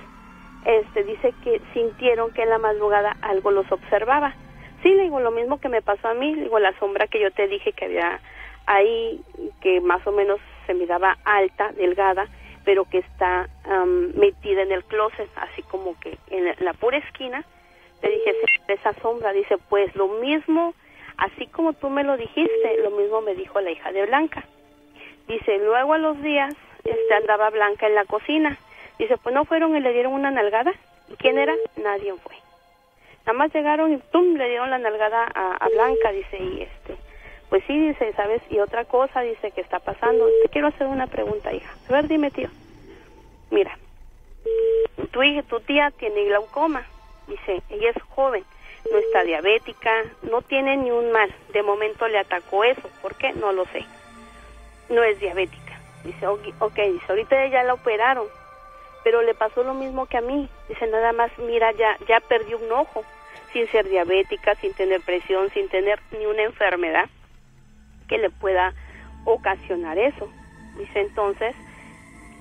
este dice que sintieron que en la madrugada algo los observaba. Sí, le digo lo mismo que me pasó a mí, le digo la sombra que yo te dije que había ahí, que más o menos se miraba alta, delgada, pero que está metida en el closet, así como que en la pura esquina. Le dije, esa sombra, dice, pues lo mismo, así como tú me lo dijiste, lo mismo me dijo la hija de Blanca. Dice, luego a los días este, andaba Blanca en la cocina Dice, pues no fueron y le dieron una nalgada. ¿Y quién era? Nadie fue. Nada más llegaron y ¡pum! le dieron la nalgada a, Blanca, dice, y este, pues sí, dice, ¿sabes? Y otra cosa, dice, que está pasando. Te quiero hacer una pregunta, hija. A ver, dime, tío. Mira, tu, hija, tu tía tiene glaucoma. Dice, ella es joven, no está diabética, no tiene ni un mal. De momento le atacó eso. ¿Por qué? No lo sé. No es diabética. Dice, ok, okay dice, ahorita ya la operaron pero le pasó lo mismo que a mí. Dice, nada más, mira, ya, ya perdió un ojo, sin ser diabética, sin tener presión, sin tener ni una enfermedad que le pueda ocasionar eso. Dice, entonces,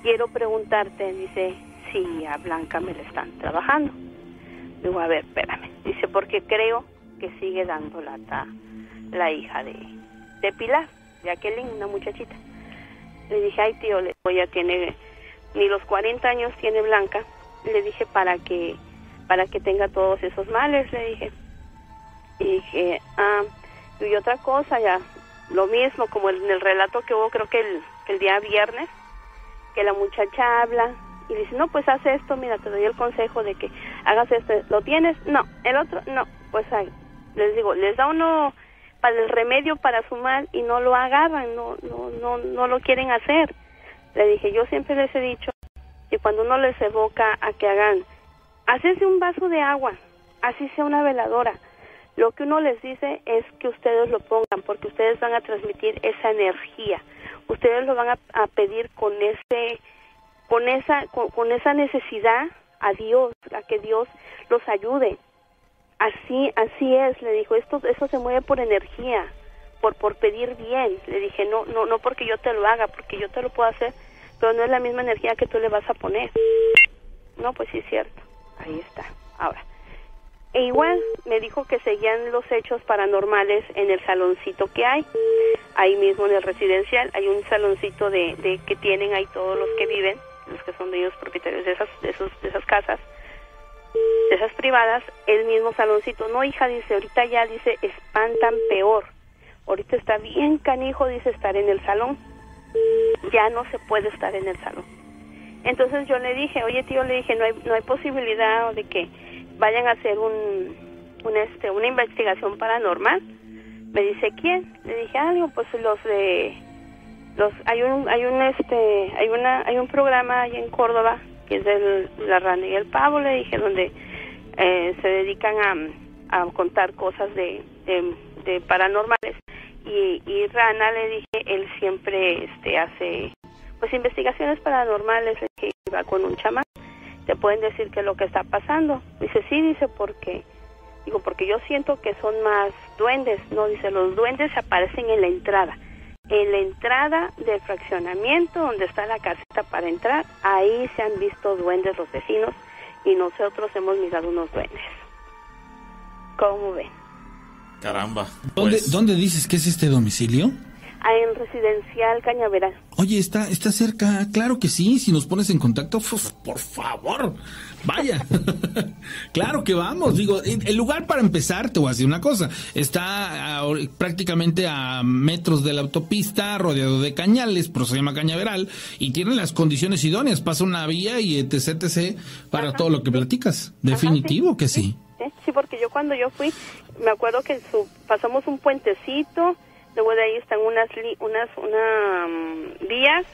quiero preguntarte, dice, si a Blanca me le están trabajando. Digo, a ver, espérame. Dice, porque creo que sigue dando lata la hija de, de Pilar, Jacqueline, una muchachita. Le dije, ay tío, le, ya tiene ni los 40 años tiene Blanca. Le dije para que para que tenga todos esos males, le dije. Y dije, ah, y otra cosa ya, lo mismo como en el relato que hubo creo que el, el día viernes, que la muchacha habla y dice, no, pues haz esto, mira, te doy el consejo de que hagas esto, ¿lo tienes? No, el otro, no, pues ahí, les digo, les da uno para el remedio para su mal y no lo agarran, no, no, no, no lo quieren hacer. Le dije, yo siempre les he dicho que cuando uno les evoca a que hagan, hacerse un vaso de agua, así sea una veladora, lo que uno les dice es que ustedes lo pongan porque ustedes van a transmitir esa energía. Ustedes lo van a, pedir con ese con esa con, esa necesidad a Dios, a que Dios los ayude. Así así es, le dijo, esto eso se mueve por energía, por por pedir bien. Le dije, "No, no no porque yo te lo haga, porque yo te lo puedo hacer, pero no es la misma energía que tú le vas a poner. No, pues sí es cierto. Ahí está. Ahora. E igual me dijo que seguían los hechos paranormales en el saloncito que hay. Ahí mismo en el residencial hay un saloncito de, de que tienen ahí todos los que viven, los que son de ellos propietarios de esas, de, esos, de esas casas, de esas privadas. El mismo saloncito. No, hija, dice, ahorita ya dice, espantan peor. Ahorita está bien canijo, dice, estar en el salón ya no se puede estar en el salón. Entonces yo le dije, oye tío, le dije, no hay, no hay posibilidad de que vayan a hacer un, un este, una investigación paranormal. Me dice, ¿quién? Le dije, ah, pues los de, los, hay un, hay un, este, hay una, hay un programa ahí en Córdoba, que es de La Rana y el Pavo, le dije, donde eh, se dedican a, a contar cosas de, de, paranormales. Y, Rana le dije, él siempre este hace pues investigaciones paranormales, que iba con un chamán, te pueden decir qué es lo que está pasando. Dice, sí, dice, porque, digo, porque yo siento que son más duendes, no, dice, los duendes aparecen en la entrada, en la entrada del fraccionamiento donde está la caseta para entrar, ahí se han visto duendes los vecinos y nosotros hemos mirado unos duendes. ¿Cómo ven? Caramba. ¿Dónde, pues, ¿Dónde dices que es este domicilio? Ah, en residencial Cañaveral. Oye, está, está cerca, claro que sí, si nos pones en contacto, por favor, vaya. claro que vamos, digo, el lugar para empezar, te voy a decir una cosa, está a- prácticamente a metros de la autopista, rodeado de cañales, pero se llama Cañaveral, y tiene las condiciones idóneas, pasa una vía y etc, etc, para todo lo que platicas. Definitivo que sí. ¿sí? Sí, porque yo cuando yo fui, me acuerdo que su, pasamos un puentecito, luego de ahí están unas li- unas una, mm, vías,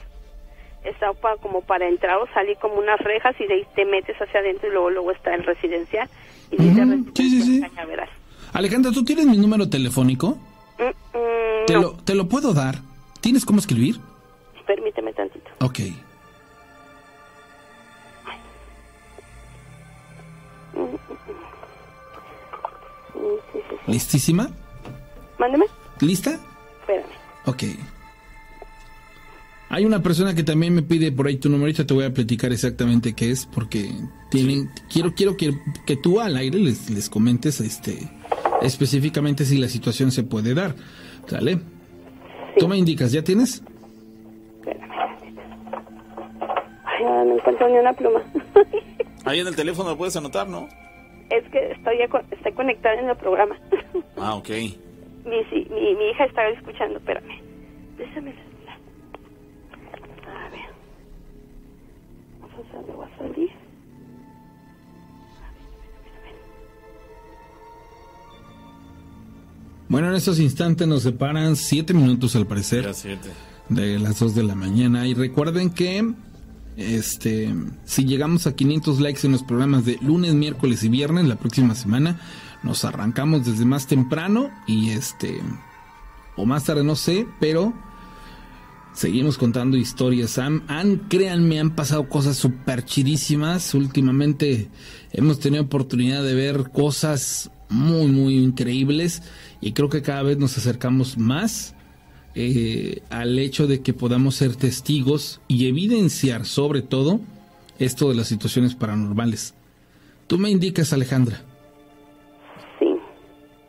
está pa- como para entrar o salir como unas rejas y de ahí te metes hacia adentro y luego luego está el residencial y Ujú, residencial sí, sí, sí. Cañaveral. Alejandra, ¿tú tienes mi número telefónico? Mm, mm, Te, no, lo, te lo puedo dar. ¿Tienes cómo escribir? permíteme tantito. Ok. Mm, sí. ¿Listísima? Mándeme, ¿Lista? Espérame. Ok. Hay una persona que también me pide por ahí tu número, ahorita te voy a platicar exactamente qué es, porque tienen, quiero, quiero que, que tú al aire les, les comentes este específicamente si la situación se puede dar. ¿Sale? Tú me indicas, ¿ya tienes? Espérame. Ay, ahora no encuentro ni una pluma. ahí en el teléfono lo puedes anotar, ¿no? es que estoy, ya con- estoy conectada en el programa. Ah, ok. Mi, sí, mi, mi hija estaba escuchando, espérame. Déjame el celular. A ver. Vamos a ver dónde va a salir. Bueno, en estos instantes nos separan siete minutos al parecer. Ya siete. de las 2 de la mañana. Y recuerden que este si llegamos a 500 likes en los programas de lunes, miércoles y viernes la próxima semana, nos arrancamos desde más temprano y este o más tarde no sé, pero seguimos contando historias. Han, han créanme, han pasado cosas súper chidísimas. Últimamente hemos tenido oportunidad de ver cosas muy, muy increíbles y creo que cada vez nos acercamos más eh, al hecho de que podamos ser testigos y evidenciar sobre todo esto de las situaciones paranormales. Tú me indicas, Alejandra.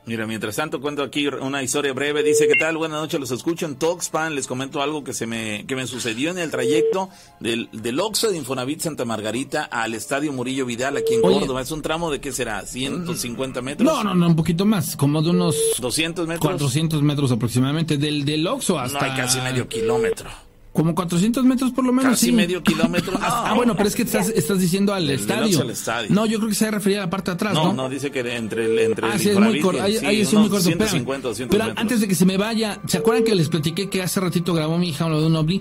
Mira, mientras tanto cuento aquí una historia breve. Dice, ¿qué tal? Buenas noches, los escucho en Toxpan. Les comento algo que se me, que me sucedió en el trayecto del, del Oxxo de Infonavit Santa Margarita al Estadio Murillo Vidal aquí en Oye. Córdoba. Es un tramo de, ¿qué será? ¿150 metros? No, no, no, un poquito más, como de unos 200 metros. 400 metros aproximadamente, del, del Oxxo hasta... No hay casi medio kilómetro. Como 400 metros por lo menos, Casi sí. medio kilómetro. No. Ah, bueno, pero es que estás, estás diciendo al estadio. Oxxo al estadio. No, yo creo que se refería a la parte de atrás, ¿no? No, no, dice que entre el, entre Ah, el sí, es muy corto. Ahí, sí, ahí es muy corto. espérame. 150, 200 Pero metros. antes de que se me vaya, ¿se acuerdan que les platiqué que hace ratito grabó mi hija lo de un ovni?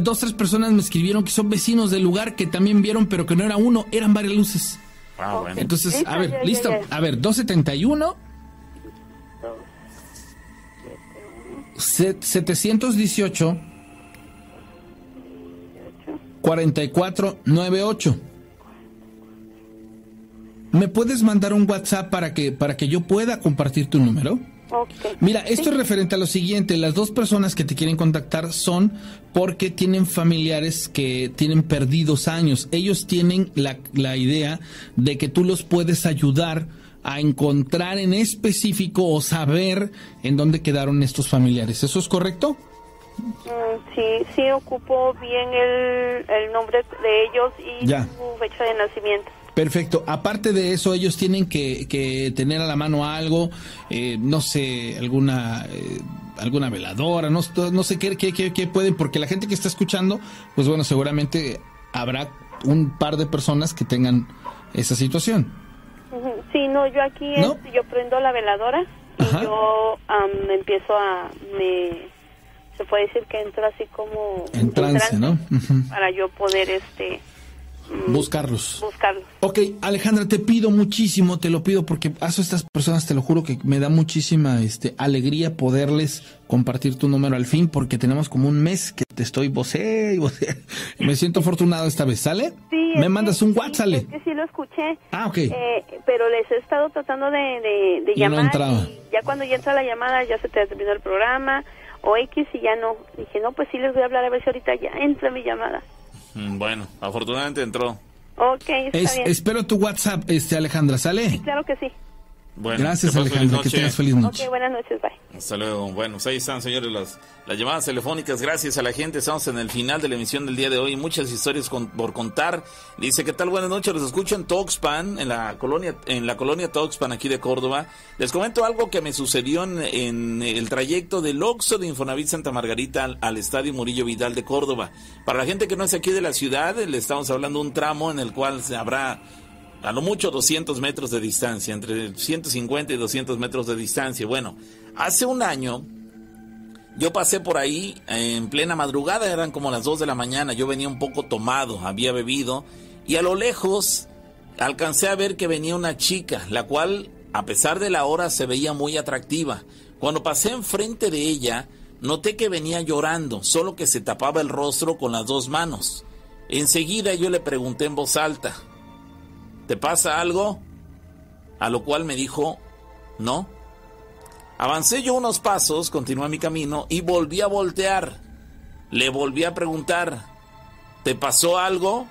Dos, tres personas me escribieron que son vecinos del lugar que también vieron, pero que no era uno, eran varias luces. Ah, bueno. Entonces, Listo, a ver, ya, ya, listo. ya. A ver, 271, se- 718, 4498. ¿Me puedes mandar un WhatsApp para que, para que yo pueda compartir tu número? Mira, esto es referente a lo siguiente. Las dos personas que te quieren contactar son porque tienen familiares que tienen perdidos años. Ellos tienen la, la idea de que tú los puedes ayudar a encontrar en específico o saber en dónde quedaron estos familiares. ¿Eso es correcto? Mm, sí, sí ocupo bien el, el nombre de ellos y Ya. su fecha de nacimiento. Perfecto. Aparte de eso, ellos tienen que, que tener a la mano algo, eh, no sé, alguna eh, alguna veladora, no, no sé qué, qué, qué- qué pueden, porque la gente que está escuchando, pues bueno, seguramente habrá un par de personas que tengan esa situación. Sí, no, yo aquí ¿No? este, yo prendo la veladora y yo am, empiezo a me se puede decir que entro así como En trance, ¿no? Para yo poder este mm, Buscarlos. buscarlos. Ok, Alejandra, te pido muchísimo, te lo pido porque a estas personas, te lo juro que me da muchísima este, alegría poderles compartir tu número al fin porque tenemos como un mes que te estoy vocé y vocé. Me siento afortunado esta vez, ¿sale? Sí, Me mandas que- un sí, WhatsApp, que sí lo escuché. Ah, ok. Eh, pero les he estado tratando de, de, de Y no llamar. entraba. y ya cuando ya entra la llamada, ya se terminó el programa. O X y ya no. Dije, no, pues sí les voy a hablar a ver si ahorita ya entra mi llamada. Mm, bueno, afortunadamente entró. Ok, está bien. Espero tu WhatsApp, este Alejandra, ¿sale? claro que sí. Bueno, Gracias, Alejandra. Que tengas feliz noche. Ok, buenas noches, bye. Hasta luego. Bueno, pues ahí están, señores, las, las llamadas telefónicas. Gracias a la gente. Estamos en el final de la emisión del día de hoy. Muchas historias por contar. Dice, ¿qué tal? Buenas noches. Los escucho en Toxpan, en la colonia, en la colonia Toxpan, aquí de Córdoba. Les comento algo que me sucedió en, el trayecto del Oxo de Infonavit Santa Margarita al, al, Estadio Murillo Vidal de Córdoba. Para la gente que no es aquí de la ciudad, le estamos hablando de un tramo en el cual habrá a lo mucho 200 metros de distancia, entre 150 y 200 metros de distancia. Bueno, hace un año yo pasé por ahí en plena madrugada, eran como las 2 de la mañana, yo venía un poco tomado, había bebido, y a lo lejos alcancé a ver que venía una chica, la cual, a pesar de la hora, se veía muy atractiva. Cuando pasé enfrente de ella, noté que venía llorando, solo que se tapaba el rostro con las dos manos. Enseguida yo le pregunté en voz alta, ¿te pasa algo? A lo cual me dijo, no. Avancé yo unos pasos, continué mi camino y volví a voltear. Le volví a preguntar, ¿te pasó algo?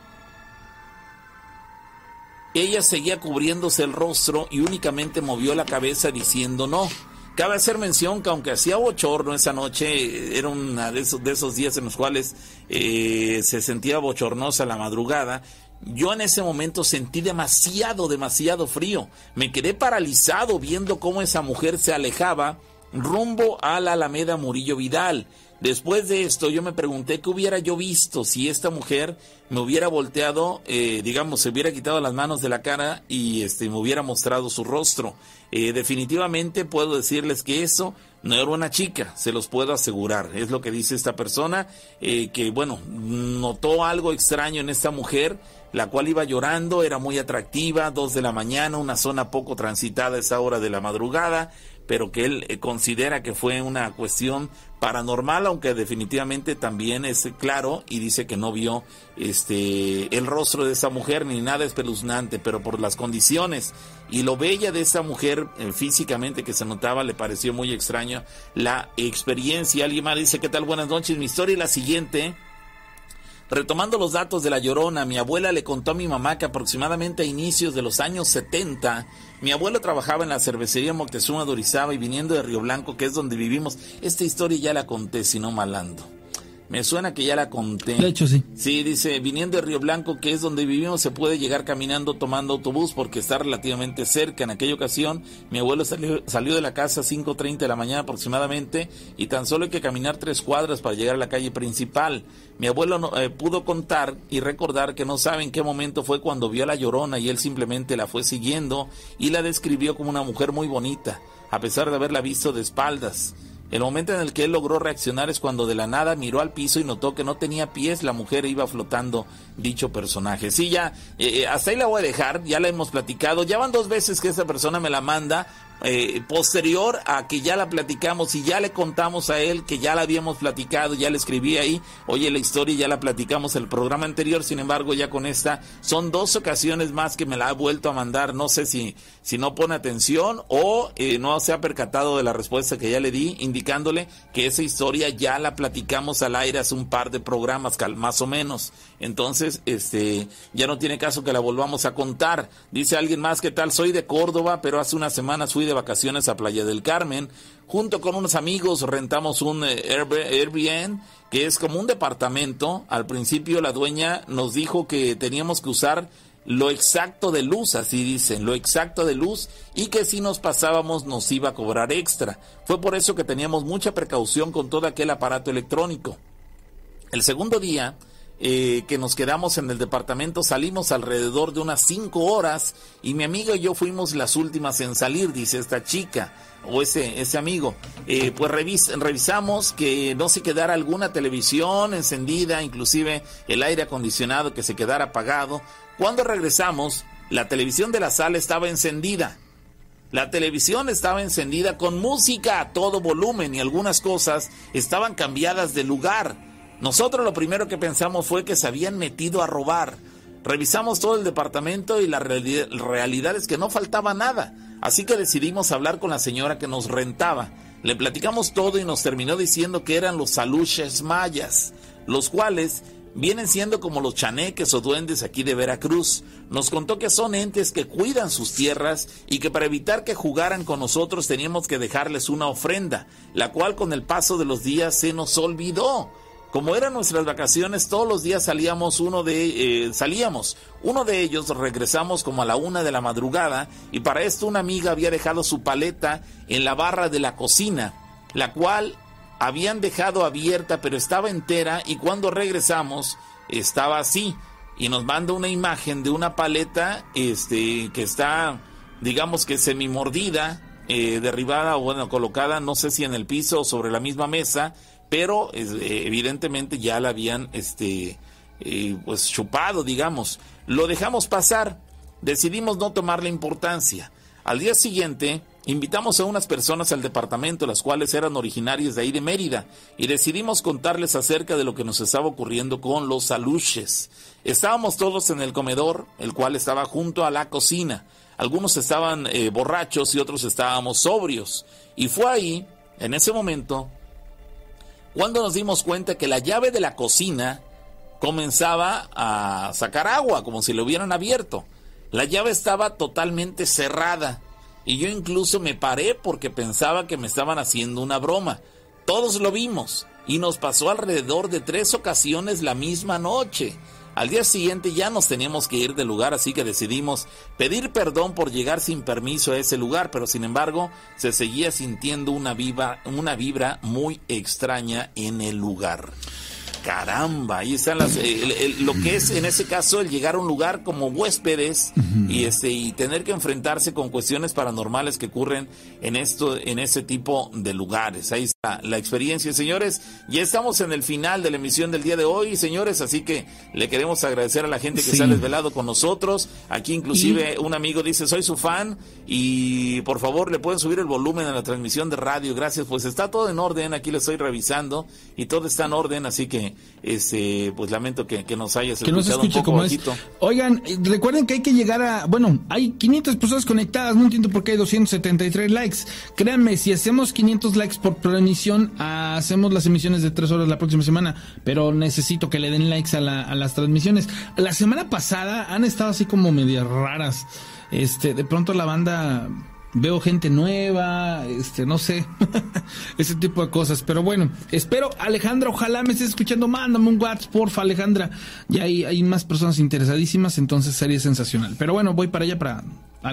Ella seguía cubriéndose el rostro y únicamente movió la cabeza diciendo no. Cabe hacer mención que aunque hacía bochorno esa noche, era uno de esos, de esos días en los cuales eh, se sentía bochornosa la madrugada, yo en ese momento sentí demasiado, demasiado frío. Me quedé paralizado viendo cómo esa mujer se alejaba rumbo a la Alameda Murillo Vidal. Después de esto yo me pregunté qué hubiera yo visto si esta mujer me hubiera volteado, eh, digamos, se hubiera quitado las manos de la cara y este, me hubiera mostrado su rostro. Eh, definitivamente puedo decirles que eso no era una chica, se los puedo asegurar. Es lo que dice esta persona, eh, que bueno, notó algo extraño en esta mujer la cual iba llorando, era muy atractiva, dos de la mañana, una zona poco transitada a esa hora de la madrugada, pero que él eh, considera que fue una cuestión paranormal, aunque definitivamente también es claro y dice que no vio este el rostro de esa mujer ni nada espeluznante, pero por las condiciones y lo bella de esa mujer eh, físicamente que se notaba le pareció muy extraño la experiencia. Alguien más dice, ¿qué tal? Buenas noches. Mi historia es la siguiente. Retomando los datos de la Llorona, mi abuela le contó a mi mamá que aproximadamente a inicios de los años 70, mi abuelo trabajaba en la cervecería Moctezuma de y viniendo de Río Blanco, que es donde vivimos. Esta historia ya la conté, si no malando. Me suena que ya la conté. De hecho, sí. Sí, dice, viniendo de Río Blanco, que es donde vivimos, se puede llegar caminando tomando autobús porque está relativamente cerca. En aquella ocasión, mi abuelo salió, salió de la casa a 5.30 de la mañana aproximadamente y tan solo hay que caminar tres cuadras para llegar a la calle principal. Mi abuelo no, eh, pudo contar y recordar que no sabe en qué momento fue cuando vio a la llorona y él simplemente la fue siguiendo y la describió como una mujer muy bonita, a pesar de haberla visto de espaldas. El momento en el que él logró reaccionar es cuando de la nada miró al piso y notó que no tenía pies, la mujer iba flotando dicho personaje. Sí, ya, eh, eh, hasta ahí la voy a dejar, ya la hemos platicado, ya van dos veces que esa persona me la manda, eh, posterior a que ya la platicamos y ya le contamos a él que ya la habíamos platicado, ya le escribí ahí, oye la historia ya la platicamos el programa anterior, sin embargo ya con esta son dos ocasiones más que me la ha vuelto a mandar, no sé si, si no pone atención o eh, no se ha percatado de la respuesta que ya le di, indicándole que esa historia ya la platicamos al aire hace un par de programas, más o menos. Entonces, este, ya no tiene caso que la volvamos a contar. Dice alguien más, ¿qué tal? Soy de Córdoba, pero hace unas semanas fui de vacaciones a Playa del Carmen. Junto con unos amigos rentamos un eh, Airbnb, que es como un departamento. Al principio la dueña nos dijo que teníamos que usar lo exacto de luz, así dicen, lo exacto de luz, y que si nos pasábamos nos iba a cobrar extra. Fue por eso que teníamos mucha precaución con todo aquel aparato electrónico. El segundo día, eh, que nos quedamos en el departamento salimos alrededor de unas cinco horas y mi amigo y yo fuimos las últimas en salir, dice esta chica o ese, ese amigo. Eh, pues revisamos que no se quedara alguna televisión encendida, inclusive el aire acondicionado que se quedara apagado. Cuando regresamos, la televisión de la sala estaba encendida. La televisión estaba encendida con música a todo volumen y algunas cosas estaban cambiadas de lugar. Nosotros lo primero que pensamos fue que se habían metido a robar. Revisamos todo el departamento y la realidad es que no faltaba nada. Así que decidimos hablar con la señora que nos rentaba. Le platicamos todo y nos terminó diciendo que eran los aluches mayas, los cuales vienen siendo como los chaneques o duendes aquí de Veracruz. Nos contó que son entes que cuidan sus tierras y que para evitar que jugaran con nosotros teníamos que dejarles una ofrenda, la cual con el paso de los días se nos olvidó. Como eran nuestras vacaciones, todos los días salíamos uno de eh, salíamos. Uno de ellos regresamos como a la una de la madrugada y para esto una amiga había dejado su paleta en la barra de la cocina, la cual habían dejado abierta pero estaba entera y cuando regresamos estaba así y nos manda una imagen de una paleta este que está digamos que semi mordida eh, derribada o bueno colocada no sé si en el piso o sobre la misma mesa pero eh, evidentemente ya la habían este eh, pues chupado, digamos. Lo dejamos pasar, decidimos no tomarle importancia. Al día siguiente invitamos a unas personas al departamento, las cuales eran originarias de ahí de Mérida, y decidimos contarles acerca de lo que nos estaba ocurriendo con los aluches. Estábamos todos en el comedor, el cual estaba junto a la cocina. Algunos estaban eh, borrachos y otros estábamos sobrios. Y fue ahí, en ese momento, cuando nos dimos cuenta que la llave de la cocina comenzaba a sacar agua, como si lo hubieran abierto. La llave estaba totalmente cerrada y yo incluso me paré porque pensaba que me estaban haciendo una broma. Todos lo vimos y nos pasó alrededor de tres ocasiones la misma noche. Al día siguiente ya nos teníamos que ir del lugar, así que decidimos pedir perdón por llegar sin permiso a ese lugar, pero sin embargo se seguía sintiendo una, viva, una vibra muy extraña en el lugar caramba, ahí están las, lo que es en ese caso el llegar a un lugar como huéspedes y este y tener que enfrentarse con cuestiones paranormales que ocurren en esto, en ese tipo de lugares. Ahí está la experiencia, señores. Ya estamos en el final de la emisión del día de hoy, señores, así que le queremos agradecer a la gente que se ha desvelado con nosotros. Aquí inclusive un amigo dice, soy su fan y por favor le pueden subir el volumen a la transmisión de radio. Gracias, pues está todo en orden, aquí lo estoy revisando y todo está en orden, así que este, pues lamento que, nos hayas que escuchado un poco Oigan, eh, recuerden que hay que llegar a, bueno, hay 500 personas conectadas, no entiendo por qué hay 273 likes. Créanme, si hacemos 500 likes por emisión, hacemos las emisiones de 3 horas la próxima semana, pero necesito que le den likes a, a las transmisiones. La semana pasada han estado así como medias raras. Este, de pronto la banda veo gente nueva, este, no sé, ese tipo de cosas. Pero bueno, espero, Alejandra, ojalá me estés escuchando, mándame un WhatsApp, porfa, Alejandra. Ya hay, hay más personas interesadísimas, entonces sería sensacional. Pero bueno, voy para allá para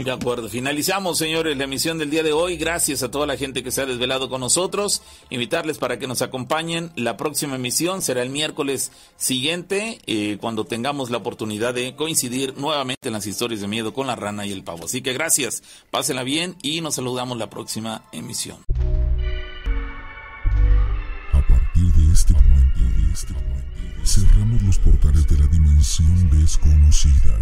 de acuerdo. Finalizamos, señores, la emisión del día de hoy. Gracias a toda la gente que se ha desvelado con nosotros. Invitarles para que nos acompañen. La próxima emisión será el miércoles siguiente, eh, cuando tengamos la oportunidad de coincidir nuevamente en las historias de miedo con la rana y el pavo. Así que gracias, pásenla bien y nos saludamos la próxima emisión. A partir de este momento, de este momento, cerramos los portales de la dimensión desconocida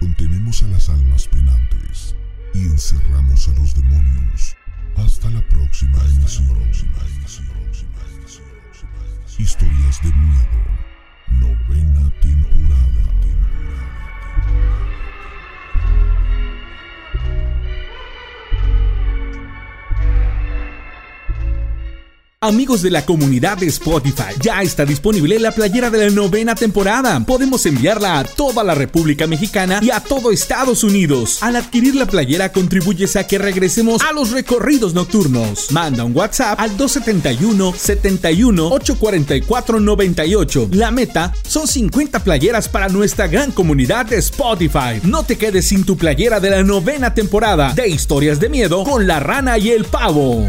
Contenemos a las almas penantes y encerramos a los demonios. Hasta la próxima emisión. Historias de miedo. Novena temporada. Amigos de la comunidad de Spotify, ya está disponible la playera de la novena temporada. Podemos enviarla a toda la República Mexicana y a todo Estados Unidos. Al adquirir la playera contribuyes a que regresemos a los recorridos nocturnos. Manda un WhatsApp al 271 71 844 98. La meta son 50 playeras para nuestra gran comunidad de Spotify. No te quedes sin tu playera de la novena temporada de Historias de Miedo con la rana y el pavo.